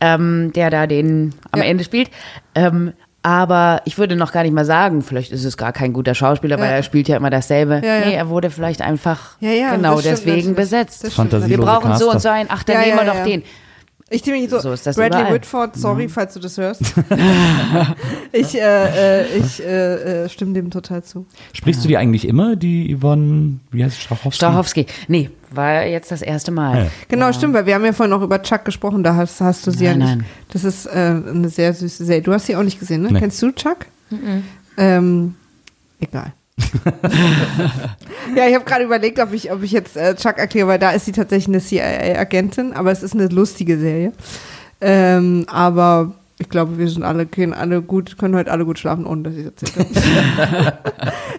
ähm, der da den am Ja. Ende spielt. Ähm, aber ich würde noch gar nicht mal sagen, vielleicht ist es gar kein guter Schauspieler, weil Ja. er spielt ja immer dasselbe. Ja, ja. Nee, er wurde vielleicht einfach Ja, ja, genau deswegen besetzt. Wir brauchen so und Caster. so einen, ach, dann Ja, nehmen wir ja, doch ja. den. Ich denke mich so, So ist das Bradley überall. Whitford, sorry, falls du das hörst. ich äh, äh, ich äh, äh, stimme dem total zu. Sprichst du die eigentlich immer, die Yvonne, wie heißt Strachowski? Strachowski. Nee, war jetzt das erste Mal. Ja. Genau, stimmt, weil wir haben ja vorhin auch über Chuck gesprochen, da hast, hast du sie Nein, ja nicht. nein. Das ist äh, eine sehr süße Serie. Du hast sie auch nicht gesehen, ne? Nee. Kennst du Chuck? Ähm, egal. ja, ich habe gerade überlegt, ob ich, ob ich jetzt äh, Chuck erkläre, weil da ist sie tatsächlich eine CIA-Agentin, aber es ist eine lustige Serie. Ähm, aber Ich glaube, wir sind alle, können alle gut, können heute alle gut schlafen, ohne dass ich es erzählt habe.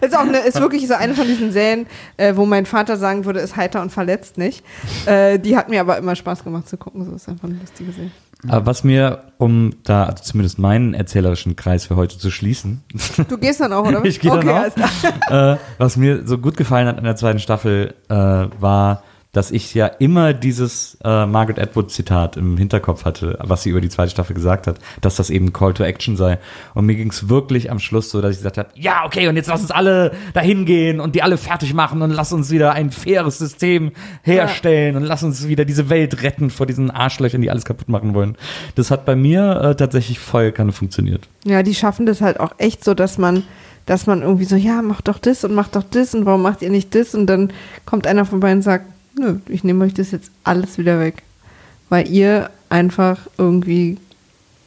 ist auch eine, ist wirklich so eine von diesen Serien, äh, wo mein Vater sagen würde, ist heiter und verletzt nicht. Äh, die hat mir aber immer Spaß gemacht zu gucken. So ist einfach eine lustige Serie. Aber was mir, um da also zumindest meinen erzählerischen Kreis für heute zu schließen, Du gehst dann auch, oder? Ich gehe dann okay, auch. alles klar. äh, was mir so gut gefallen hat in der zweiten Staffel, äh, war, dass ich ja immer dieses äh, Margaret Atwood Zitat im Hinterkopf hatte, was sie über die zweite Staffel gesagt hat, dass das eben Call to Action sei. Und mir ging es wirklich am Schluss so, dass ich gesagt habe, ja, okay, und jetzt lass uns alle dahin gehen und die alle fertig machen und lass uns wieder ein faires System herstellen und lass uns wieder diese Welt retten vor diesen Arschlöchern, die alles kaputt machen wollen. Das hat bei mir äh, tatsächlich voll keine funktioniert. Ja, die schaffen das halt auch echt so, dass man, dass man irgendwie so, ja, mach doch das und mach doch das und warum macht ihr nicht das? Und dann kommt einer vorbei und sagt, nö, ich nehme euch das jetzt alles wieder weg. Weil ihr einfach irgendwie,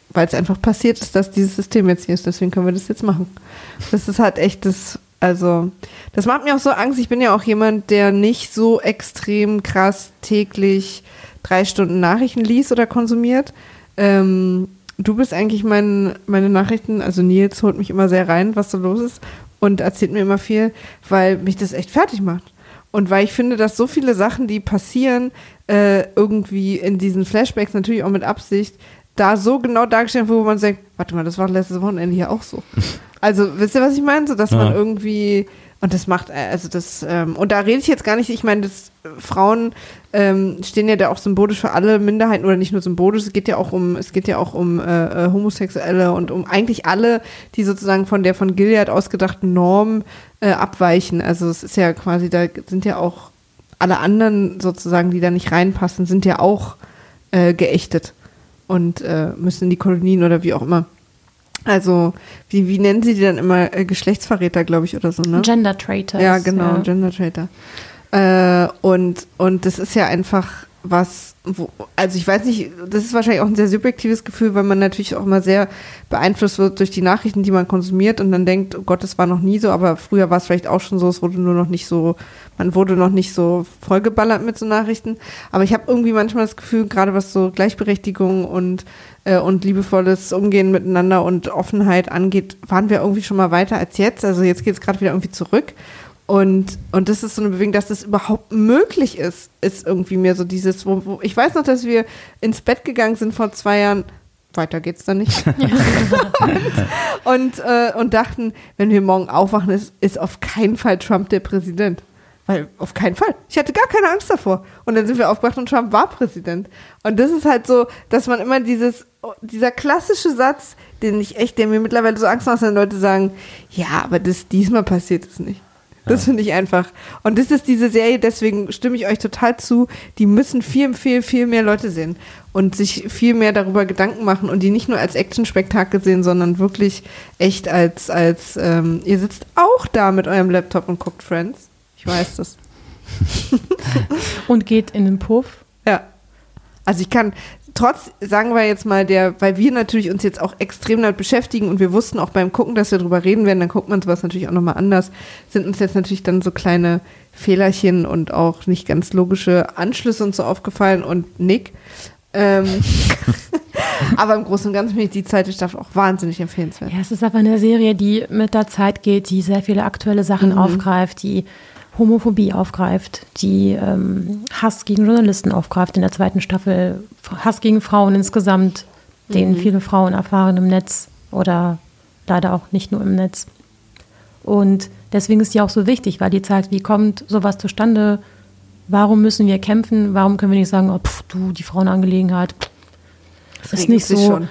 weil es einfach passiert ist, dass dieses System jetzt hier ist, deswegen können wir das jetzt machen. Das ist halt echt das, also, das macht mir auch so Angst. Ich bin ja auch jemand, der nicht so extrem krass täglich drei Stunden Nachrichten liest oder konsumiert. Ähm, du bist eigentlich mein, meine Nachrichten, also Nils holt mich immer sehr rein, was so los ist und erzählt mir immer viel, weil mich das echt fertig macht. Und weil ich finde, dass so viele Sachen, die passieren, äh, irgendwie in diesen Flashbacks, natürlich auch mit Absicht, da so genau dargestellt wird, wo man denkt, warte mal, das war letztes Wochenende hier auch so. Also, wisst ihr, was ich meine? So, dass Ja. man irgendwie, und das macht, äh, also das, ähm, und da rede ich jetzt gar nicht, ich meine, das äh, Frauen ähm, stehen ja da auch symbolisch für alle Minderheiten oder nicht nur symbolisch, es geht ja auch um, es geht ja auch um äh, äh, Homosexuelle und um eigentlich alle, die sozusagen von der von Gilead ausgedachten Norm äh, abweichen. Also es ist ja quasi, da sind ja auch alle anderen sozusagen, die da nicht reinpassen, sind ja auch äh, geächtet und müssen in die Kolonien oder wie auch immer. Also, wie, wie nennen sie die dann immer? Äh, Geschlechtsverräter, glaube ich, oder so, ne? Gender Traitors. Ja, genau, Ja. Gender Traitor. Äh, und, und das ist ja einfach was, wo, also ich weiß nicht, das ist wahrscheinlich auch ein sehr subjektives Gefühl, weil man natürlich auch immer sehr beeinflusst wird durch die Nachrichten, die man konsumiert und dann denkt, oh Gott, das war noch nie so, aber früher war es vielleicht auch schon so, es wurde nur noch nicht so, man wurde noch nicht so vollgeballert mit so Nachrichten. Aber ich habe irgendwie manchmal das Gefühl, gerade was so Gleichberechtigung und, äh, und liebevolles Umgehen miteinander und Offenheit angeht, waren wir irgendwie schon mal weiter als jetzt. Also jetzt geht es gerade wieder irgendwie zurück. Und, und das ist so eine Bewegung, dass das überhaupt möglich ist, ist irgendwie mir so dieses, wo, wo ich weiß noch, dass wir ins Bett gegangen sind vor zwei Jahren, weiter geht's dann nicht. und, und, äh, und dachten, wenn wir morgen aufwachen, ist, ist auf keinen Fall Trump der Präsident. Weil auf keinen Fall. Ich hatte gar keine Angst davor. Und dann sind wir aufgewacht und Trump war Präsident. Und das ist halt so, dass man immer dieses, dieser klassische Satz, den ich echt, der mir mittlerweile so Angst macht, wenn Leute sagen, ja, aber das diesmal passiert es nicht. Das finde ich einfach. Und das ist diese Serie, deswegen stimme ich euch total zu. Die müssen viel, viel, viel mehr Leute sehen und sich viel mehr darüber Gedanken machen und die nicht nur als Action-Spektakel sehen, sondern wirklich echt als, als ähm, ihr sitzt auch da mit eurem Laptop und guckt Friends. Weiß das. Und geht in den Puff. Ja. Also ich kann trotz, sagen wir jetzt mal, der, weil wir natürlich uns jetzt auch extrem damit beschäftigen und wir wussten auch beim Gucken, dass wir drüber reden werden, dann guckt man sowas natürlich auch nochmal anders, sind uns jetzt natürlich dann so kleine Fehlerchen und auch nicht ganz logische Anschlüsse und so aufgefallen und Nick. Ähm, aber im Großen und Ganzen finde ich die zweite Staffel auch wahnsinnig empfehlenswert. Ja, es ist einfach eine Serie, die mit der Zeit geht, die sehr viele aktuelle Sachen Mhm. aufgreift, die Homophobie aufgreift, die ähm, Hass gegen Journalisten aufgreift in der zweiten Staffel, Hass gegen Frauen insgesamt, den Mhm. viele Frauen erfahren im Netz oder leider auch nicht nur im Netz. Und deswegen ist die auch so wichtig, weil die zeigt, wie kommt sowas zustande, warum müssen wir kämpfen, warum können wir nicht sagen, oh, pff, du, die Frauenangelegenheit, pff, Das ist nicht so. schon.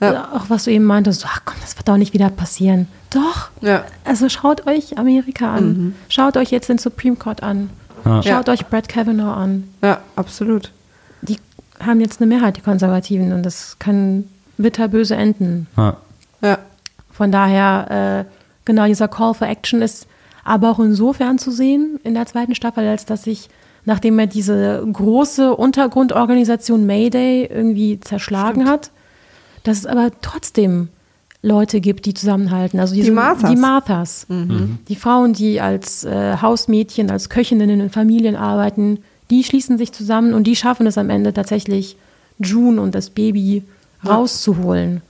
Ja. Auch was du eben meintest, ach komm, das wird doch nicht wieder passieren. Doch. Ja. Also schaut euch Amerika an. Schaut euch jetzt den Supreme Court an. Ja. Schaut Ja. euch Brett Kavanaugh an. Ja, absolut. Die haben jetzt eine Mehrheit, die Konservativen, und das kann bitterböse enden. Ja. Ja. Von daher, äh, genau, dieser Call for Action ist aber auch insofern zu sehen in der zweiten Staffel, als dass sich, nachdem er diese große Untergrundorganisation Mayday irgendwie zerschlagen hat, dass es aber trotzdem Leute gibt, die zusammenhalten. Also diese, Marthas. Die Marthas. Die Frauen, die als äh, Hausmädchen, als Köchinnen in Familien arbeiten, die schließen sich zusammen und die schaffen es am Ende tatsächlich, June und das Baby rauszuholen.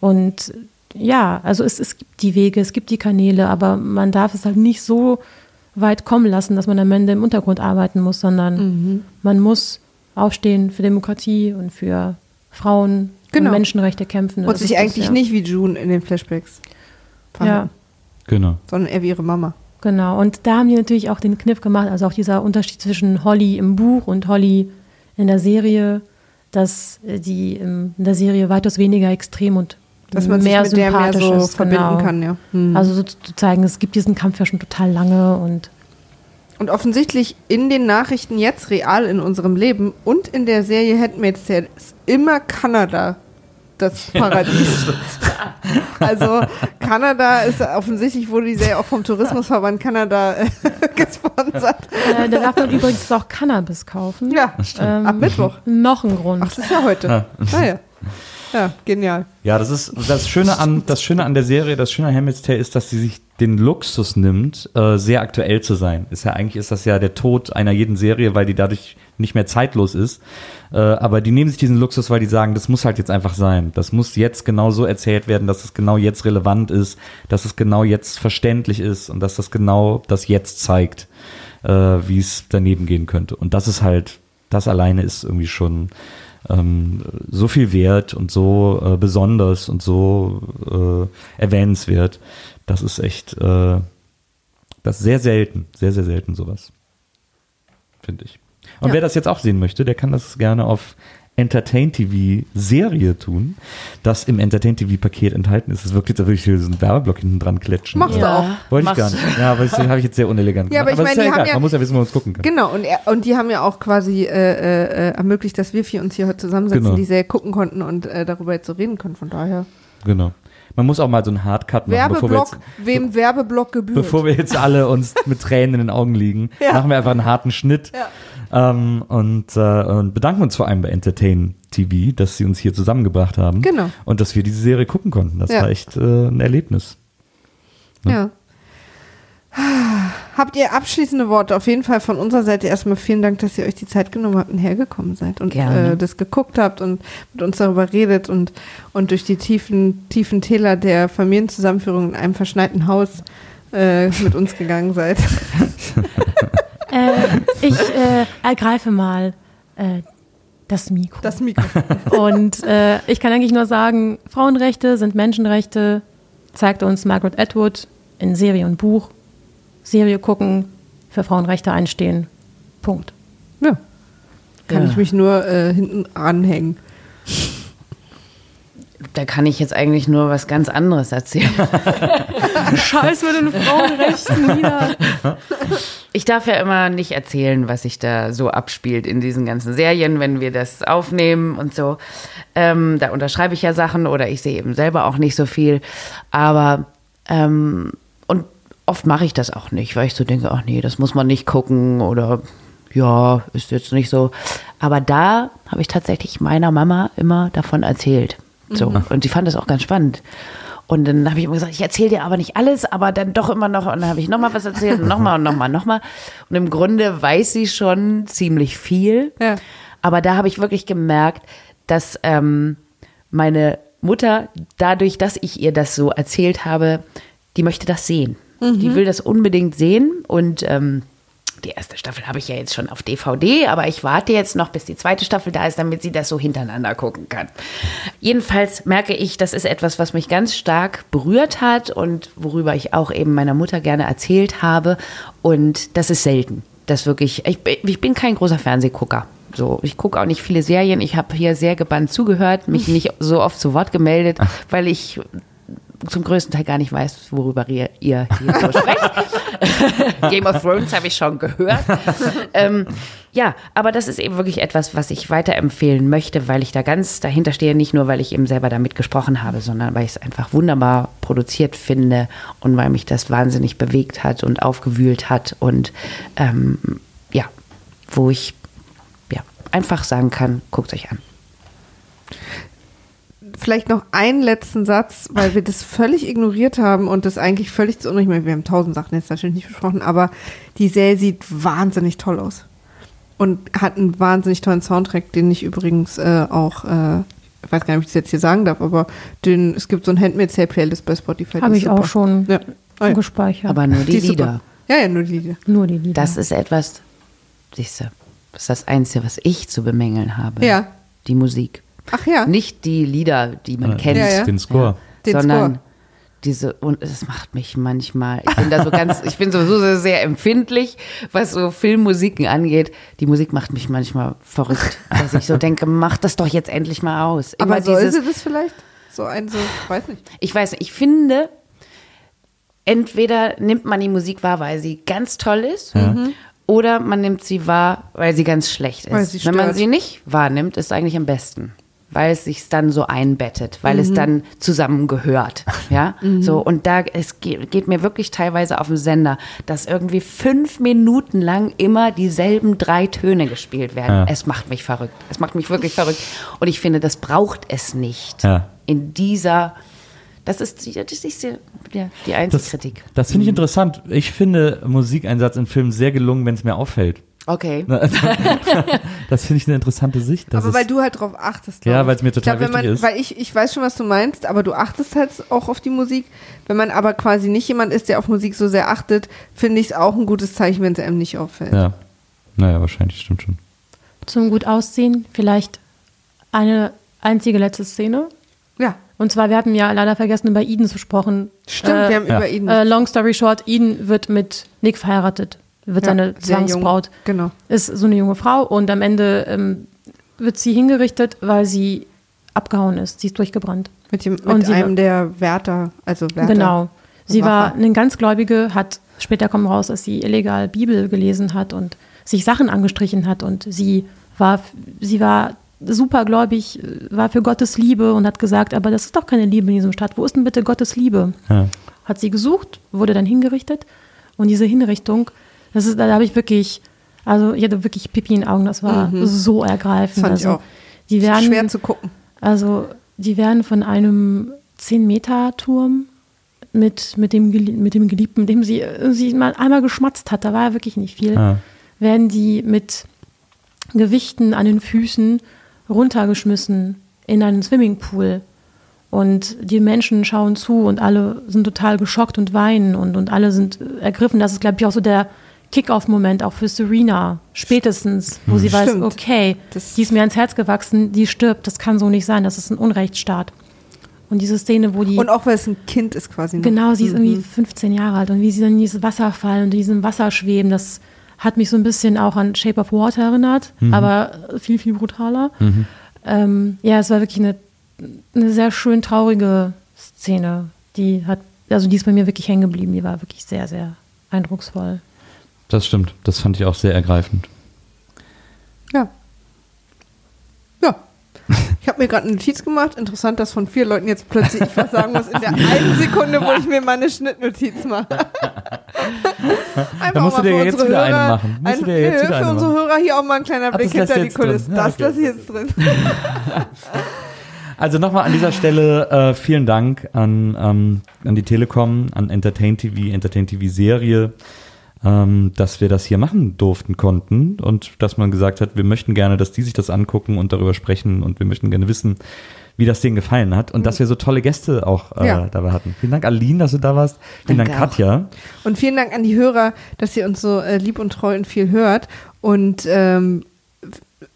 Und ja, also es, es gibt die Wege, es gibt die Kanäle, aber man darf es halt nicht so weit kommen lassen, dass man am Ende im Untergrund arbeiten muss, sondern Mhm. man muss aufstehen für Demokratie und für Frauen Genau. und Menschenrechte kämpfen. Und sich ist das, eigentlich ja. nicht wie June in den Flashbacks Ja, verhalten, Genau. sondern eher wie ihre Mama. genau. Und da haben die natürlich auch den Kniff gemacht, also auch dieser Unterschied zwischen Holly im Buch und Holly in der Serie, dass äh, die in der Serie weitaus weniger extrem und Dass man mehr sich mit der mehr sympathisch so ist, verbinden genau. kann, ja. Mhm. Also so zu zu zeigen, es gibt diesen Kampf ja schon total lange und Und offensichtlich in den Nachrichten jetzt real in unserem Leben und in der Serie Handmaid's Tale ist immer Kanada das Paradies. also Kanada ist offensichtlich, wurde die Serie auch vom Tourismusverband Kanada äh, gesponsert. äh, da darf man übrigens auch Cannabis kaufen. Ja, Ähm, ab Mittwoch. Noch ein Grund. Ach, das ist ja heute. Naja. Ja, genial. Ja, das ist das Schöne an das Schöne an der Serie, das Schöne an Handmaid's Tale ist, dass sie sich den Luxus nimmt, äh, sehr aktuell zu sein. Ist ja eigentlich ist das ja der Tod einer jeden Serie, weil die dadurch nicht mehr zeitlos ist. Äh, aber die nehmen sich diesen Luxus, weil die sagen, das muss halt jetzt einfach sein. Das muss jetzt genau so erzählt werden, dass es genau jetzt relevant ist, dass es genau jetzt verständlich ist und dass das genau das jetzt zeigt, äh, wie es daneben gehen könnte. Und das ist halt, das alleine ist irgendwie schon ähm, so viel wert und so äh, besonders und so äh, erwähnenswert. Das ist echt, äh, das ist sehr selten, sehr, sehr selten sowas. Finde ich. Und Ja. wer das jetzt auch sehen möchte, der kann das gerne auf Entertain TV Serie tun, das im Entertain TV Paket enthalten ist. Es wirkt jetzt, als würde ich hier so einen Werbeblock hinten dran klatschen. Machst du auch. Wollte ich gar nicht. Ja, aber das habe ich jetzt sehr unelegant Ja, gemacht. aber ich ist meine, die egal. haben ja- Man muss ja wissen, wo man es gucken kann. Genau, und, er, und die haben ja auch quasi äh, äh, äh, ermöglicht, dass wir vier uns hier heute zusammensetzen, Genau. die Serie gucken konnten und äh, darüber jetzt so reden können. Von daher. Genau. Man muss auch mal so einen Hardcut machen, bevor wir jetzt, Werbeblock, wem Werbeblock gebührt. bevor wir jetzt alle uns mit Tränen in den Augen liegen, Ja. machen wir einfach einen harten Schnitt ähm, und, äh, und bedanken uns vor allem bei Entertain TV, dass sie uns hier zusammengebracht haben Genau. und dass wir diese Serie gucken konnten. Das Ja. war echt äh, ein Erlebnis. Ja. Habt ihr abschließende Worte? Auf jeden Fall von unserer Seite erstmal vielen Dank, dass ihr euch die Zeit genommen habt und hergekommen seid und äh, das geguckt habt und mit uns darüber redet und, und durch die tiefen, tiefen Täler der Familienzusammenführung in einem verschneiten Haus äh, mit uns gegangen seid. Äh, ich äh, ergreife mal äh, das Mikro. Das Mikro. Und äh, ich kann eigentlich nur sagen, Frauenrechte sind Menschenrechte, zeigt uns Margaret Atwood in Serie und Buch. Serie gucken, für Frauenrechte einstehen. Punkt. Ja. Kann Ja. ich mich nur äh, hinten anhängen. Da kann ich jetzt eigentlich nur was ganz anderes erzählen. Scheiß mit den Frauenrechten wieder. Ich darf ja immer nicht erzählen, was sich da so abspielt in diesen ganzen Serien, wenn wir das aufnehmen und so. Ähm, da unterschreibe ich ja Sachen oder ich sehe eben selber auch nicht so viel. Aber ähm, oft mache ich das auch nicht, weil ich so denke, ach nee, das muss man nicht gucken oder ja, ist jetzt nicht so. Aber da habe ich tatsächlich meiner Mama immer davon erzählt. So. Und sie fand das auch ganz spannend. Und dann habe ich immer gesagt, ich erzähle dir aber nicht alles, aber dann doch immer noch. Und dann habe ich nochmal was erzählt und nochmal und nochmal, nochmal. Und im Grunde weiß sie schon ziemlich viel. Ja. Aber da habe ich wirklich gemerkt, dass ähm, meine Mutter, dadurch, dass ich ihr das so erzählt habe, die möchte das sehen. Die will das unbedingt sehen. Und ähm, die erste Staffel habe ich ja jetzt schon auf DVD, aber ich warte jetzt noch, bis die zweite Staffel da ist, damit sie das so hintereinander gucken kann. Jedenfalls merke ich, das ist etwas, was mich ganz stark berührt hat und worüber ich auch eben meiner Mutter gerne erzählt habe. Und das ist selten. Das wirklich, ich, bin- ich bin kein großer Fernsehgucker. So, ich gucke auch nicht viele Serien. Ich habe hier sehr gebannt zugehört, mich nicht so oft zu Wort gemeldet, weil ich zum größten Teil gar nicht weiß, worüber ihr, ihr hier so sprecht. Game of Thrones habe ich schon gehört. ähm, ja, aber das ist eben wirklich etwas, was ich weiterempfehlen möchte, weil ich da ganz dahinter stehe, nicht nur, weil ich eben selber damit gesprochen habe, sondern weil ich es einfach wunderbar produziert finde und weil mich das wahnsinnig bewegt hat und aufgewühlt hat und ähm, ja, wo ich ja, einfach sagen kann, guckt euch an. Vielleicht noch einen letzten Satz, weil wir das völlig ignoriert haben und das eigentlich völlig zu Unrecht, ich meine, wir haben tausend Sachen jetzt natürlich nicht besprochen, aber die Serie sieht wahnsinnig toll aus. Und hat einen wahnsinnig tollen Soundtrack, den ich übrigens äh, auch äh, ich weiß gar nicht, ob ich das jetzt hier sagen darf, aber den, es gibt so ein Handmade Sale Playlist bei Spotify. Habe ich auch super. schon Ja. Ah, ja. gespeichert. Aber nur die, Die Lieder. Ja, ja, nur die Lieder. Nur die Lieder. Das ist etwas, siehst du, das ist das Einzige, was ich zu bemängeln habe. Ja. Die Musik. Ach ja. Nicht die Lieder, die man Ja, kennt. Ja, ja. Den Score. Den sondern Score. diese, und es macht mich manchmal, ich bin da so ganz, ich bin sowieso sehr, sehr empfindlich, was so Filmmusiken angeht. Die Musik macht mich manchmal verrückt, dass ich so denke, mach das doch jetzt endlich mal aus. Immer Aber soll dieses, sie das vielleicht? So ein, so, weiß nicht. ich weiß nicht, ich finde, entweder nimmt man die Musik wahr, weil sie ganz toll ist, oder man nimmt sie wahr, weil sie ganz schlecht ist. Weil sie Wenn man sie nicht wahrnimmt, ist eigentlich am besten. Weil es sich dann so einbettet, weil Mhm. es dann zusammengehört. Ja, so. Und da, es geht, geht mir wirklich teilweise auf den Sender, dass irgendwie fünf Minuten lang immer dieselben drei Töne gespielt werden. Ja. Es macht mich verrückt. Es macht mich wirklich verrückt. Und ich finde, das braucht es nicht. Ja. In dieser, das ist, die- das ist die, ja, die einzige Das, Kritik. das finde ich interessant. Ich finde Musikeinsatz in Filmen sehr gelungen, wenn es mir auffällt. Okay. Das finde ich eine interessante Sicht. Aber weil du halt drauf achtest. Ja, ich. weil's mir total glaub, wichtig man, ist. Weil ich, ich weiß schon, was du meinst, aber du achtest halt auch auf die Musik. Wenn man aber quasi nicht jemand ist, der auf Musik so sehr achtet, finde ich es auch ein gutes Zeichen, wenn es einem nicht auffällt. ja. Naja, wahrscheinlich, stimmt schon. Zum gut aussehen vielleicht eine einzige letzte Szene. Ja, Und zwar, wir hatten ja leider vergessen, über Eden zu sprechen. stimmt, Äh, wir haben ja. über ihn. Äh, long story short, Eden wird mit Nick verheiratet. Wird Ja, seine. Zwangsbraut. Genau. Ist so eine junge Frau und am Ende ähm, wird sie hingerichtet, weil sie abgehauen ist. Sie ist durchgebrannt. Mit, dem, mit Und sie einem war- der Wärter, also Wärter. Genau. Sie war eine ganz Gläubige, hat später kommt raus, dass sie illegal Bibel gelesen hat und sich Sachen angestrichen hat und sie war, sie war supergläubig, war für Gottes Liebe und hat gesagt, aber das ist doch keine Liebe in diesem Stadt. Wo ist denn bitte Gottes Liebe? Ja. Hat sie gesucht, wurde dann hingerichtet und diese Hinrichtung, das ist, da habe ich wirklich, also ich hatte wirklich Pipi in den Augen, das war so ergreifend. Mhm. Fand ich also, auch. Die werden, Schwer zu gucken. also die werden von einem 10-Meter-Turm mit, mit, dem, mit dem Geliebten, dem sie, sie mal einmal geschmatzt hat, da war ja wirklich nicht viel, Ja. werden die mit Gewichten an den Füßen runtergeschmissen in einen Swimmingpool. Und die Menschen schauen zu und alle sind total geschockt und weinen und, und alle sind ergriffen. Das ist, glaube ich, auch so der Kick-Off-Moment auch für Serena. Spätestens, wo sie weiß, Stimmt. okay, Das- die ist mir ans Herz gewachsen, die stirbt, das kann so nicht sein, das ist ein Unrechtsstaat. Und diese Szene, wo die. Und auch weil es ein Kind ist quasi. Noch. Genau, sie ist irgendwie 15 Jahre alt und wie sie dann in dieses Wasser fallen und in diesem Wasser schweben, das hat mich so ein bisschen auch an Shape of Water erinnert, aber viel, viel brutaler. Ähm, ja, es war wirklich eine, eine sehr schön traurige Szene. Die hat, also die ist bei mir wirklich hängen geblieben, die war wirklich sehr, sehr eindrucksvoll. Das stimmt. Das fand ich auch sehr ergreifend. Ja. Ja. Ich habe mir gerade eine Notiz gemacht. Interessant, dass von vier Leuten jetzt plötzlich ich was sagen muss in der einen Sekunde, wo ich mir meine Schnittnotiz mache. Einfach Da musst du mal dir für jetzt wieder eine Hörer- machen. Musst ein, du dir jetzt für eine unsere machen. Hörer hier auch mal ein kleiner Blick hinter du die. Kulissen. Ja, Das lasse ich jetzt drin. Also nochmal an dieser Stelle äh, vielen Dank an, ähm, an die Telekom, an Entertain TV, Entertain TV Serie, ähm, dass wir das hier machen durften konnten und dass man gesagt hat, wir möchten gerne, dass die sich das angucken und darüber sprechen und wir möchten gerne wissen, wie das denen gefallen hat und dass wir so tolle Gäste auch äh, Ja. dabei hatten. Vielen Dank, Aline, dass du da warst. Vielen Danke Dank, Katja. Und vielen Dank an die Hörer, dass ihr uns so äh, lieb und treu und viel hört. Und ähm,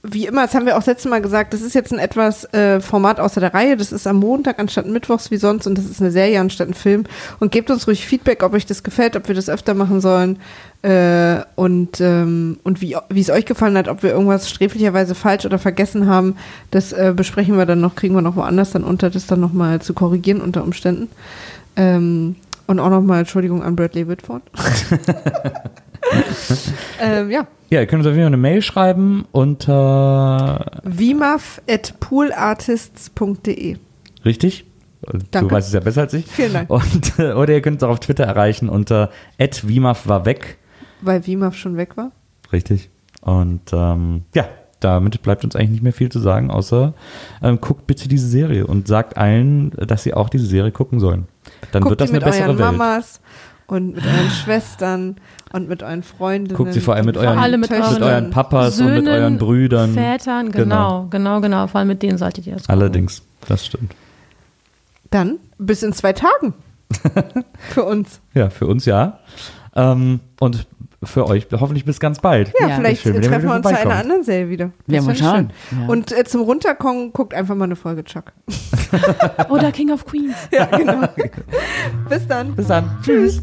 wie immer, das haben wir auch letztes Mal gesagt, das ist jetzt ein etwas äh, Format außer der Reihe. Das ist am Montag anstatt Mittwochs wie sonst und das ist eine Serie anstatt ein Film. Und gebt uns ruhig Feedback, ob euch das gefällt, ob wir das öfter machen sollen äh, und, ähm, und wie, es euch gefallen hat, ob wir irgendwas sträflicherweise falsch oder vergessen haben. Das äh, besprechen wir dann noch, kriegen wir noch woanders dann unter, das dann nochmal zu korrigieren unter Umständen. Ähm, und auch nochmal Entschuldigung an Bradley Whitford. ähm, ja. Ja, ihr könnt uns auf jeden Fall eine Mail schreiben unter, vimaf.poolartists.de richtig? Du Danke. weißt es ja besser als ich. Vielen Dank. Und, äh, oder ihr könnt uns auch auf Twitter erreichen unter @wimaf war weg. Weil Vimaf schon weg war. Richtig. Und ähm, ja, damit bleibt uns eigentlich nicht mehr viel zu sagen, außer ähm, guckt bitte diese Serie und sagt allen, dass sie auch diese Serie gucken sollen. Dann Guckt wird das eine mit bessere euren Welt. Mamas und mit euren Schwestern und mit euren Freundinnen. Guckt sie vor allem mit euren- Vor allem mit Töchtern. Mit euren Papas und mit euren Brüdern. Vätern, Genau. genau, genau, genau. Vor allem mit denen solltet ihr das gucken. Allerdings, das stimmt. Dann bis in zwei Tagen. Für uns. Ja, für uns ja. Ähm, und für euch hoffentlich bis ganz bald. Ja, Ja, vielleicht schön, treffen wir uns zu einer anderen Serie wieder. Ja, Das mal fänd ich schauen. schön. Ja. Und äh, zum Runterkommen guckt einfach mal eine Folge Chuck. Oder King of Queens. Ja, genau. bis dann. Bis dann. Tschüss.